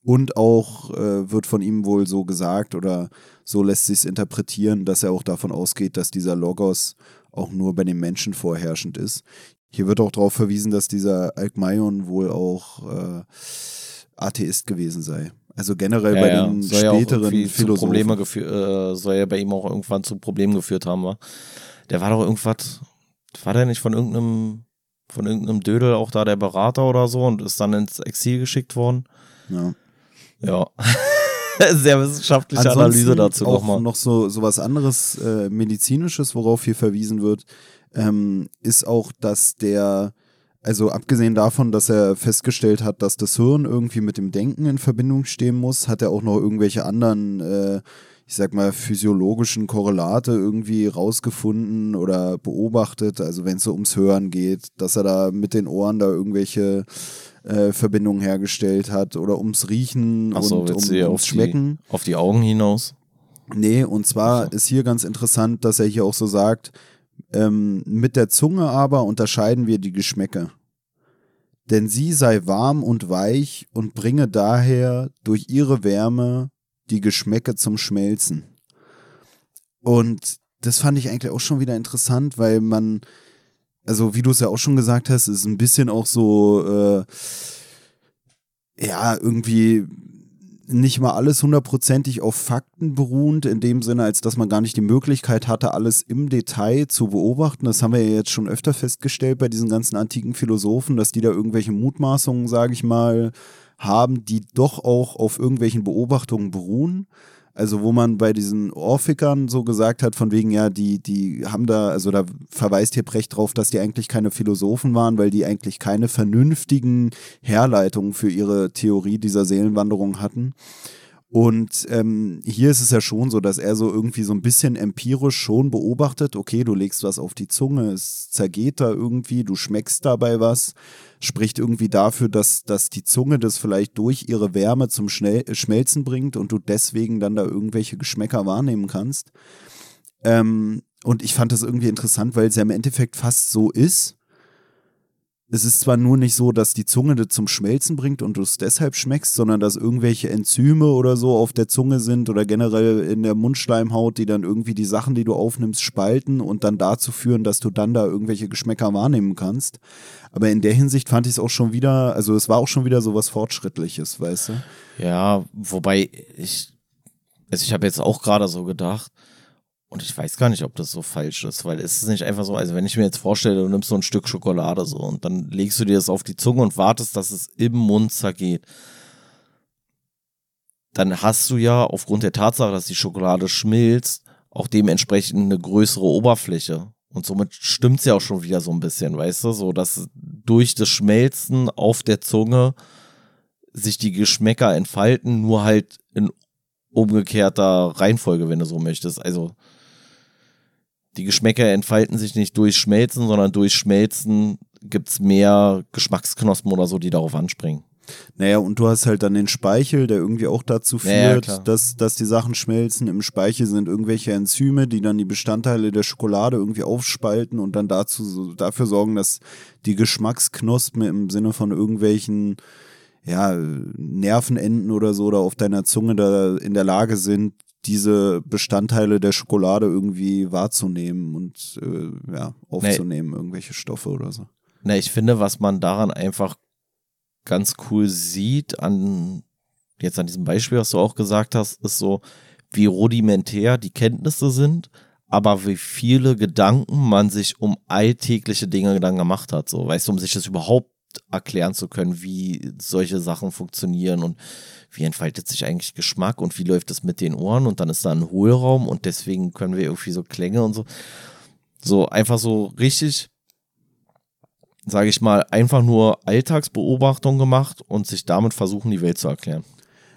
Und auch äh, wird von ihm wohl so gesagt oder so lässt sich es interpretieren, dass er auch davon ausgeht, dass dieser Logos auch nur bei den Menschen vorherrschend ist. Hier wird auch darauf verwiesen, dass dieser Alkmaion wohl auch äh, Atheist gewesen sei. Also generell ja, bei ja. den soll späteren ja Philosophen. Probleme äh, soll ja bei ihm auch irgendwann zu Problemen geführt haben, war. Der war doch irgendwas, war der nicht von irgendeinem, von irgendeinem Dödel auch da der Berater oder so und ist dann ins Exil geschickt worden? Ja. Ja. Sehr wissenschaftliche Ansonsten Analyse dazu nochmal. Noch so, so was anderes äh, medizinisches, worauf hier verwiesen wird ähm, ist auch, dass der, also abgesehen davon, dass er festgestellt hat, dass das Hirn irgendwie mit dem Denken in Verbindung stehen muss, hat er auch noch irgendwelche anderen, äh, ich sag mal, physiologischen Korrelate irgendwie rausgefunden oder beobachtet. Also wenn es so ums Hören geht, dass er da mit den Ohren da irgendwelche äh, Verbindungen hergestellt hat oder ums Riechen so, und um, ums Schmecken. Die, auf die Augen hinaus? Nee, und zwar so. ist hier ganz interessant, dass er hier auch so sagt, ähm, mit der Zunge aber unterscheiden wir die Geschmäcke. Denn sie sei warm und weich und bringe daher durch ihre Wärme die Geschmäcke zum Schmelzen. Und das fand ich eigentlich auch schon wieder interessant, weil man, also wie du es ja auch schon gesagt hast, ist ein bisschen auch so, äh, ja, irgendwie nicht mal alles hundertprozentig auf Fakten beruhend, in dem Sinne, als dass man gar nicht die Möglichkeit hatte, alles im Detail zu beobachten. Das haben wir ja jetzt schon öfter festgestellt bei diesen ganzen antiken Philosophen, dass die da irgendwelche Mutmaßungen, sage ich mal, haben, die doch auch auf irgendwelchen Beobachtungen beruhen. Also wo man bei diesen Orphickern so gesagt hat, von wegen, ja, die, die haben da, also da verweist hier Brecht drauf, dass die eigentlich keine Philosophen waren, weil die eigentlich keine vernünftigen Herleitungen für ihre Theorie dieser Seelenwanderung hatten. Und ähm, hier ist es ja schon so, dass er so irgendwie so ein bisschen empirisch schon beobachtet, okay, du legst was auf die Zunge, es zergeht da irgendwie, du schmeckst dabei was, spricht irgendwie dafür, dass, dass die Zunge das vielleicht durch ihre Wärme zum Schnell Schmelzen bringt und du deswegen dann da irgendwelche Geschmäcker wahrnehmen kannst. Ähm, und ich fand das irgendwie interessant, weil es ja im Endeffekt fast so ist, es ist zwar nur nicht so, dass die Zunge das zum Schmelzen bringt und du es deshalb schmeckst, sondern dass irgendwelche Enzyme oder so auf der Zunge sind oder generell in der Mundschleimhaut, die dann irgendwie die Sachen, die du aufnimmst, spalten und dann dazu führen, dass du dann da irgendwelche Geschmäcker wahrnehmen kannst. Aber in der Hinsicht fand ich es auch schon wieder, also es war auch schon wieder so was Fortschrittliches, weißt du? Ja, wobei ich, also ich habe jetzt auch gerade so gedacht, und ich weiß gar nicht, ob das so falsch ist, weil es ist nicht einfach so, also wenn ich mir jetzt vorstelle, du nimmst so ein Stück Schokolade so und dann legst du dir das auf die Zunge und wartest, dass es im Mund zergeht. Dann hast du ja aufgrund der Tatsache, dass die Schokolade schmilzt, auch dementsprechend eine größere Oberfläche. Und somit stimmt es ja auch schon wieder so ein bisschen, weißt du, so dass durch das Schmelzen auf der Zunge sich die Geschmäcker entfalten, nur halt in umgekehrter Reihenfolge, wenn du so möchtest. Also die Geschmäcker entfalten sich nicht durch Schmelzen, sondern durch Schmelzen gibt es mehr Geschmacksknospen oder so, die darauf anspringen. Naja, und du hast halt dann den Speichel, der irgendwie auch dazu führt, ja, dass, dass die Sachen schmelzen. Im Speichel sind irgendwelche Enzyme, die dann die Bestandteile der Schokolade irgendwie aufspalten und dann dazu, dafür sorgen, dass die Geschmacksknospen im Sinne von irgendwelchen ja, Nervenenden oder so oder auf deiner Zunge da in der Lage sind, diese Bestandteile der Schokolade irgendwie wahrzunehmen und äh, ja, aufzunehmen, nee. irgendwelche Stoffe oder so. Na, ich finde, was man daran einfach ganz cool sieht, an jetzt an diesem Beispiel, was du auch gesagt hast, ist so, wie rudimentär die Kenntnisse sind, aber wie viele Gedanken man sich um alltägliche Dinge dann gemacht hat. So, weißt du, um sich das überhaupt erklären zu können, wie solche Sachen funktionieren und wie entfaltet sich eigentlich Geschmack und wie läuft es mit den Ohren und dann ist da ein Hohlraum und deswegen können wir irgendwie so Klänge und so. So einfach so richtig, sage ich mal, einfach nur Alltagsbeobachtung gemacht und sich damit versuchen, die Welt zu erklären.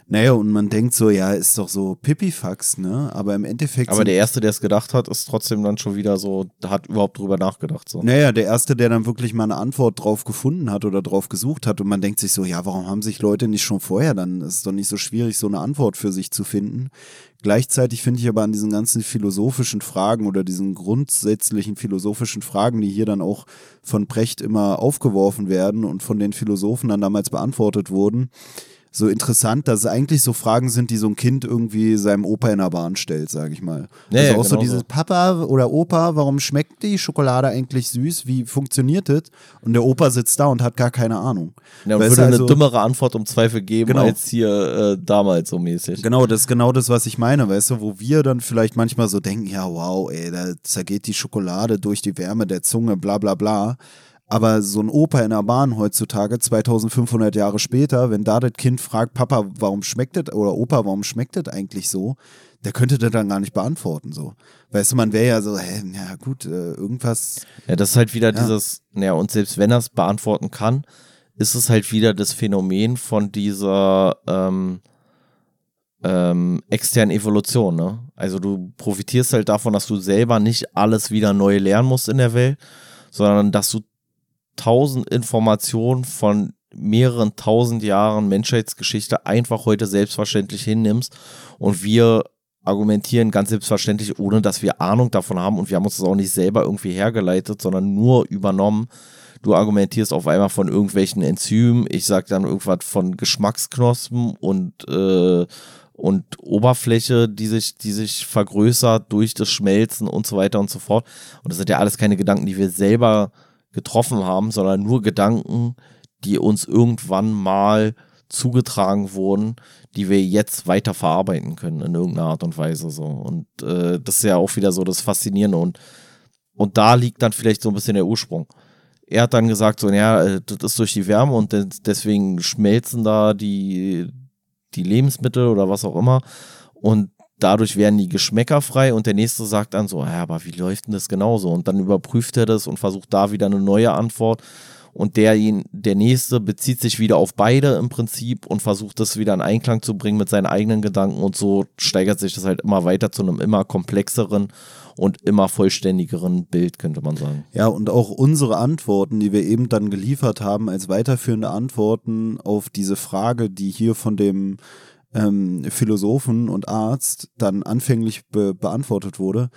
Naja, und man denkt so, ja, ist doch so Pipifax, ne? Aber im Endeffekt. Aber der Erste, der es gedacht hat, ist trotzdem dann schon wieder so, hat überhaupt drüber nachgedacht. So. Naja, der Erste, der dann wirklich mal eine Antwort drauf gefunden hat oder drauf gesucht hat und man denkt sich so, ja, warum haben sich Leute nicht schon vorher dann? Es ist doch nicht so schwierig, so eine Antwort für sich zu finden. Gleichzeitig finde ich aber an diesen ganzen philosophischen Fragen oder diesen grundsätzlichen philosophischen Fragen, die hier dann auch von Precht immer aufgeworfen werden und von den Philosophen dann damals beantwortet wurden, so interessant, dass es eigentlich so Fragen sind, die so ein Kind irgendwie seinem Opa in der Bahn stellt, sage ich mal. Ja, also ja, auch genau so dieses so. Papa oder Opa, warum schmeckt die Schokolade eigentlich süß? Wie funktioniert das? Und der Opa sitzt da und hat gar keine Ahnung. Ja, und würde also, eine dümmere Antwort um Zweifel geben genau. als hier äh, damals so mäßig. Genau, das ist genau das, was ich meine, weißt du, wo wir dann vielleicht manchmal so denken, ja wow, ey, da zergeht die Schokolade durch die Wärme der Zunge, bla bla bla. Aber so ein Opa in der Bahn heutzutage, 2500 Jahre später, wenn da das Kind fragt, Papa, warum schmeckt das, oder Opa, warum schmeckt das eigentlich so, der könnte das dann gar nicht beantworten, so. Weißt du, man wäre ja so, hä, ja gut, äh, irgendwas. Ja, das ist halt wieder ja. dieses, ja, und selbst wenn er es beantworten kann, ist es halt wieder das Phänomen von dieser ähm, ähm, externen Evolution, ne? Also du profitierst halt davon, dass du selber nicht alles wieder neu lernen musst in der Welt, sondern dass du tausend Informationen von mehreren tausend Jahren Menschheitsgeschichte einfach heute selbstverständlich hinnimmst und wir argumentieren ganz selbstverständlich, ohne dass wir Ahnung davon haben und wir haben uns das auch nicht selber irgendwie hergeleitet, sondern nur übernommen. Du argumentierst auf einmal von irgendwelchen Enzymen, ich sag dann irgendwas von Geschmacksknospen und äh, und Oberfläche, die sich, die sich vergrößert durch das Schmelzen und so weiter und so fort. Und das sind ja alles keine Gedanken, die wir selber getroffen haben, sondern nur Gedanken, die uns irgendwann mal zugetragen wurden, die wir jetzt weiter verarbeiten können in irgendeiner Art und Weise so. Und äh, das ist ja auch wieder so das Faszinierende und und da liegt dann vielleicht so ein bisschen der Ursprung. Er hat dann gesagt so, ja, äh, das ist durch die Wärme und deswegen schmelzen da die die Lebensmittel oder was auch immer und dadurch werden die Geschmäcker frei und der nächste sagt dann so, ja, aber wie läuft denn das genauso? Und dann überprüft er das und versucht da wieder eine neue Antwort. Und der, der nächste bezieht sich wieder auf beide im Prinzip und versucht das wieder in Einklang zu bringen mit seinen eigenen Gedanken und so steigert sich das halt immer weiter zu einem immer komplexeren und immer vollständigeren Bild, könnte man sagen. Ja, und auch unsere Antworten, die wir eben dann geliefert haben, als weiterführende Antworten auf diese Frage, die hier von dem ähm, Philosophen und Arzt dann anfänglich be beantwortet wurde,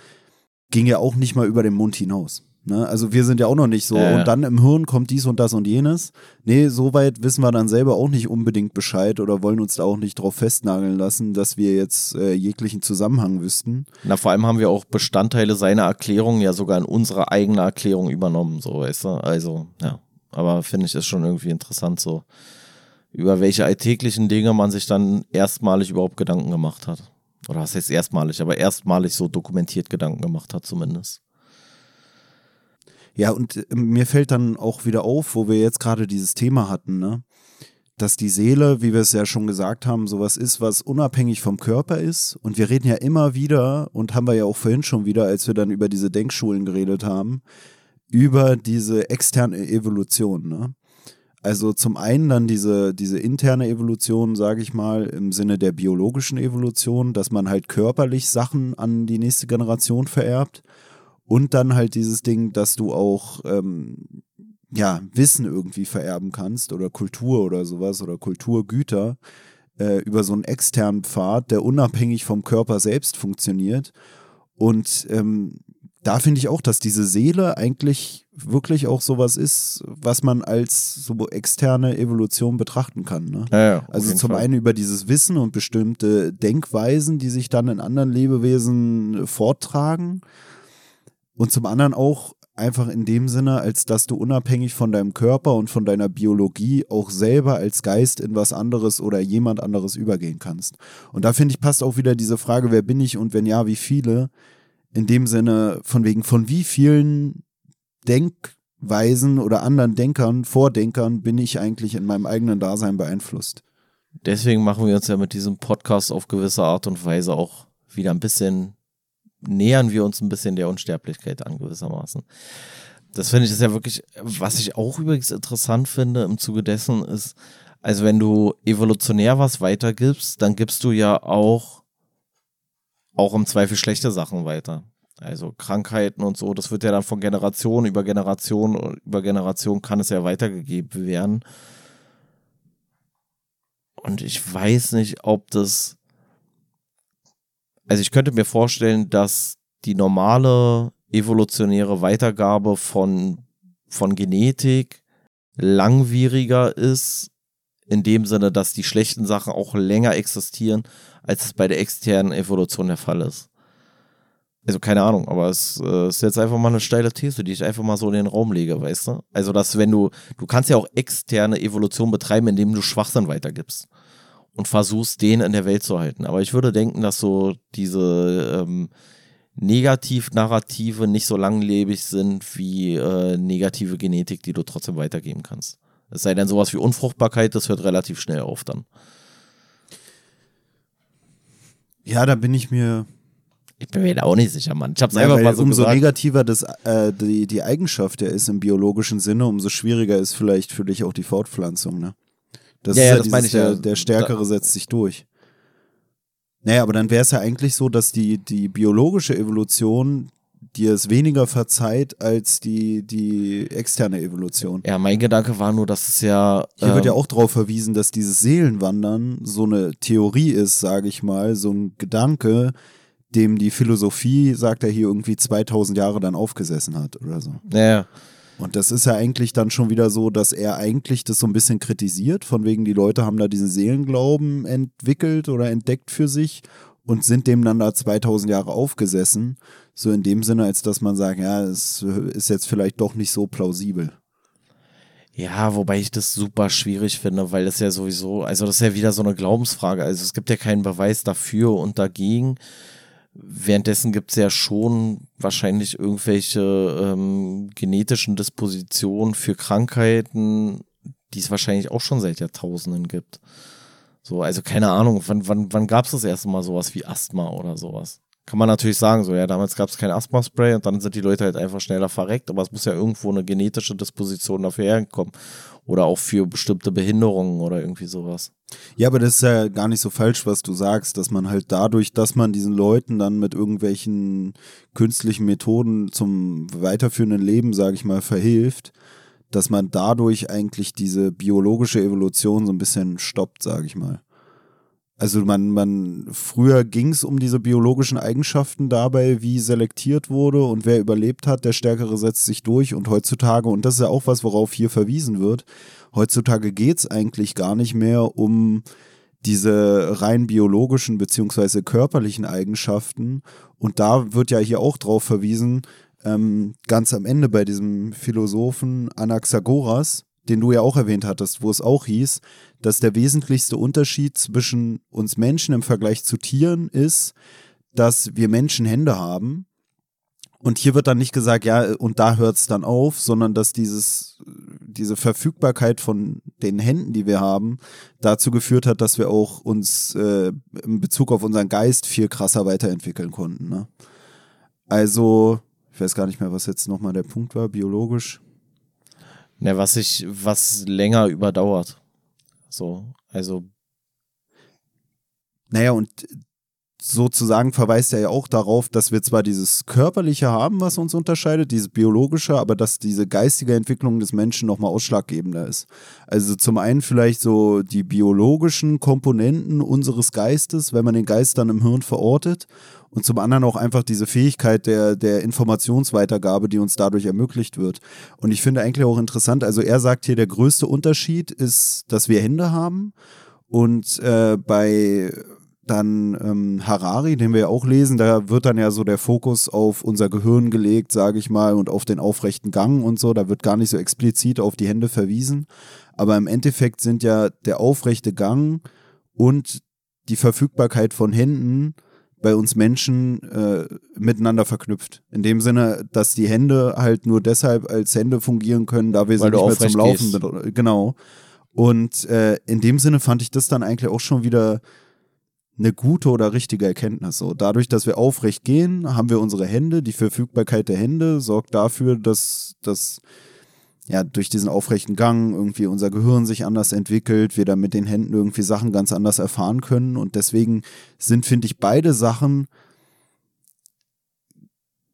ging ja auch nicht mal über den Mund hinaus. Ne? Also wir sind ja auch noch nicht so. Äh. Und dann im Hirn kommt dies und das und jenes. Nee, soweit wissen wir dann selber auch nicht unbedingt Bescheid oder wollen uns da auch nicht drauf festnageln lassen, dass wir jetzt äh, jeglichen Zusammenhang wüssten. Na, vor allem haben wir auch Bestandteile seiner Erklärung ja sogar in unsere eigene Erklärung übernommen, so weißt du. Also, ja. Aber finde ich das schon irgendwie interessant so über welche alltäglichen Dinge man sich dann erstmalig überhaupt Gedanken gemacht hat. Oder was heißt erstmalig, aber erstmalig so dokumentiert Gedanken gemacht hat zumindest. Ja, und äh, mir fällt dann auch wieder auf, wo wir jetzt gerade dieses Thema hatten, ne? dass die Seele, wie wir es ja schon gesagt haben, sowas ist, was unabhängig vom Körper ist. Und wir reden ja immer wieder, und haben wir ja auch vorhin schon wieder, als wir dann über diese Denkschulen geredet haben, über diese externe Evolution. Ne? Also zum einen dann diese, diese interne Evolution, sage ich mal, im Sinne der biologischen Evolution, dass man halt körperlich Sachen an die nächste Generation vererbt. Und dann halt dieses Ding, dass du auch ähm, ja, Wissen irgendwie vererben kannst oder Kultur oder sowas oder Kulturgüter äh, über so einen externen Pfad, der unabhängig vom Körper selbst funktioniert. Und ähm, da finde ich auch, dass diese Seele eigentlich wirklich auch sowas ist, was man als so externe Evolution betrachten kann. Ne? Ja, ja, Also zum Fall. einen über dieses Wissen und bestimmte Denkweisen, die sich dann in anderen Lebewesen forttragen. Und zum anderen auch einfach in dem Sinne, als dass du unabhängig von deinem Körper und von deiner Biologie auch selber als Geist in was anderes oder jemand anderes übergehen kannst. Und da finde ich passt auch wieder diese Frage, wer bin ich und wenn ja, wie viele? In dem Sinne von wegen, von wie vielen Denkweisen oder anderen Denkern, Vordenkern bin ich eigentlich in meinem eigenen Dasein beeinflusst. Deswegen machen wir uns ja mit diesem Podcast auf gewisse Art und Weise auch wieder ein bisschen, nähern wir uns ein bisschen der Unsterblichkeit an gewissermaßen. Das finde ich ist ja wirklich, was ich auch übrigens interessant finde im Zuge dessen ist, also wenn du evolutionär was weitergibst, dann gibst du ja auch, auch im Zweifel schlechte Sachen weiter. Also Krankheiten und so, das wird ja dann von Generation über Generation über Generation kann es ja weitergegeben werden. Und ich weiß nicht, ob das. Also ich könnte mir vorstellen, dass die normale evolutionäre Weitergabe von, von Genetik langwieriger ist, in dem Sinne, dass die schlechten Sachen auch länger existieren, als es bei der externen Evolution der Fall ist. Also keine Ahnung, aber es äh, ist jetzt einfach mal eine steile These, die ich einfach mal so in den Raum lege, weißt du? Also, dass wenn du, du kannst ja auch externe Evolution betreiben, indem du Schwachsinn weitergibst und versuchst, den in der Welt zu halten. Aber ich würde denken, dass so diese ähm, Negativ-Narrative nicht so langlebig sind wie äh, negative Genetik, die du trotzdem weitergeben kannst. Es sei denn sowas wie Unfruchtbarkeit, das hört relativ schnell auf dann. Ja, da bin ich mir Ich bin mir da auch nicht sicher, Mann. Ich hab's Ja, einfach mal so umso gesagt. negativer das, äh, die, die Eigenschaft ja ist im biologischen Sinne, umso schwieriger ist vielleicht für dich auch die Fortpflanzung, ne? Das Ja, ist ja, ja, das dieses, meine ich der, der Stärkere setzt sich durch. Naja, aber dann wäre es ja eigentlich so, dass die, die biologische Evolution dir es weniger verzeiht als die, die externe Evolution. Ja, mein Gedanke war nur, dass es ja. Hier wird ja ähm, auch darauf verwiesen, dass dieses Seelenwandern so eine Theorie ist, sage ich mal, so ein Gedanke, dem die Philosophie, sagt er hier, irgendwie 2000 Jahre dann aufgesessen hat oder so. Ja, ja. Und das ist ja eigentlich dann schon wieder so, dass er eigentlich das so ein bisschen kritisiert, von wegen die Leute haben da diesen Seelenglauben entwickelt oder entdeckt für sich und sind dem dann da 2000 Jahre aufgesessen. So in dem Sinne, als dass man sagt, ja, es ist jetzt vielleicht doch nicht so plausibel. Ja, wobei ich das super schwierig finde, weil das ja sowieso, also das ist ja wieder so eine Glaubensfrage. Also es gibt ja keinen Beweis dafür und dagegen. Währenddessen gibt es ja schon wahrscheinlich irgendwelche ähm, genetischen Dispositionen für Krankheiten, die es wahrscheinlich auch schon seit Jahrtausenden gibt. So, also keine Ahnung, wann, wann, wann gab es das erste Mal sowas wie Asthma oder sowas? Kann man natürlich sagen, so, ja, damals gab es kein Asthma-Spray und dann sind die Leute halt einfach schneller verreckt, aber es muss ja irgendwo eine genetische Disposition dafür herkommen. Oder auch für bestimmte Behinderungen oder irgendwie sowas. Ja, aber das ist ja gar nicht so falsch, was du sagst, dass man halt dadurch, dass man diesen Leuten dann mit irgendwelchen künstlichen Methoden zum weiterführenden Leben, sage ich mal, verhilft, dass man dadurch eigentlich diese biologische Evolution so ein bisschen stoppt, sage ich mal. Also man, man, früher ging es um diese biologischen Eigenschaften dabei, wie selektiert wurde und wer überlebt hat, der Stärkere setzt sich durch und heutzutage, und das ist ja auch was, worauf hier verwiesen wird, heutzutage geht es eigentlich gar nicht mehr um diese rein biologischen beziehungsweise körperlichen Eigenschaften. Und da wird ja hier auch drauf verwiesen, ähm, ganz am Ende bei diesem Philosophen Anaxagoras, den du ja auch erwähnt hattest, wo es auch hieß, dass der wesentlichste Unterschied zwischen uns Menschen im Vergleich zu Tieren ist, dass wir Menschen Hände haben. Und hier wird dann nicht gesagt, ja, und da hört es dann auf, sondern dass dieses, diese Verfügbarkeit von den Händen, die wir haben, dazu geführt hat, dass wir auch uns äh, in Bezug auf unseren Geist viel krasser weiterentwickeln konnten. Ne? Also, ich weiß gar nicht mehr, was jetzt nochmal der Punkt war, biologisch. Ne, was sich, was länger überdauert. So, also, Naja, und sozusagen verweist er ja auch darauf, dass wir zwar dieses Körperliche haben, was uns unterscheidet, dieses Biologische, aber dass diese geistige Entwicklung des Menschen nochmal ausschlaggebender ist. Also zum einen vielleicht so die biologischen Komponenten unseres Geistes, wenn man den Geist dann im Hirn verortet und zum anderen auch einfach diese Fähigkeit der, der Informationsweitergabe, die uns dadurch ermöglicht wird. Und ich finde eigentlich auch interessant, also er sagt hier, der größte Unterschied ist, dass wir Hände haben und äh, bei dann ähm, Harari, den wir ja auch lesen, da wird dann ja so der Fokus auf unser Gehirn gelegt, sage ich mal, und auf den aufrechten Gang und so. Da wird gar nicht so explizit auf die Hände verwiesen. Aber im Endeffekt sind ja der aufrechte Gang und die Verfügbarkeit von Händen bei uns Menschen äh, miteinander verknüpft. In dem Sinne, dass die Hände halt nur deshalb als Hände fungieren können, da wir Weil sie nicht mehr zum Laufen sind. Genau. Und äh, in dem Sinne fand ich das dann eigentlich auch schon wieder eine gute oder richtige Erkenntnis. So, dadurch, dass wir aufrecht gehen, haben wir unsere Hände. Die Verfügbarkeit der Hände sorgt dafür, dass, dass ja, durch diesen aufrechten Gang irgendwie unser Gehirn sich anders entwickelt, wir dann mit den Händen irgendwie Sachen ganz anders erfahren können. Und deswegen sind, finde ich, beide Sachen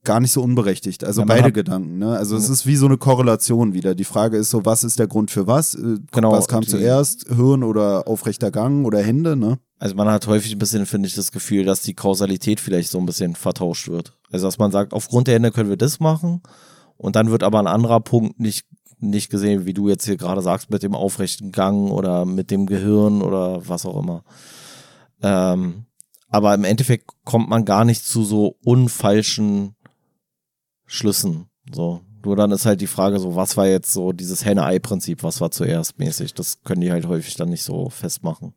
gar nicht so unberechtigt. Also Ja, beide hat- Gedanken. Ne? Also es ist wie so eine Korrelation wieder. Die Frage ist so, was ist der Grund für was? Äh, Genau, Was kam zuerst? Hirn oder aufrechter Gang oder Hände? Ne? Also man hat häufig ein bisschen, finde ich, das Gefühl, dass die Kausalität vielleicht so ein bisschen vertauscht wird. Also dass man sagt, aufgrund der Hände können wir das machen und dann wird aber ein anderer Punkt nicht, nicht gesehen, wie du jetzt hier gerade sagst, mit dem aufrechten Gang oder mit dem Gehirn oder was auch immer. Ähm, aber im Endeffekt kommt man gar nicht zu so unfalschen Schlüssen. So. Nur dann ist halt die Frage so, was war jetzt so dieses Henne-Ei-Prinzip, was war zuerst mäßig? Das können die halt häufig dann nicht so festmachen.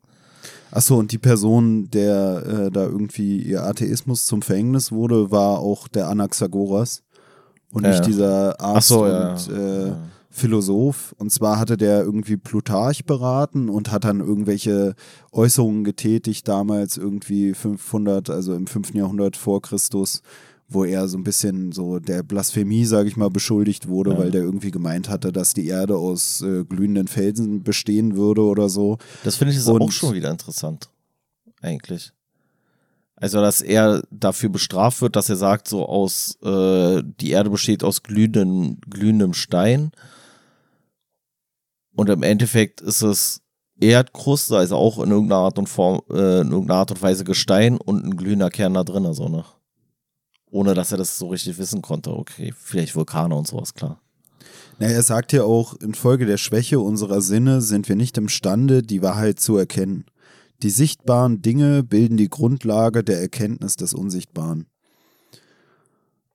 Achso, und die Person, der äh, da irgendwie ihr Atheismus zum Verhängnis wurde, war auch der Anaxagoras und Ja, nicht dieser Arzt so, ja. und äh, ja. Philosoph. Und zwar hatte der irgendwie Plutarch beraten und hat dann irgendwelche Äußerungen getätigt, damals irgendwie 500, also im 5. Jahrhundert vor Christus, wo er so ein bisschen so der Blasphemie, sage ich mal, beschuldigt wurde, Ja. weil der irgendwie gemeint hatte, dass die Erde aus äh, glühenden Felsen bestehen würde oder so. Das finde ich Und- auch schon wieder interessant. Eigentlich. Also, dass er dafür bestraft wird, dass er sagt, so aus, äh, die Erde besteht aus glühenden, glühendem Stein. Und im Endeffekt ist es Erdkruste, also auch in irgendeiner Art und Form, äh, in irgendeiner Art und Weise Gestein und ein glühender Kern da drin, so, ne? Ohne dass er das so richtig wissen konnte. Okay, vielleicht Vulkane und sowas, klar. Na, er sagt ja auch, infolge der Schwäche unserer Sinne sind wir nicht imstande, die Wahrheit zu erkennen. Die sichtbaren Dinge bilden die Grundlage der Erkenntnis des Unsichtbaren.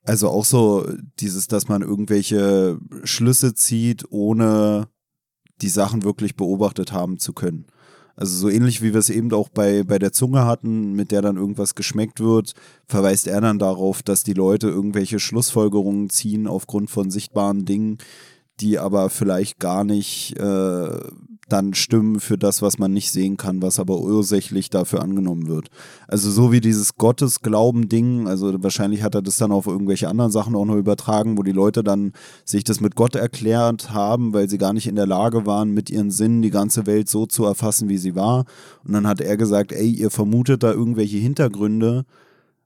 Also auch so dieses, dass man irgendwelche Schlüsse zieht, ohne die Sachen wirklich beobachtet haben zu können. Also so ähnlich wie wir es eben auch bei, bei der Zunge hatten, mit der dann irgendwas geschmeckt wird, verweist er dann darauf, dass die Leute irgendwelche Schlussfolgerungen ziehen aufgrund von sichtbaren Dingen, die aber vielleicht gar nicht äh, dann stimmen für das, was man nicht sehen kann, was aber ursächlich dafür angenommen wird. Also so wie dieses Gottesglauben-Ding, also wahrscheinlich hat er das dann auf irgendwelche anderen Sachen auch noch übertragen, wo die Leute dann sich das mit Gott erklärt haben, weil sie gar nicht in der Lage waren, mit ihren Sinnen die ganze Welt so zu erfassen, wie sie war. Und dann hat er gesagt, ey, ihr vermutet da irgendwelche Hintergründe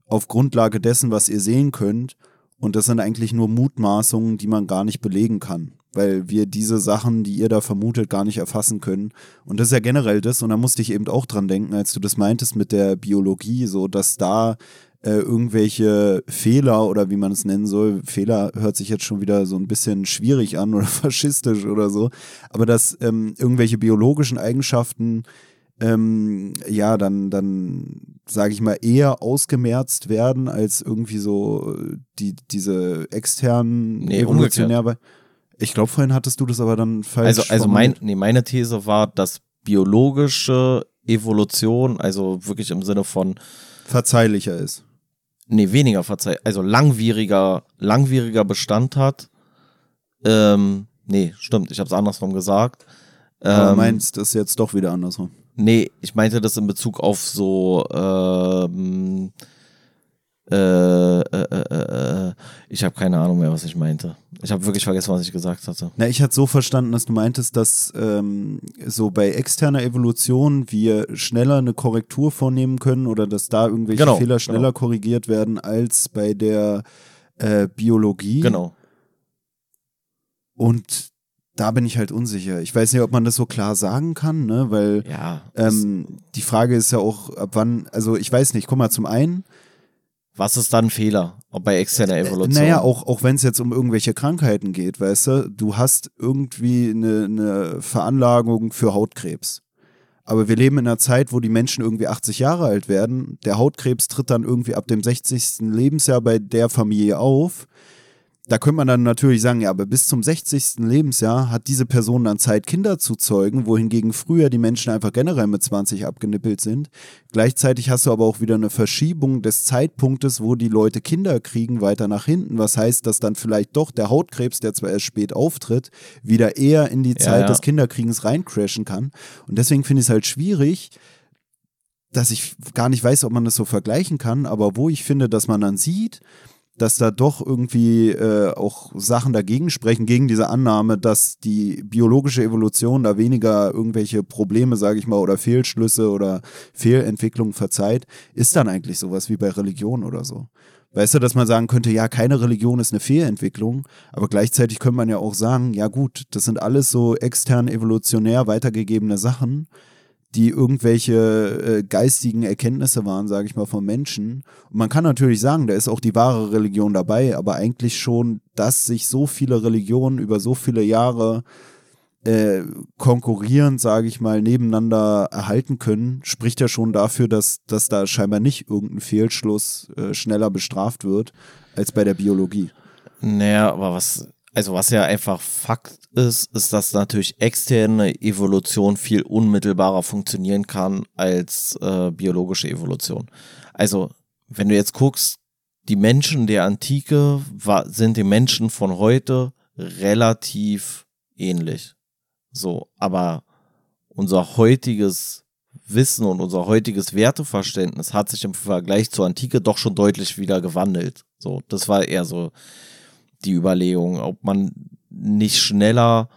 auf Grundlage dessen, was ihr sehen könnt. Und das sind eigentlich nur Mutmaßungen, die man gar nicht belegen kann, weil wir diese Sachen, die ihr da vermutet, gar nicht erfassen können. Und das ist ja generell das. Und da musste ich eben auch dran denken, als du das meintest mit der Biologie, so dass da äh, irgendwelche Fehler oder wie man es nennen soll, Fehler hört sich jetzt schon wieder so ein bisschen schwierig an oder faschistisch oder so, aber dass ähm, irgendwelche biologischen Eigenschaften ähm, ja, dann, dann sage ich mal, eher ausgemerzt werden als irgendwie so äh, die, diese externen Nee, evolutionär. bei- Ich glaube, vorhin hattest du das aber dann falsch. Also, also mein, nee, meine These war, dass biologische Evolution, also wirklich im Sinne von, verzeihlicher ist. nee, weniger verzeih, also langwieriger, langwieriger Bestand hat. Ähm, nee, stimmt, ich habe es andersrum gesagt. Aber Ähm, meinst das jetzt doch wieder andersrum? Nee, ich meinte das in Bezug auf so ähm, Äh, äh, äh, ich habe keine Ahnung mehr, was ich meinte. Ich habe wirklich vergessen, was ich gesagt hatte. Na, ich hatte so verstanden, dass du meintest, dass ähm, so bei externer Evolution wir schneller eine Korrektur vornehmen können oder dass da irgendwelche Genau, Fehler schneller genau. korrigiert werden als bei der Biologie. Genau. Und da bin ich halt unsicher. Ich weiß nicht, ob man das so klar sagen kann, ne? Weil Ja. ähm, die Frage ist ja auch, ab wann, also ich weiß nicht, guck mal, zum einen, was ist dann ein Fehler? Ob bei externer Evolution? Naja, auch, auch wenn es jetzt um irgendwelche Krankheiten geht, weißt du, du hast irgendwie eine, eine Veranlagung für Hautkrebs. Aber wir leben in einer Zeit, wo die Menschen irgendwie 80 Jahre alt werden. Der Hautkrebs tritt dann irgendwie ab dem 60. Lebensjahr bei der Familie auf. Da könnte man dann natürlich sagen, ja, aber bis zum 60. Lebensjahr hat diese Person dann Zeit, Kinder zu zeugen, wohingegen früher die Menschen einfach generell mit 20 abgenippelt sind. Gleichzeitig hast du aber auch wieder eine Verschiebung des Zeitpunktes, wo die Leute Kinder kriegen, weiter nach hinten. Was heißt, dass dann vielleicht doch der Hautkrebs, der zwar erst spät auftritt, wieder eher in die Ja, Zeit ja. des Kinderkriegens reincrashen kann. Und deswegen finde ich es halt schwierig, dass ich gar nicht weiß, ob man das so vergleichen kann, aber wo ich finde, dass man dann sieht, dass da doch irgendwie äh, auch Sachen dagegen sprechen, gegen diese Annahme, dass die biologische Evolution da weniger irgendwelche Probleme, sage ich mal, oder Fehlschlüsse oder Fehlentwicklungen verzeiht, ist dann eigentlich sowas wie bei Religion oder so. Weißt du, dass man sagen könnte, ja, keine Religion ist eine Fehlentwicklung, aber gleichzeitig könnte man ja auch sagen, ja gut, das sind alles so extern evolutionär weitergegebene Sachen, die irgendwelche äh, geistigen Erkenntnisse waren, sage ich mal, von Menschen. Und man kann natürlich sagen, da ist auch die wahre Religion dabei, aber eigentlich schon, dass sich so viele Religionen über so viele Jahre äh, konkurrierend, sage ich mal, nebeneinander erhalten können, spricht ja schon dafür, dass, dass da scheinbar nicht irgendein Fehlschluss äh, schneller bestraft wird als bei der Biologie. Naja, aber was, also was ja einfach Fakt ist, ist, dass natürlich externe Evolution viel unmittelbarer funktionieren kann als äh, biologische Evolution. Also, wenn du jetzt guckst, die Menschen der Antike war, sind den Menschen von heute relativ ähnlich. So, aber unser heutiges Wissen und unser heutiges Werteverständnis hat sich im Vergleich zur Antike doch schon deutlich wieder gewandelt. So, das war eher so die Überlegung, ob man nicht schneller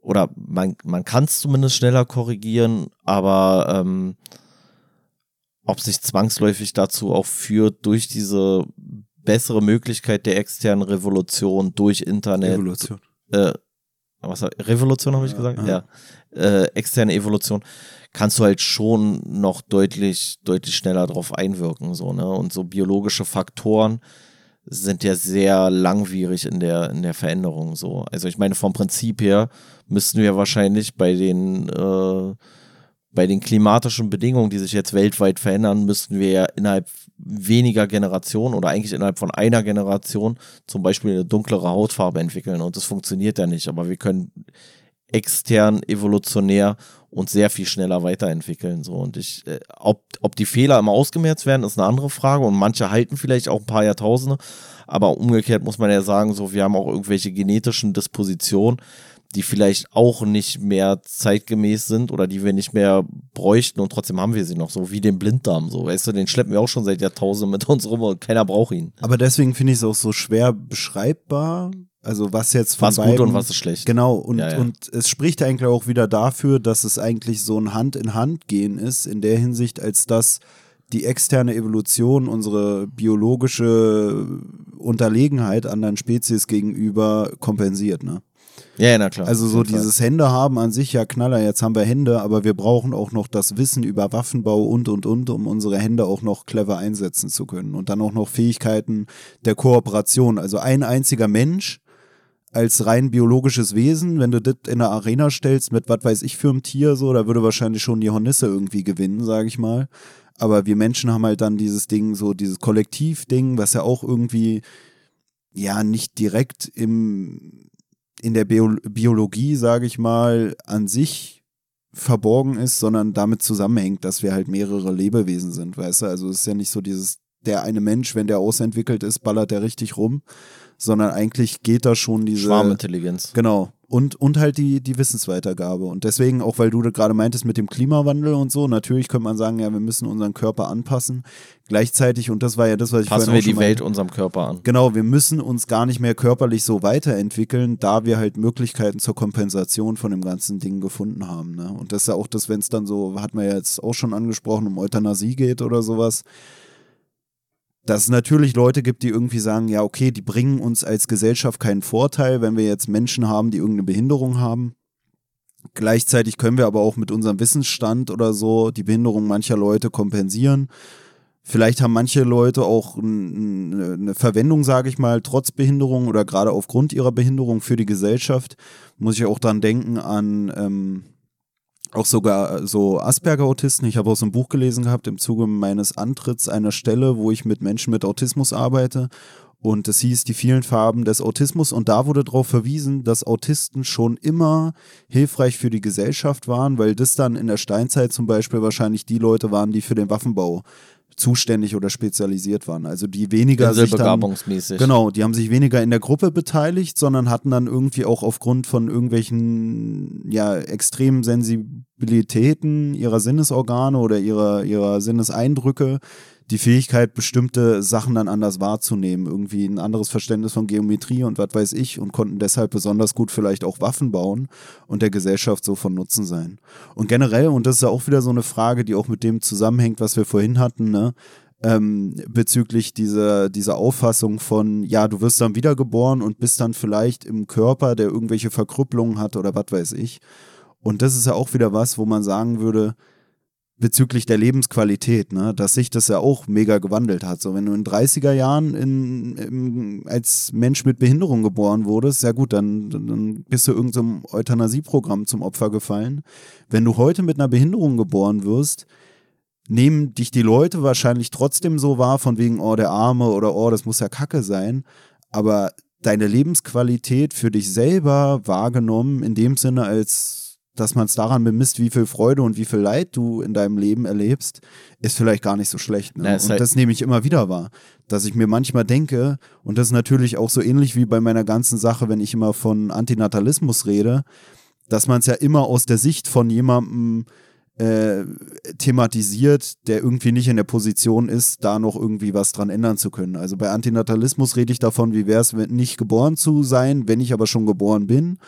oder man, man kann es zumindest schneller korrigieren, aber ähm, ob sich zwangsläufig dazu auch führt, durch diese bessere Möglichkeit der externen Revolution durch Internet, Evolution. äh, was Revolution habe ich gesagt? ja. Ja. Äh, externe Evolution, kannst du halt schon noch deutlich, deutlich schneller drauf einwirken, so, ne? Und so biologische Faktoren sind ja sehr langwierig in der, in der Veränderung, so. Also ich meine, vom Prinzip her müssten wir wahrscheinlich bei den, äh, bei den klimatischen Bedingungen, die sich jetzt weltweit verändern, müssten wir ja innerhalb weniger Generationen oder eigentlich innerhalb von einer Generation zum Beispiel eine dunklere Hautfarbe entwickeln. Und das funktioniert ja nicht. Aber wir können extern, evolutionär und sehr viel schneller weiterentwickeln. So. Und ich, äh, ob, ob die Fehler immer ausgemerzt werden, ist eine andere Frage. Und manche halten vielleicht auch ein paar Jahrtausende. Aber umgekehrt muss man ja sagen, so, wir haben auch irgendwelche genetischen Dispositionen, die vielleicht auch nicht mehr zeitgemäß sind oder die wir nicht mehr bräuchten und trotzdem haben wir sie noch, so wie den Blinddarm, so, weißt du, den schleppen wir auch schon seit Jahrtausenden mit uns rum und keiner braucht ihn. Aber deswegen finde ich es auch so schwer beschreibbar. Also was jetzt von Was gut beiden, und was ist schlecht. Genau, und, Ja, ja. und es spricht eigentlich auch wieder dafür, dass es eigentlich so ein Hand in Hand gehen ist, in der Hinsicht, als dass die externe Evolution unsere biologische Unterlegenheit anderen Spezies gegenüber kompensiert, ne? Ja, na klar. Also so dieses Hände haben an sich, ja Knaller, jetzt haben wir Hände, aber wir brauchen auch noch das Wissen über Waffenbau und und und, um unsere Hände auch noch clever einsetzen zu können. Und dann auch noch Fähigkeiten der Kooperation. Also ein einziger Mensch als rein biologisches Wesen, wenn du das in eine Arena stellst mit was weiß ich für ein Tier so, da würde wahrscheinlich schon die Hornisse irgendwie gewinnen, sage ich mal. Aber wir Menschen haben halt dann dieses Ding, so dieses Kollektivding, was ja auch irgendwie ja nicht direkt im in der Bio Biologie, sage ich mal, an sich verborgen ist, sondern damit zusammenhängt, dass wir halt mehrere Lebewesen sind, weißt du? Also es ist ja nicht so dieses, der eine Mensch, wenn der ausentwickelt ist, ballert der richtig rum, sondern eigentlich geht da schon diese. Schwarmintelligenz. Genau. und, und halt die, die Wissensweitergabe. Und deswegen, auch weil du gerade meintest mit dem Klimawandel und so, natürlich könnte man sagen, ja, wir müssen unseren Körper anpassen. Gleichzeitig, und das war ja das, was ich Passen vorhin wir auch schon die Welt unserem Körper an. Genau, wir müssen uns gar nicht mehr körperlich so weiterentwickeln, da wir halt Möglichkeiten zur Kompensation von dem ganzen Ding gefunden haben. Ne? Und das ist ja auch das, wenn es dann so, hat man ja jetzt auch schon angesprochen, um Euthanasie geht oder sowas dass es natürlich Leute gibt, die irgendwie sagen, ja, okay, die bringen uns als Gesellschaft keinen Vorteil, wenn wir jetzt Menschen haben, die irgendeine Behinderung haben. Gleichzeitig können wir aber auch mit unserem Wissensstand oder so die Behinderung mancher Leute kompensieren. Vielleicht haben manche Leute auch eine Verwendung, sage ich mal, trotz Behinderung oder gerade aufgrund ihrer Behinderung für die Gesellschaft. Muss ich auch dran denken an ähm, auch sogar so Asperger-Autisten. Ich habe auch so ein Buch gelesen gehabt im Zuge meines Antritts einer Stelle, wo ich mit Menschen mit Autismus arbeite. Und es hieß die vielen Farben des Autismus. Und da wurde darauf verwiesen, dass Autisten schon immer hilfreich für die Gesellschaft waren, weil das dann in der Steinzeit zum Beispiel wahrscheinlich die Leute waren, die für den Waffenbau zuständig oder spezialisiert waren. Also die weniger sich dann, genau, die haben sich weniger in der Gruppe beteiligt, sondern hatten dann irgendwie auch aufgrund von irgendwelchen ja extremen Sensibilitäten ihrer Sinnesorgane oder ihrer ihrer Sinneseindrücke die Fähigkeit, bestimmte Sachen dann anders wahrzunehmen, irgendwie ein anderes Verständnis von Geometrie und was weiß ich und konnten deshalb besonders gut vielleicht auch Waffen bauen und der Gesellschaft so von Nutzen sein. Und generell, und das ist ja auch wieder so eine Frage, die auch mit dem zusammenhängt, was wir vorhin hatten, ne? Ähm, bezüglich dieser, dieser Auffassung von, ja, du wirst dann wiedergeboren und bist dann vielleicht im Körper, der irgendwelche Verkrüppelungen hat oder was weiß ich. Und das ist ja auch wieder was, wo man sagen würde, bezüglich der Lebensqualität, ne, dass sich das ja auch mega gewandelt hat. So, wenn du in 30er Jahren in, in, als Mensch mit Behinderung geboren wurdest, ja gut, dann, dann bist du irgendeinem so Euthanasieprogramm zum Opfer gefallen. Wenn du heute mit einer Behinderung geboren wirst, nehmen dich die Leute wahrscheinlich trotzdem so wahr, von wegen, oh, der Arme oder oh, das muss ja Kacke sein. Aber deine Lebensqualität für dich selber wahrgenommen, in dem Sinne als dass man es daran bemisst, wie viel Freude und wie viel Leid du in deinem Leben erlebst, ist vielleicht gar nicht so schlecht. Ne? Ja, und halt das nehme ich immer wieder wahr, dass ich mir manchmal denke, und das ist natürlich auch so ähnlich wie bei meiner ganzen Sache, wenn ich immer von Antinatalismus rede, dass man es ja immer aus der Sicht von jemandem äh, thematisiert, der irgendwie nicht in der Position ist, da noch irgendwie was dran ändern zu können. Also bei Antinatalismus rede ich davon, wie wäre es, nicht geboren zu sein, wenn ich aber schon geboren bin.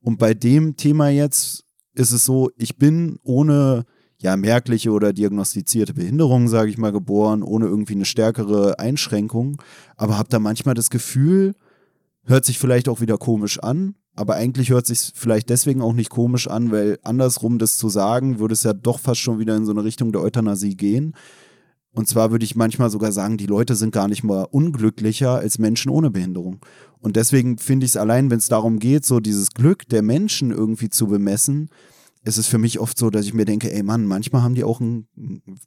Und bei dem Thema jetzt ist es so, ich bin ohne ja merkliche oder diagnostizierte Behinderung, sage ich mal, geboren, ohne irgendwie eine stärkere Einschränkung, aber habe da manchmal das Gefühl, hört sich vielleicht auch wieder komisch an, aber eigentlich hört sich vielleicht deswegen auch nicht komisch an, weil andersrum das zu sagen, würde es ja doch fast schon wieder in so eine Richtung der Euthanasie gehen. Und zwar würde ich manchmal sogar sagen, die Leute sind gar nicht mal unglücklicher als Menschen ohne Behinderung. Und deswegen finde ich es allein, wenn es darum geht, so dieses Glück der Menschen irgendwie zu bemessen, ist es für mich oft so, dass ich mir denke, ey Mann, manchmal haben die auch ein,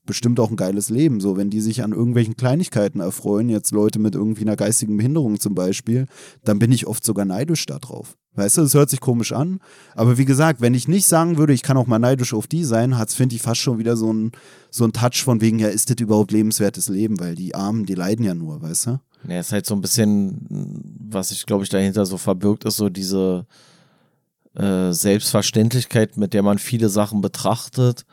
bestimmt auch ein geiles Leben. So, wenn die sich an irgendwelchen Kleinigkeiten erfreuen, jetzt Leute mit irgendwie einer geistigen Behinderung zum Beispiel, dann bin ich oft sogar neidisch darauf. Weißt du, es hört sich komisch an. Aber wie gesagt, wenn ich nicht sagen würde, ich kann auch mal neidisch auf die sein, hat es, finde ich, fast schon wieder so ein, so ein Touch von wegen, ja, ist das überhaupt lebenswertes Leben? Weil die Armen, die leiden ja nur, weißt du? Ja, ist halt so ein bisschen, was sich, glaube ich, dahinter so verbirgt, ist so diese äh, Selbstverständlichkeit, mit der man viele Sachen betrachtet.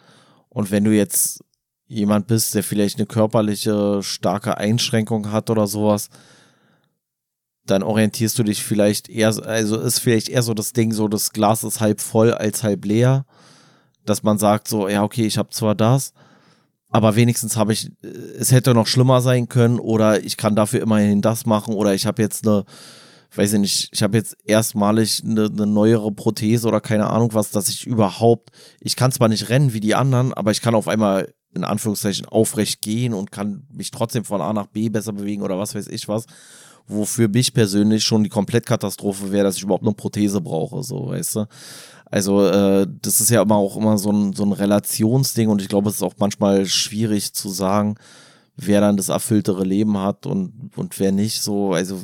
Und wenn du jetzt jemand bist, der vielleicht eine körperliche starke Einschränkung hat oder sowas, dann orientierst du dich vielleicht eher, also ist vielleicht eher so das Ding, so das Glas ist halb voll als halb leer, dass man sagt so, ja okay, ich habe zwar das, aber wenigstens habe ich, es hätte noch schlimmer sein können oder ich kann dafür immerhin das machen oder ich habe jetzt eine, weiß ich nicht, ich habe jetzt erstmalig eine, eine neuere Prothese oder keine Ahnung was, dass ich überhaupt, ich kann zwar nicht rennen wie die anderen, aber ich kann auf einmal in Anführungszeichen aufrecht gehen und kann mich trotzdem von A nach B besser bewegen oder was weiß ich was. Wofür mich persönlich schon die Komplettkatastrophe wäre, dass ich überhaupt eine Prothese brauche, so, weißt du. Also äh, das ist ja immer auch immer so ein, so ein Relationsding und ich glaube, es ist auch manchmal schwierig zu sagen, wer dann das erfülltere Leben hat und, und wer nicht. So, also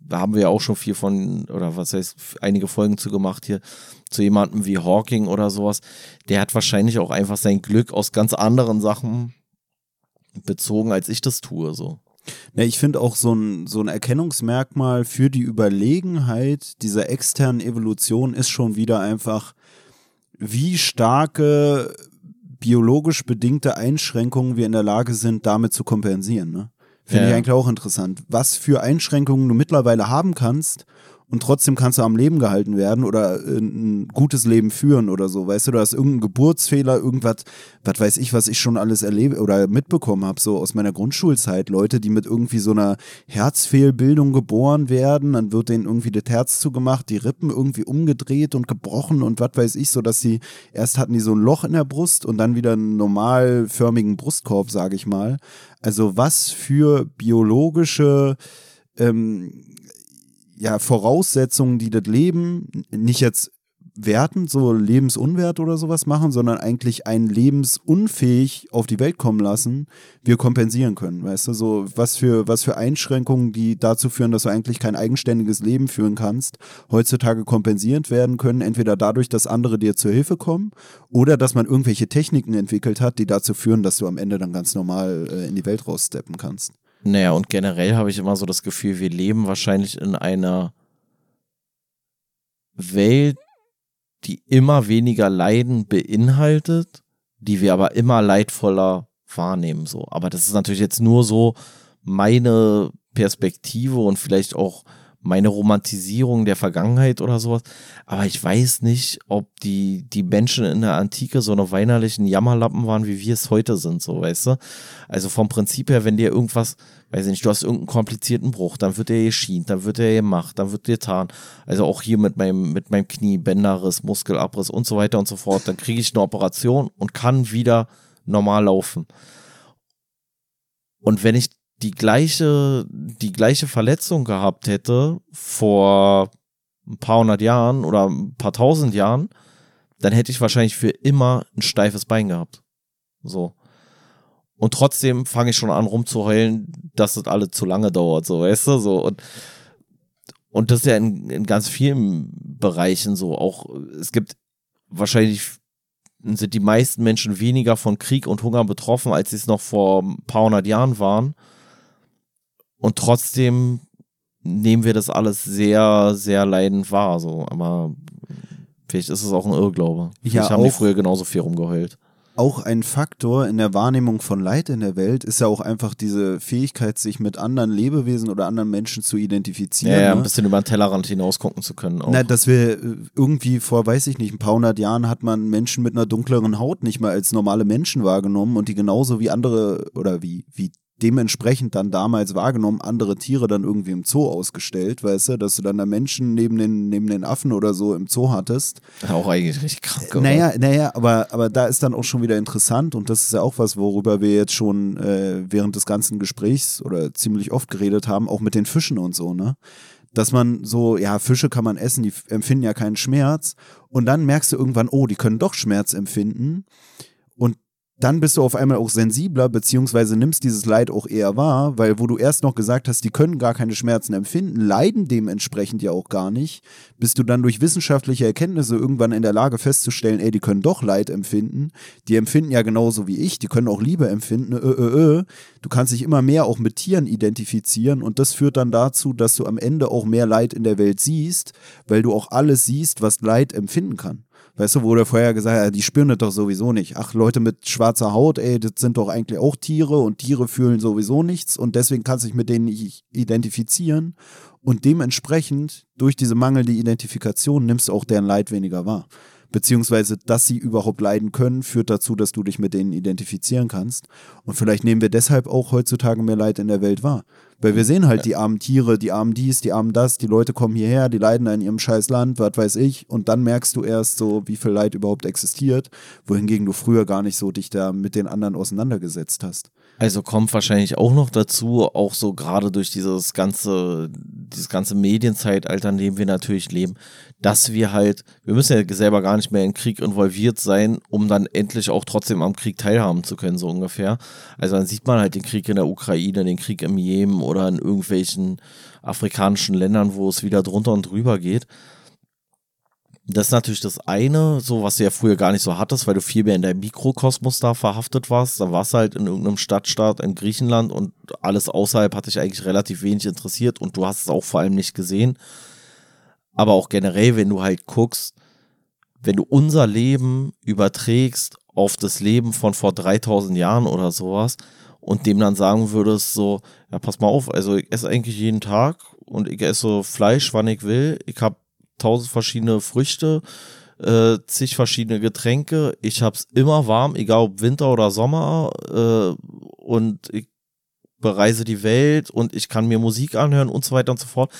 da haben wir ja auch schon viel von, oder was heißt, einige Folgen zu gemacht hier, zu jemandem wie Hawking oder sowas. Der hat wahrscheinlich auch einfach sein Glück aus ganz anderen Sachen bezogen, als ich das tue. So. Ja, ich finde auch so ein, so ein Erkennungsmerkmal für die Überlegenheit dieser externen Evolution ist schon wieder einfach, wie starke biologisch bedingte Einschränkungen wir in der Lage sind, damit zu kompensieren. Ne? Finde ja. ich eigentlich auch interessant. Was für Einschränkungen du mittlerweile haben kannst und trotzdem kannst du am Leben gehalten werden oder äh, ein gutes Leben führen oder so. Weißt du, du hast irgendeinen Geburtsfehler, irgendwas, was weiß ich, was ich schon alles erlebe oder mitbekommen habe, so aus meiner Grundschulzeit. Leute, die mit irgendwie so einer Herzfehlbildung geboren werden, dann wird denen irgendwie das Herz zugemacht, die Rippen irgendwie umgedreht und gebrochen und was weiß ich, so dass sie erst hatten die so ein Loch in der Brust und dann wieder einen normalförmigen Brustkorb, sage ich mal. Also was für biologische ähm, ja, Voraussetzungen, die das Leben nicht jetzt werten, so lebensunwert oder sowas machen, sondern eigentlich ein lebensunfähig auf die Welt kommen lassen, wir kompensieren können. Weißt du, so was für, was für Einschränkungen, die dazu führen, dass du eigentlich kein eigenständiges Leben führen kannst, heutzutage kompensiert werden können, entweder dadurch, dass andere dir zur Hilfe kommen oder dass man irgendwelche Techniken entwickelt hat, die dazu führen, dass du am Ende dann ganz normal äh, in die Welt raussteppen kannst. Naja, und generell habe ich immer so das Gefühl, wir leben wahrscheinlich in einer Welt, die immer weniger Leiden beinhaltet, die wir aber immer leidvoller wahrnehmen. So. Aber das ist natürlich jetzt nur so meine Perspektive und vielleicht auch meine Romantisierung der Vergangenheit oder sowas. Aber ich weiß nicht, ob die, die Menschen in der Antike so eine weinerlichen Jammerlappen waren, wie wir es heute sind, so, weißt du? Also vom Prinzip her, wenn dir irgendwas, weiß ich nicht, du hast irgendeinen komplizierten Bruch, dann wird der geschient, dann wird der gemacht, dann wird dir getan. Also auch hier mit meinem, mit meinem Knie, Bänderriss, Muskelabriss und so weiter und so fort. Dann kriege ich eine Operation und kann wieder normal laufen. Und wenn ich die gleiche, die gleiche Verletzung gehabt hätte vor ein paar hundert Jahren oder ein paar tausend Jahren, dann hätte ich wahrscheinlich für immer ein steifes Bein gehabt. So. Und trotzdem fange ich schon an rumzuheulen, dass das alles zu lange dauert, so, weißt du, so. Und, und das ist ja in, in ganz vielen Bereichen so. Auch, es gibt wahrscheinlich sind die meisten Menschen weniger von Krieg und Hunger betroffen, als sie es noch vor ein paar hundert Jahren waren. Und trotzdem nehmen wir das alles sehr, sehr leidend wahr. So. Aber vielleicht ist es auch ein Irrglaube. Vielleicht ja, haben die früher genauso viel rumgeheult. Auch ein Faktor in der Wahrnehmung von Leid in der Welt ist ja auch einfach diese Fähigkeit, sich mit anderen Lebewesen oder anderen Menschen zu identifizieren. Ja, ja ein ne? bisschen über den Tellerrand hinaus gucken zu können. Auch. Na, dass wir äh, irgendwie vor, weiß ich nicht, ein paar hundert Jahren hat man Menschen mit einer dunkleren Haut nicht mal als normale Menschen wahrgenommen und die genauso wie andere oder wie, wie dementsprechend dann damals wahrgenommen, andere Tiere dann irgendwie im Zoo ausgestellt, weißt du, dass du dann da Menschen neben den, neben den Affen oder so im Zoo hattest. Auch eigentlich richtig krank. Oder? Naja, naja, aber, aber da ist dann auch schon wieder interessant und das ist ja auch was, worüber wir jetzt schon äh, während des ganzen Gesprächs oder ziemlich oft geredet haben, auch mit den Fischen und so, ne? dass man so, ja, Fische kann man essen, die empfinden ja keinen Schmerz. Und dann merkst du irgendwann, oh, die können doch Schmerz empfinden. Und dann bist du auf einmal auch sensibler, beziehungsweise nimmst dieses Leid auch eher wahr, weil wo du erst noch gesagt hast, die können gar keine Schmerzen empfinden, leiden dementsprechend ja auch gar nicht, bist du dann durch wissenschaftliche Erkenntnisse irgendwann in der Lage festzustellen, ey, die können doch Leid empfinden, die empfinden ja genauso wie ich, die können auch Liebe empfinden, ö, ö, ö. du kannst dich immer mehr auch mit Tieren identifizieren und das führt dann dazu, dass du am Ende auch mehr Leid in der Welt siehst, weil du auch alles siehst, was Leid empfinden kann. Weißt du, wo der vorher gesagt hat, die spüren das doch sowieso nicht. Ach, Leute mit schwarzer Haut, ey, das sind doch eigentlich auch Tiere und Tiere fühlen sowieso nichts und deswegen kannst du dich mit denen nicht identifizieren. Und dementsprechend, durch diese mangelnde Identifikation, nimmst du auch deren Leid weniger wahr beziehungsweise dass sie überhaupt leiden können, führt dazu, dass du dich mit denen identifizieren kannst. Und vielleicht nehmen wir deshalb auch heutzutage mehr Leid in der Welt wahr. Weil wir sehen halt die armen Tiere, die armen dies, die armen das, die Leute kommen hierher, die leiden in ihrem scheiß Land, was weiß ich. Und dann merkst du erst so, wie viel Leid überhaupt existiert, wohingegen du früher gar nicht so dich da mit den anderen auseinandergesetzt hast. Also kommt wahrscheinlich auch noch dazu, auch so gerade durch dieses ganze, dieses ganze Medienzeitalter, in dem wir natürlich leben, dass wir halt, wir müssen ja selber gar nicht mehr in Krieg involviert sein, um dann endlich auch trotzdem am Krieg teilhaben zu können, so ungefähr. Also dann sieht man halt den Krieg in der Ukraine, den Krieg im Jemen oder in irgendwelchen afrikanischen Ländern, wo es wieder drunter und drüber geht. Das ist natürlich das eine, so was du ja früher gar nicht so hattest, weil du viel mehr in deinem Mikrokosmos da verhaftet warst. Da warst du halt in irgendeinem Stadtstaat in Griechenland und alles außerhalb hat dich eigentlich relativ wenig interessiert und du hast es auch vor allem nicht gesehen. Aber auch generell, wenn du halt guckst, wenn du unser Leben überträgst auf das Leben von vor 3000 Jahren oder sowas und dem dann sagen würdest, so, ja, pass mal auf, also ich esse eigentlich jeden Tag und ich esse Fleisch, wann ich will. Ich habe tausend verschiedene Früchte, äh, zig verschiedene Getränke. Ich hab's immer warm, egal ob Winter oder Sommer. Äh, und ich bereise die Welt und ich kann mir Musik anhören und so weiter und so fort.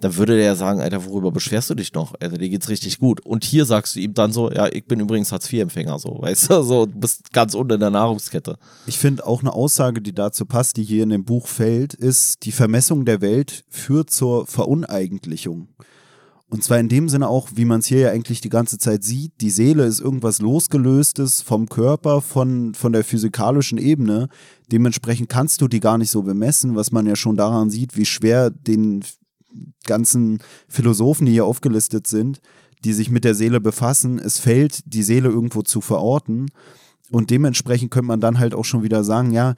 Dann würde der sagen, Alter, worüber beschwerst du dich noch? Alter, dir geht's richtig gut. Und hier sagst du ihm dann so, ja, ich bin übrigens Hartz-IV-Empfänger, so, weißt du, so, du bist ganz unten in der Nahrungskette. Ich finde auch eine Aussage, die dazu passt, die hier in dem Buch fällt, ist, die Vermessung der Welt führt zur Veruneigentlichung. Und zwar in dem Sinne auch, wie man es hier ja eigentlich die ganze Zeit sieht, die Seele ist irgendwas losgelöstes vom Körper, von, von der physikalischen Ebene. Dementsprechend kannst du die gar nicht so bemessen, was man ja schon daran sieht, wie schwer den ganzen Philosophen, die hier aufgelistet sind, die sich mit der Seele befassen, es fällt, die Seele irgendwo zu verorten. Und dementsprechend könnte man dann halt auch schon wieder sagen, ja,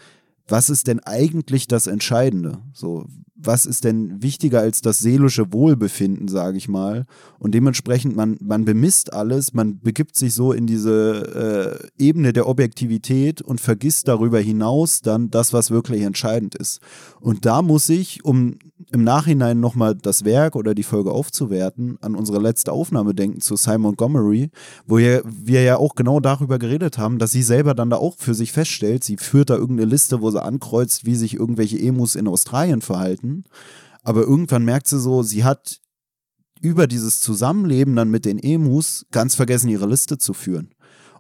was ist denn eigentlich das Entscheidende? So, was ist denn wichtiger als das seelische Wohlbefinden, sage ich mal. Und dementsprechend, man, man bemisst alles, man begibt sich so in diese äh, Ebene der Objektivität und vergisst darüber hinaus dann das, was wirklich entscheidend ist. Und da muss ich, um im Nachhinein nochmal das Werk oder die Folge aufzuwerten, an unsere letzte Aufnahme denken zu Simon Montgomery, wo wir, wir ja auch genau darüber geredet haben, dass sie selber dann da auch für sich feststellt, sie führt da irgendeine Liste, wo sie ankreuzt, wie sich irgendwelche Emus in Australien verhalten. Aber irgendwann merkt sie so, sie hat über dieses Zusammenleben dann mit den Emus ganz vergessen, ihre Liste zu führen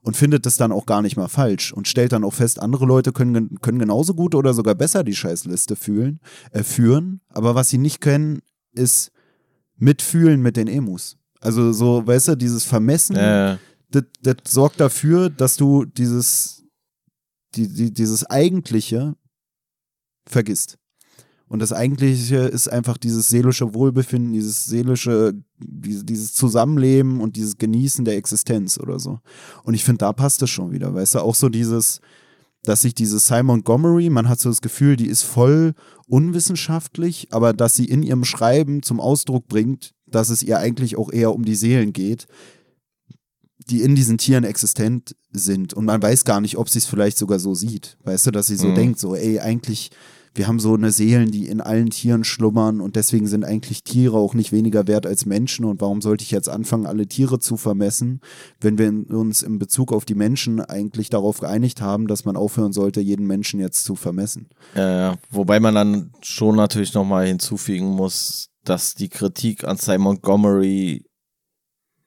und findet das dann auch gar nicht mal falsch und stellt dann auch fest, andere Leute können, können genauso gut oder sogar besser die Scheißliste fühlen, äh, führen, aber was sie nicht können, ist mitfühlen mit den Emus. Also so, weißt du, dieses Vermessen, äh. das, das sorgt dafür, dass du dieses, die, die, dieses Eigentliche vergisst. Und das Eigentliche ist einfach dieses seelische Wohlbefinden, dieses seelische, dieses Zusammenleben und dieses Genießen der Existenz oder so. Und ich finde, da passt es schon wieder, weißt du, auch so dieses, dass sich diese Simon Montgomery, man hat so das Gefühl, die ist voll unwissenschaftlich, aber dass sie in ihrem Schreiben zum Ausdruck bringt, dass es ihr eigentlich auch eher um die Seelen geht, die in diesen Tieren existent sind. Und man weiß gar nicht, ob sie es vielleicht sogar so sieht. Weißt du, dass sie so mhm. denkt, so, ey, eigentlich wir haben so eine Seelen, die in allen Tieren schlummern und deswegen sind eigentlich Tiere auch nicht weniger wert als Menschen. Und warum sollte ich jetzt anfangen, alle Tiere zu vermessen, wenn wir uns in Bezug auf die Menschen eigentlich darauf geeinigt haben, dass man aufhören sollte, jeden Menschen jetzt zu vermessen? Ja, ja. wobei man dann schon natürlich nochmal hinzufügen muss, dass die Kritik an Simon Montgomery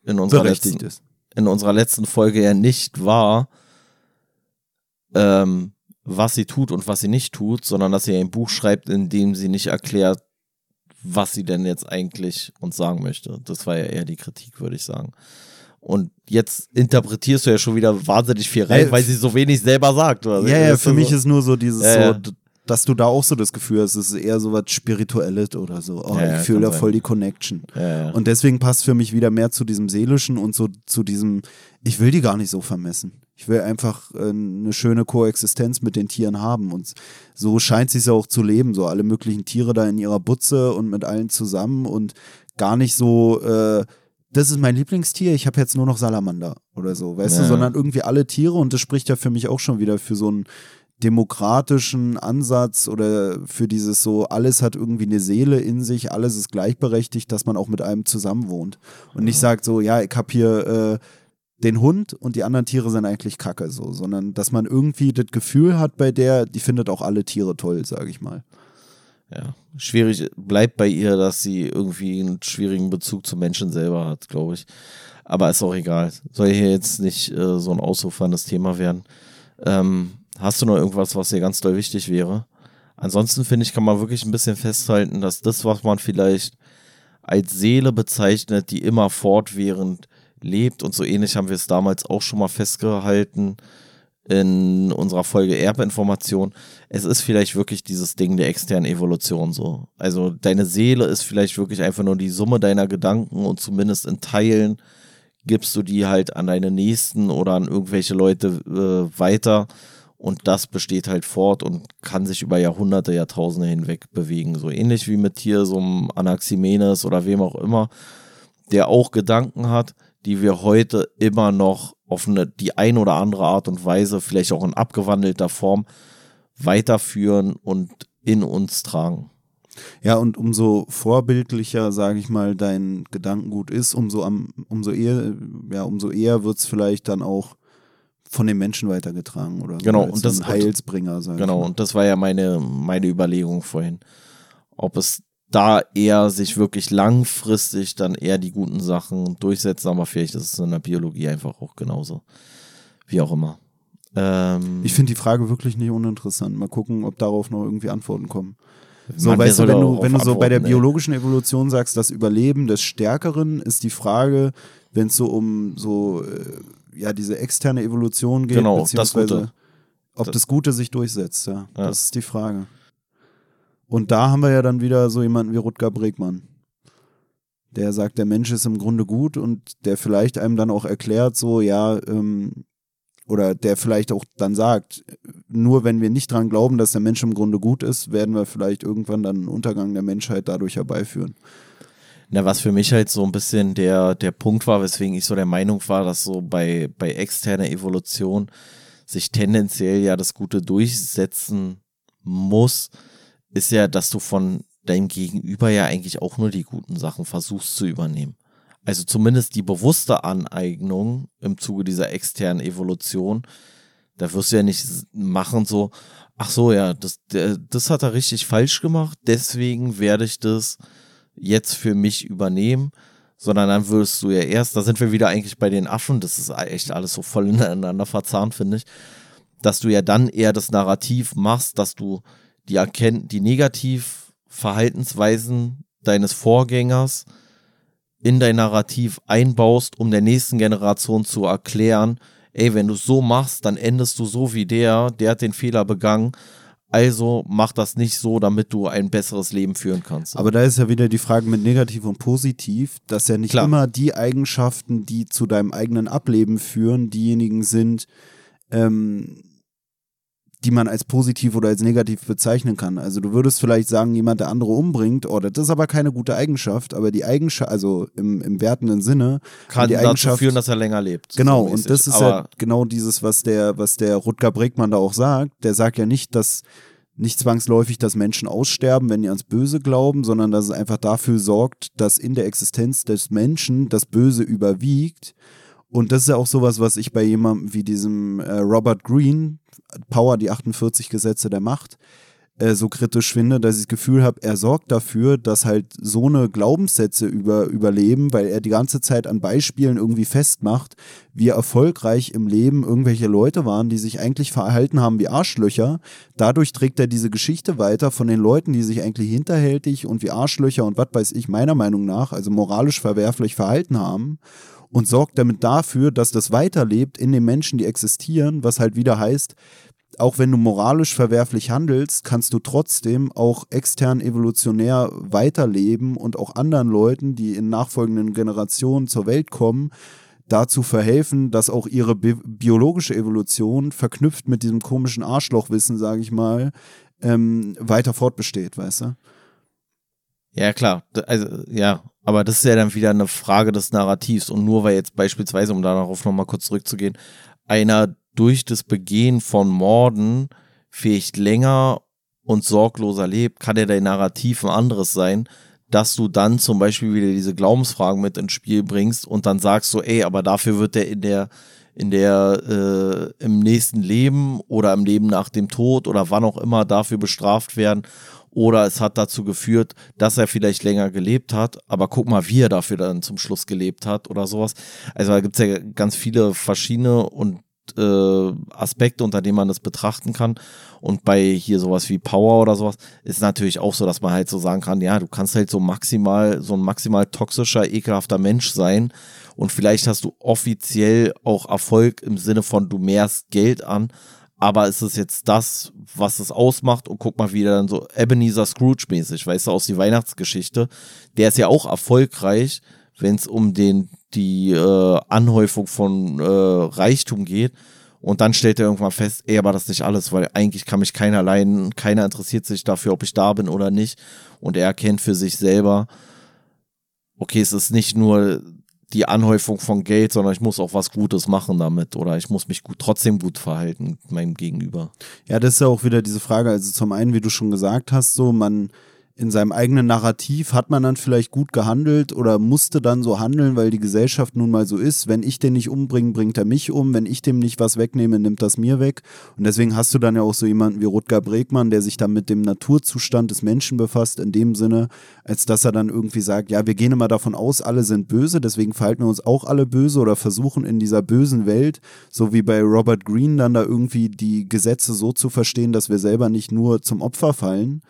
in unserer, letzten, in unserer letzten Folge ja nicht war, ähm, was sie tut und was sie nicht tut, sondern dass sie ein Buch schreibt, in dem sie nicht erklärt, was sie denn jetzt eigentlich uns sagen möchte. Das war ja eher die Kritik, würde ich sagen. Und jetzt interpretierst du ja schon wieder wahnsinnig viel rein, weil sie so wenig selber sagt. Oder? Ja, ja, für mich so ist nur so dieses ja, so, dass du da auch so das Gefühl hast, es ist eher so was Spirituelles oder so. Oh, ja, ich fühle da voll die Connection. Ja, und deswegen passt für mich wieder mehr zu diesem Seelischen und so zu diesem, ich will die gar nicht so vermessen. Ich will einfach äh, eine schöne Koexistenz mit den Tieren haben. Und so scheint es sich auch zu leben. So alle möglichen Tiere da in ihrer Butze und mit allen zusammen und gar nicht so, äh, das ist mein Lieblingstier, ich habe jetzt nur noch Salamander oder so, weißt ja. du, sondern irgendwie alle Tiere und das spricht ja für mich auch schon wieder für so einen demokratischen Ansatz oder für dieses so, alles hat irgendwie eine Seele in sich, alles ist gleichberechtigt, dass man auch mit einem zusammenwohnt. Und nicht sagt so, ja, ich habe hier äh, den Hund und die anderen Tiere sind eigentlich Kacke so, sondern dass man irgendwie das Gefühl hat bei der, die findet auch alle Tiere toll, sage ich mal. Ja, schwierig bleibt bei ihr, dass sie irgendwie einen schwierigen Bezug zum Menschen selber hat, glaube ich. Aber ist auch egal. Soll hier jetzt nicht äh, so ein ausuferndes Thema werden. Ähm, hast du noch irgendwas, was dir ganz doll wichtig wäre? Ansonsten finde ich, kann man wirklich ein bisschen festhalten, dass das, was man vielleicht als Seele bezeichnet, die immer fortwährend lebt und so ähnlich haben wir es damals auch schon mal festgehalten in unserer Folge Erbinformation. Es ist vielleicht wirklich dieses Ding der externen Evolution so. Also deine Seele ist vielleicht wirklich einfach nur die Summe deiner Gedanken und zumindest in Teilen gibst du die halt an deine Nächsten oder an irgendwelche Leute äh, weiter und das besteht halt fort und kann sich über Jahrhunderte, Jahrtausende hinweg bewegen. So ähnlich wie mit hier so einem Anaximenes oder wem auch immer, der auch Gedanken hat, die wir heute immer noch auf eine, die ein oder andere Art und Weise, vielleicht auch in abgewandelter Form, weiterführen und in uns tragen. Ja, und umso vorbildlicher, sage ich mal, dein Gedankengut ist, umso, am, umso eher, ja, umso eher wird es vielleicht dann auch von den Menschen weitergetragen oder genau und das ein Heilsbringer sein. genau und das war ja meine meine Überlegung vorhin ob es da eher sich wirklich langfristig dann eher die guten Sachen durchsetzen aber vielleicht ist es in der Biologie einfach auch genauso wie auch immer ähm, ich finde die Frage wirklich nicht uninteressant mal gucken ob darauf noch irgendwie Antworten kommen so, Mann, weißt du, wenn du, wenn du so bei der biologischen Evolution sagst, das Überleben des Stärkeren ist die Frage, wenn es so um so äh, ja diese externe Evolution geht, genau, beziehungsweise das ob das Gute sich durchsetzt, ja. ja. Das ist die Frage. Und da haben wir ja dann wieder so jemanden wie Rutger Bregmann. Der sagt, der Mensch ist im Grunde gut und der vielleicht einem dann auch erklärt, so, ja, ähm, oder der vielleicht auch dann sagt, nur wenn wir nicht dran glauben, dass der Mensch im Grunde gut ist, werden wir vielleicht irgendwann dann einen Untergang der Menschheit dadurch herbeiführen. Na, was für mich halt so ein bisschen der, der Punkt war, weswegen ich so der Meinung war, dass so bei, bei externer Evolution sich tendenziell ja das Gute durchsetzen muss, ist ja, dass du von deinem Gegenüber ja eigentlich auch nur die guten Sachen versuchst zu übernehmen. Also zumindest die bewusste Aneignung im Zuge dieser externen Evolution, da wirst du ja nicht machen so, ach so, ja, das, das hat er richtig falsch gemacht, deswegen werde ich das jetzt für mich übernehmen, sondern dann würdest du ja erst, da sind wir wieder eigentlich bei den Affen, das ist echt alles so voll ineinander verzahnt, finde ich, dass du ja dann eher das Narrativ machst, dass du die erkennt, die Negativverhaltensweisen deines Vorgängers in dein Narrativ einbaust, um der nächsten Generation zu erklären, ey, wenn du so machst, dann endest du so wie der, der hat den Fehler begangen also mach das nicht so, damit du ein besseres Leben führen kannst. Aber da ist ja wieder die Frage mit negativ und positiv, dass ja nicht Klar. immer die Eigenschaften, die zu deinem eigenen Ableben führen, diejenigen sind, ähm, die man als positiv oder als negativ bezeichnen kann. Also du würdest vielleicht sagen, jemand, der andere umbringt, oh, das ist aber keine gute Eigenschaft, aber die Eigenschaft, also im, im wertenden Sinne, kann die dazu führen, dass er länger lebt. Genau, so und das ist aber ja genau dieses, was der, was der Rutger Bregmann da auch sagt. Der sagt ja nicht, dass nicht zwangsläufig, dass Menschen aussterben, wenn die ans Böse glauben, sondern dass es einfach dafür sorgt, dass in der Existenz des Menschen das Böse überwiegt. Und das ist ja auch sowas, was ich bei jemandem wie diesem äh, Robert Greene, Power, die 48 Gesetze der Macht, äh, so kritisch finde, dass ich das Gefühl habe, er sorgt dafür, dass halt so eine Glaubenssätze über, überleben, weil er die ganze Zeit an Beispielen irgendwie festmacht, wie erfolgreich im Leben irgendwelche Leute waren, die sich eigentlich verhalten haben wie Arschlöcher. Dadurch trägt er diese Geschichte weiter von den Leuten, die sich eigentlich hinterhältig und wie Arschlöcher und was weiß ich meiner Meinung nach, also moralisch verwerflich verhalten haben und sorgt damit dafür, dass das weiterlebt in den Menschen, die existieren, was halt wieder heißt, auch wenn du moralisch verwerflich handelst, kannst du trotzdem auch extern evolutionär weiterleben und auch anderen Leuten, die in nachfolgenden Generationen zur Welt kommen, dazu verhelfen, dass auch ihre bi biologische Evolution verknüpft mit diesem komischen Arschlochwissen, sage ich mal, ähm, weiter fortbesteht, weißt du? Ja, klar. Also, ja, aber das ist ja dann wieder eine Frage des Narrativs. Und nur weil jetzt beispielsweise, um darauf nochmal kurz zurückzugehen, einer durch das Begehen von Morden vielleicht länger und sorgloser lebt, kann ja dein Narrativ ein anderes sein, dass du dann zum Beispiel wieder diese Glaubensfragen mit ins Spiel bringst und dann sagst so, ey, aber dafür wird der in der in der äh, im nächsten Leben oder im Leben nach dem Tod oder wann auch immer dafür bestraft werden oder es hat dazu geführt, dass er vielleicht länger gelebt hat, aber guck mal, wie er dafür dann zum Schluss gelebt hat oder sowas. Also da gibt es ja ganz viele verschiedene und äh, Aspekte, unter denen man das betrachten kann. Und bei hier sowas wie Power oder sowas ist natürlich auch so, dass man halt so sagen kann, ja, du kannst halt so maximal, so ein maximal toxischer, ekelhafter Mensch sein. Und vielleicht hast du offiziell auch Erfolg im Sinne von, du mehrst Geld an. Aber ist es jetzt das, was es ausmacht? Und guck mal wieder dann so Ebenezer Scrooge-mäßig, weißt du, aus die Weihnachtsgeschichte. Der ist ja auch erfolgreich, wenn es um den die äh, Anhäufung von äh, Reichtum geht. Und dann stellt er irgendwann fest, ey, aber das ist nicht alles, weil eigentlich kann mich keiner leiden, keiner interessiert sich dafür, ob ich da bin oder nicht. Und er erkennt für sich selber, okay, es ist nicht nur die Anhäufung von Geld, sondern ich muss auch was Gutes machen damit oder ich muss mich gut, trotzdem gut verhalten meinem Gegenüber. Ja, das ist ja auch wieder diese Frage. Also zum einen, wie du schon gesagt hast, so man in seinem eigenen Narrativ hat man dann vielleicht gut gehandelt oder musste dann so handeln, weil die Gesellschaft nun mal so ist. Wenn ich den nicht umbringe, bringt er mich um. Wenn ich dem nicht was wegnehme, nimmt das mir weg. Und deswegen hast du dann ja auch so jemanden wie Rutger Bregmann, der sich dann mit dem Naturzustand des Menschen befasst, in dem Sinne, als dass er dann irgendwie sagt, ja, wir gehen immer davon aus, alle sind böse, deswegen verhalten wir uns auch alle böse oder versuchen in dieser bösen Welt, so wie bei Robert Greene, dann da irgendwie die Gesetze so zu verstehen, dass wir selber nicht nur zum Opfer fallen,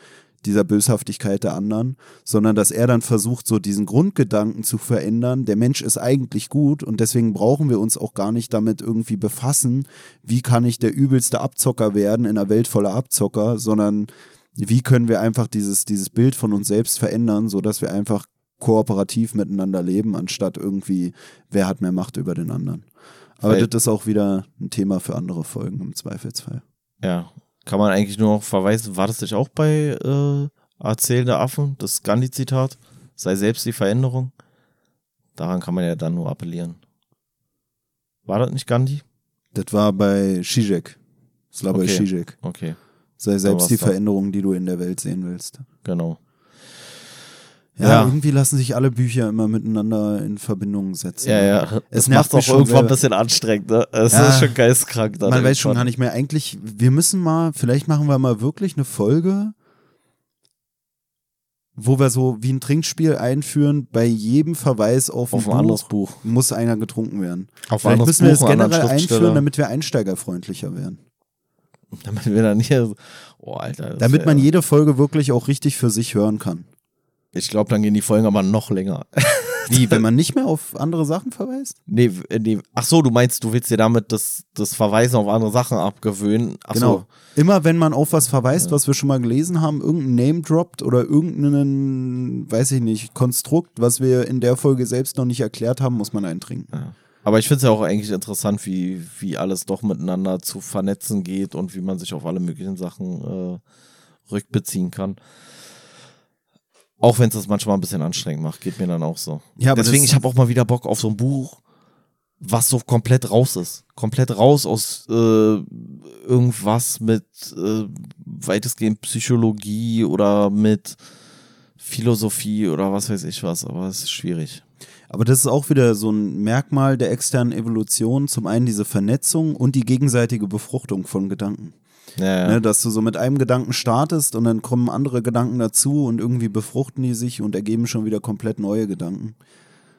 dieser Böshaftigkeit der anderen, sondern dass er dann versucht, so diesen Grundgedanken zu verändern. Der Mensch ist eigentlich gut und deswegen brauchen wir uns auch gar nicht damit irgendwie befassen, wie kann ich der übelste Abzocker werden in einer Welt voller Abzocker, sondern wie können wir einfach dieses, dieses Bild von uns selbst verändern, sodass wir einfach kooperativ miteinander leben, anstatt irgendwie, wer hat mehr Macht über den anderen. Aber Weil, das ist auch wieder ein Thema für andere Folgen im Zweifelsfall. Ja, kann man eigentlich nur noch verweisen, war das nicht auch bei äh, Erzählende Affen, das Gandhi-Zitat? Sei selbst die Veränderung. Daran kann man ja dann nur appellieren. War das nicht Gandhi? Das war bei Zizek. Das war okay. bei Zizek. Okay. Sei selbst die Veränderung, die du in der Welt sehen willst. Genau. Ja, ja, irgendwie lassen sich alle Bücher immer miteinander in Verbindung setzen. Ja, ja. Es macht auch irgendwann ein bisschen anstrengend, ne? Es ja, ist schon geistkrank. Man weiß schon gar nicht mehr. Eigentlich, wir müssen mal, vielleicht machen wir mal wirklich eine Folge, wo wir so wie ein Trinkspiel einführen, bei jedem Verweis auf, auf ein, ein anderes Buch muss einer getrunken werden. Auf Vielleicht müssen wir das generell einführen, damit wir einsteigerfreundlicher werden. Damit wir dann hier, oh Alter. Damit man jede Folge wirklich auch richtig für sich hören kann. Ich glaube, dann gehen die Folgen aber noch länger. Wie, wenn man nicht mehr auf andere Sachen verweist? Nee, äh, nee. Ach so, du meinst, du willst dir damit das, das Verweisen auf andere Sachen abgewöhnen. Ach genau. So. Immer wenn man auf was verweist, ja. was wir schon mal gelesen haben, irgendein Name droppt oder irgendeinen, weiß ich nicht, Konstrukt, was wir in der Folge selbst noch nicht erklärt haben, muss man eintrinken. Ja. Aber ich finde es ja auch eigentlich interessant, wie, wie alles doch miteinander zu vernetzen geht und wie man sich auf alle möglichen Sachen äh, rückbeziehen kann. Auch wenn es das manchmal ein bisschen anstrengend macht, geht mir dann auch so. Ja, Deswegen, ich habe auch mal wieder Bock auf so ein Buch, was so komplett raus ist. Komplett raus aus äh, irgendwas mit äh, weitestgehend Psychologie oder mit Philosophie oder was weiß ich was, aber es ist schwierig. Aber das ist auch wieder so ein Merkmal der externen Evolution. Zum einen diese Vernetzung und die gegenseitige Befruchtung von Gedanken. Ja. Ne, dass du so mit einem Gedanken startest und dann kommen andere Gedanken dazu und irgendwie befruchten die sich und ergeben schon wieder komplett neue Gedanken.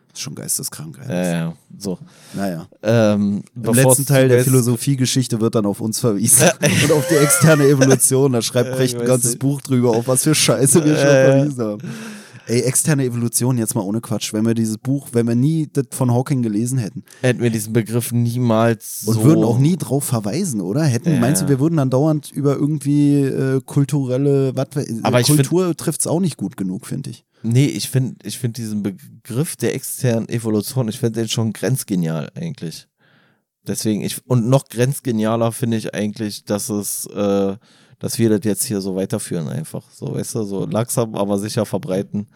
Das ist schon geisteskrank. Ja, ja, so. Naja. Ähm, Im letzten Teil der Philosophiegeschichte wird dann auf uns verwiesen und auf die externe Evolution. Da schreibt Brecht ein ganzes nicht. Buch drüber, auf was für Scheiße wir schon verwiesen haben. Ey, externe Evolution, jetzt mal ohne Quatsch. Wenn wir dieses Buch, wenn wir nie das von Hawking gelesen hätten. Hätten wir diesen Begriff niemals so. Und würden auch nie drauf verweisen, oder? Hätten, ja. meinst du, wir würden dann dauernd über irgendwie äh, kulturelle, was, Aber Kultur trifft es auch nicht gut genug, finde ich. Nee, ich finde ich find diesen Begriff der externen Evolution, ich finde den schon grenzgenial eigentlich. Deswegen, ich, und noch grenzgenialer finde ich eigentlich, dass es äh, dass wir das jetzt hier so weiterführen einfach. So, weißt du, so langsam, aber sicher verbreiten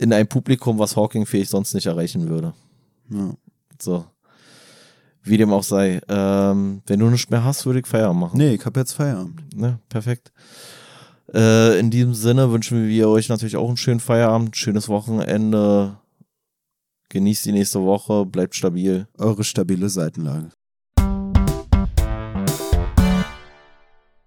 in ein Publikum, was Hawking fähig sonst nicht erreichen würde. Ja. So. Wie dem auch sei. Ähm, wenn du nichts mehr hast, würde ich Feierabend machen. Nee, ich habe jetzt Feierabend. Ne, perfekt. Äh, in diesem Sinne wünschen wir euch natürlich auch einen schönen Feierabend, schönes Wochenende. Genießt die nächste Woche, bleibt stabil. Eure stabile Seitenlage.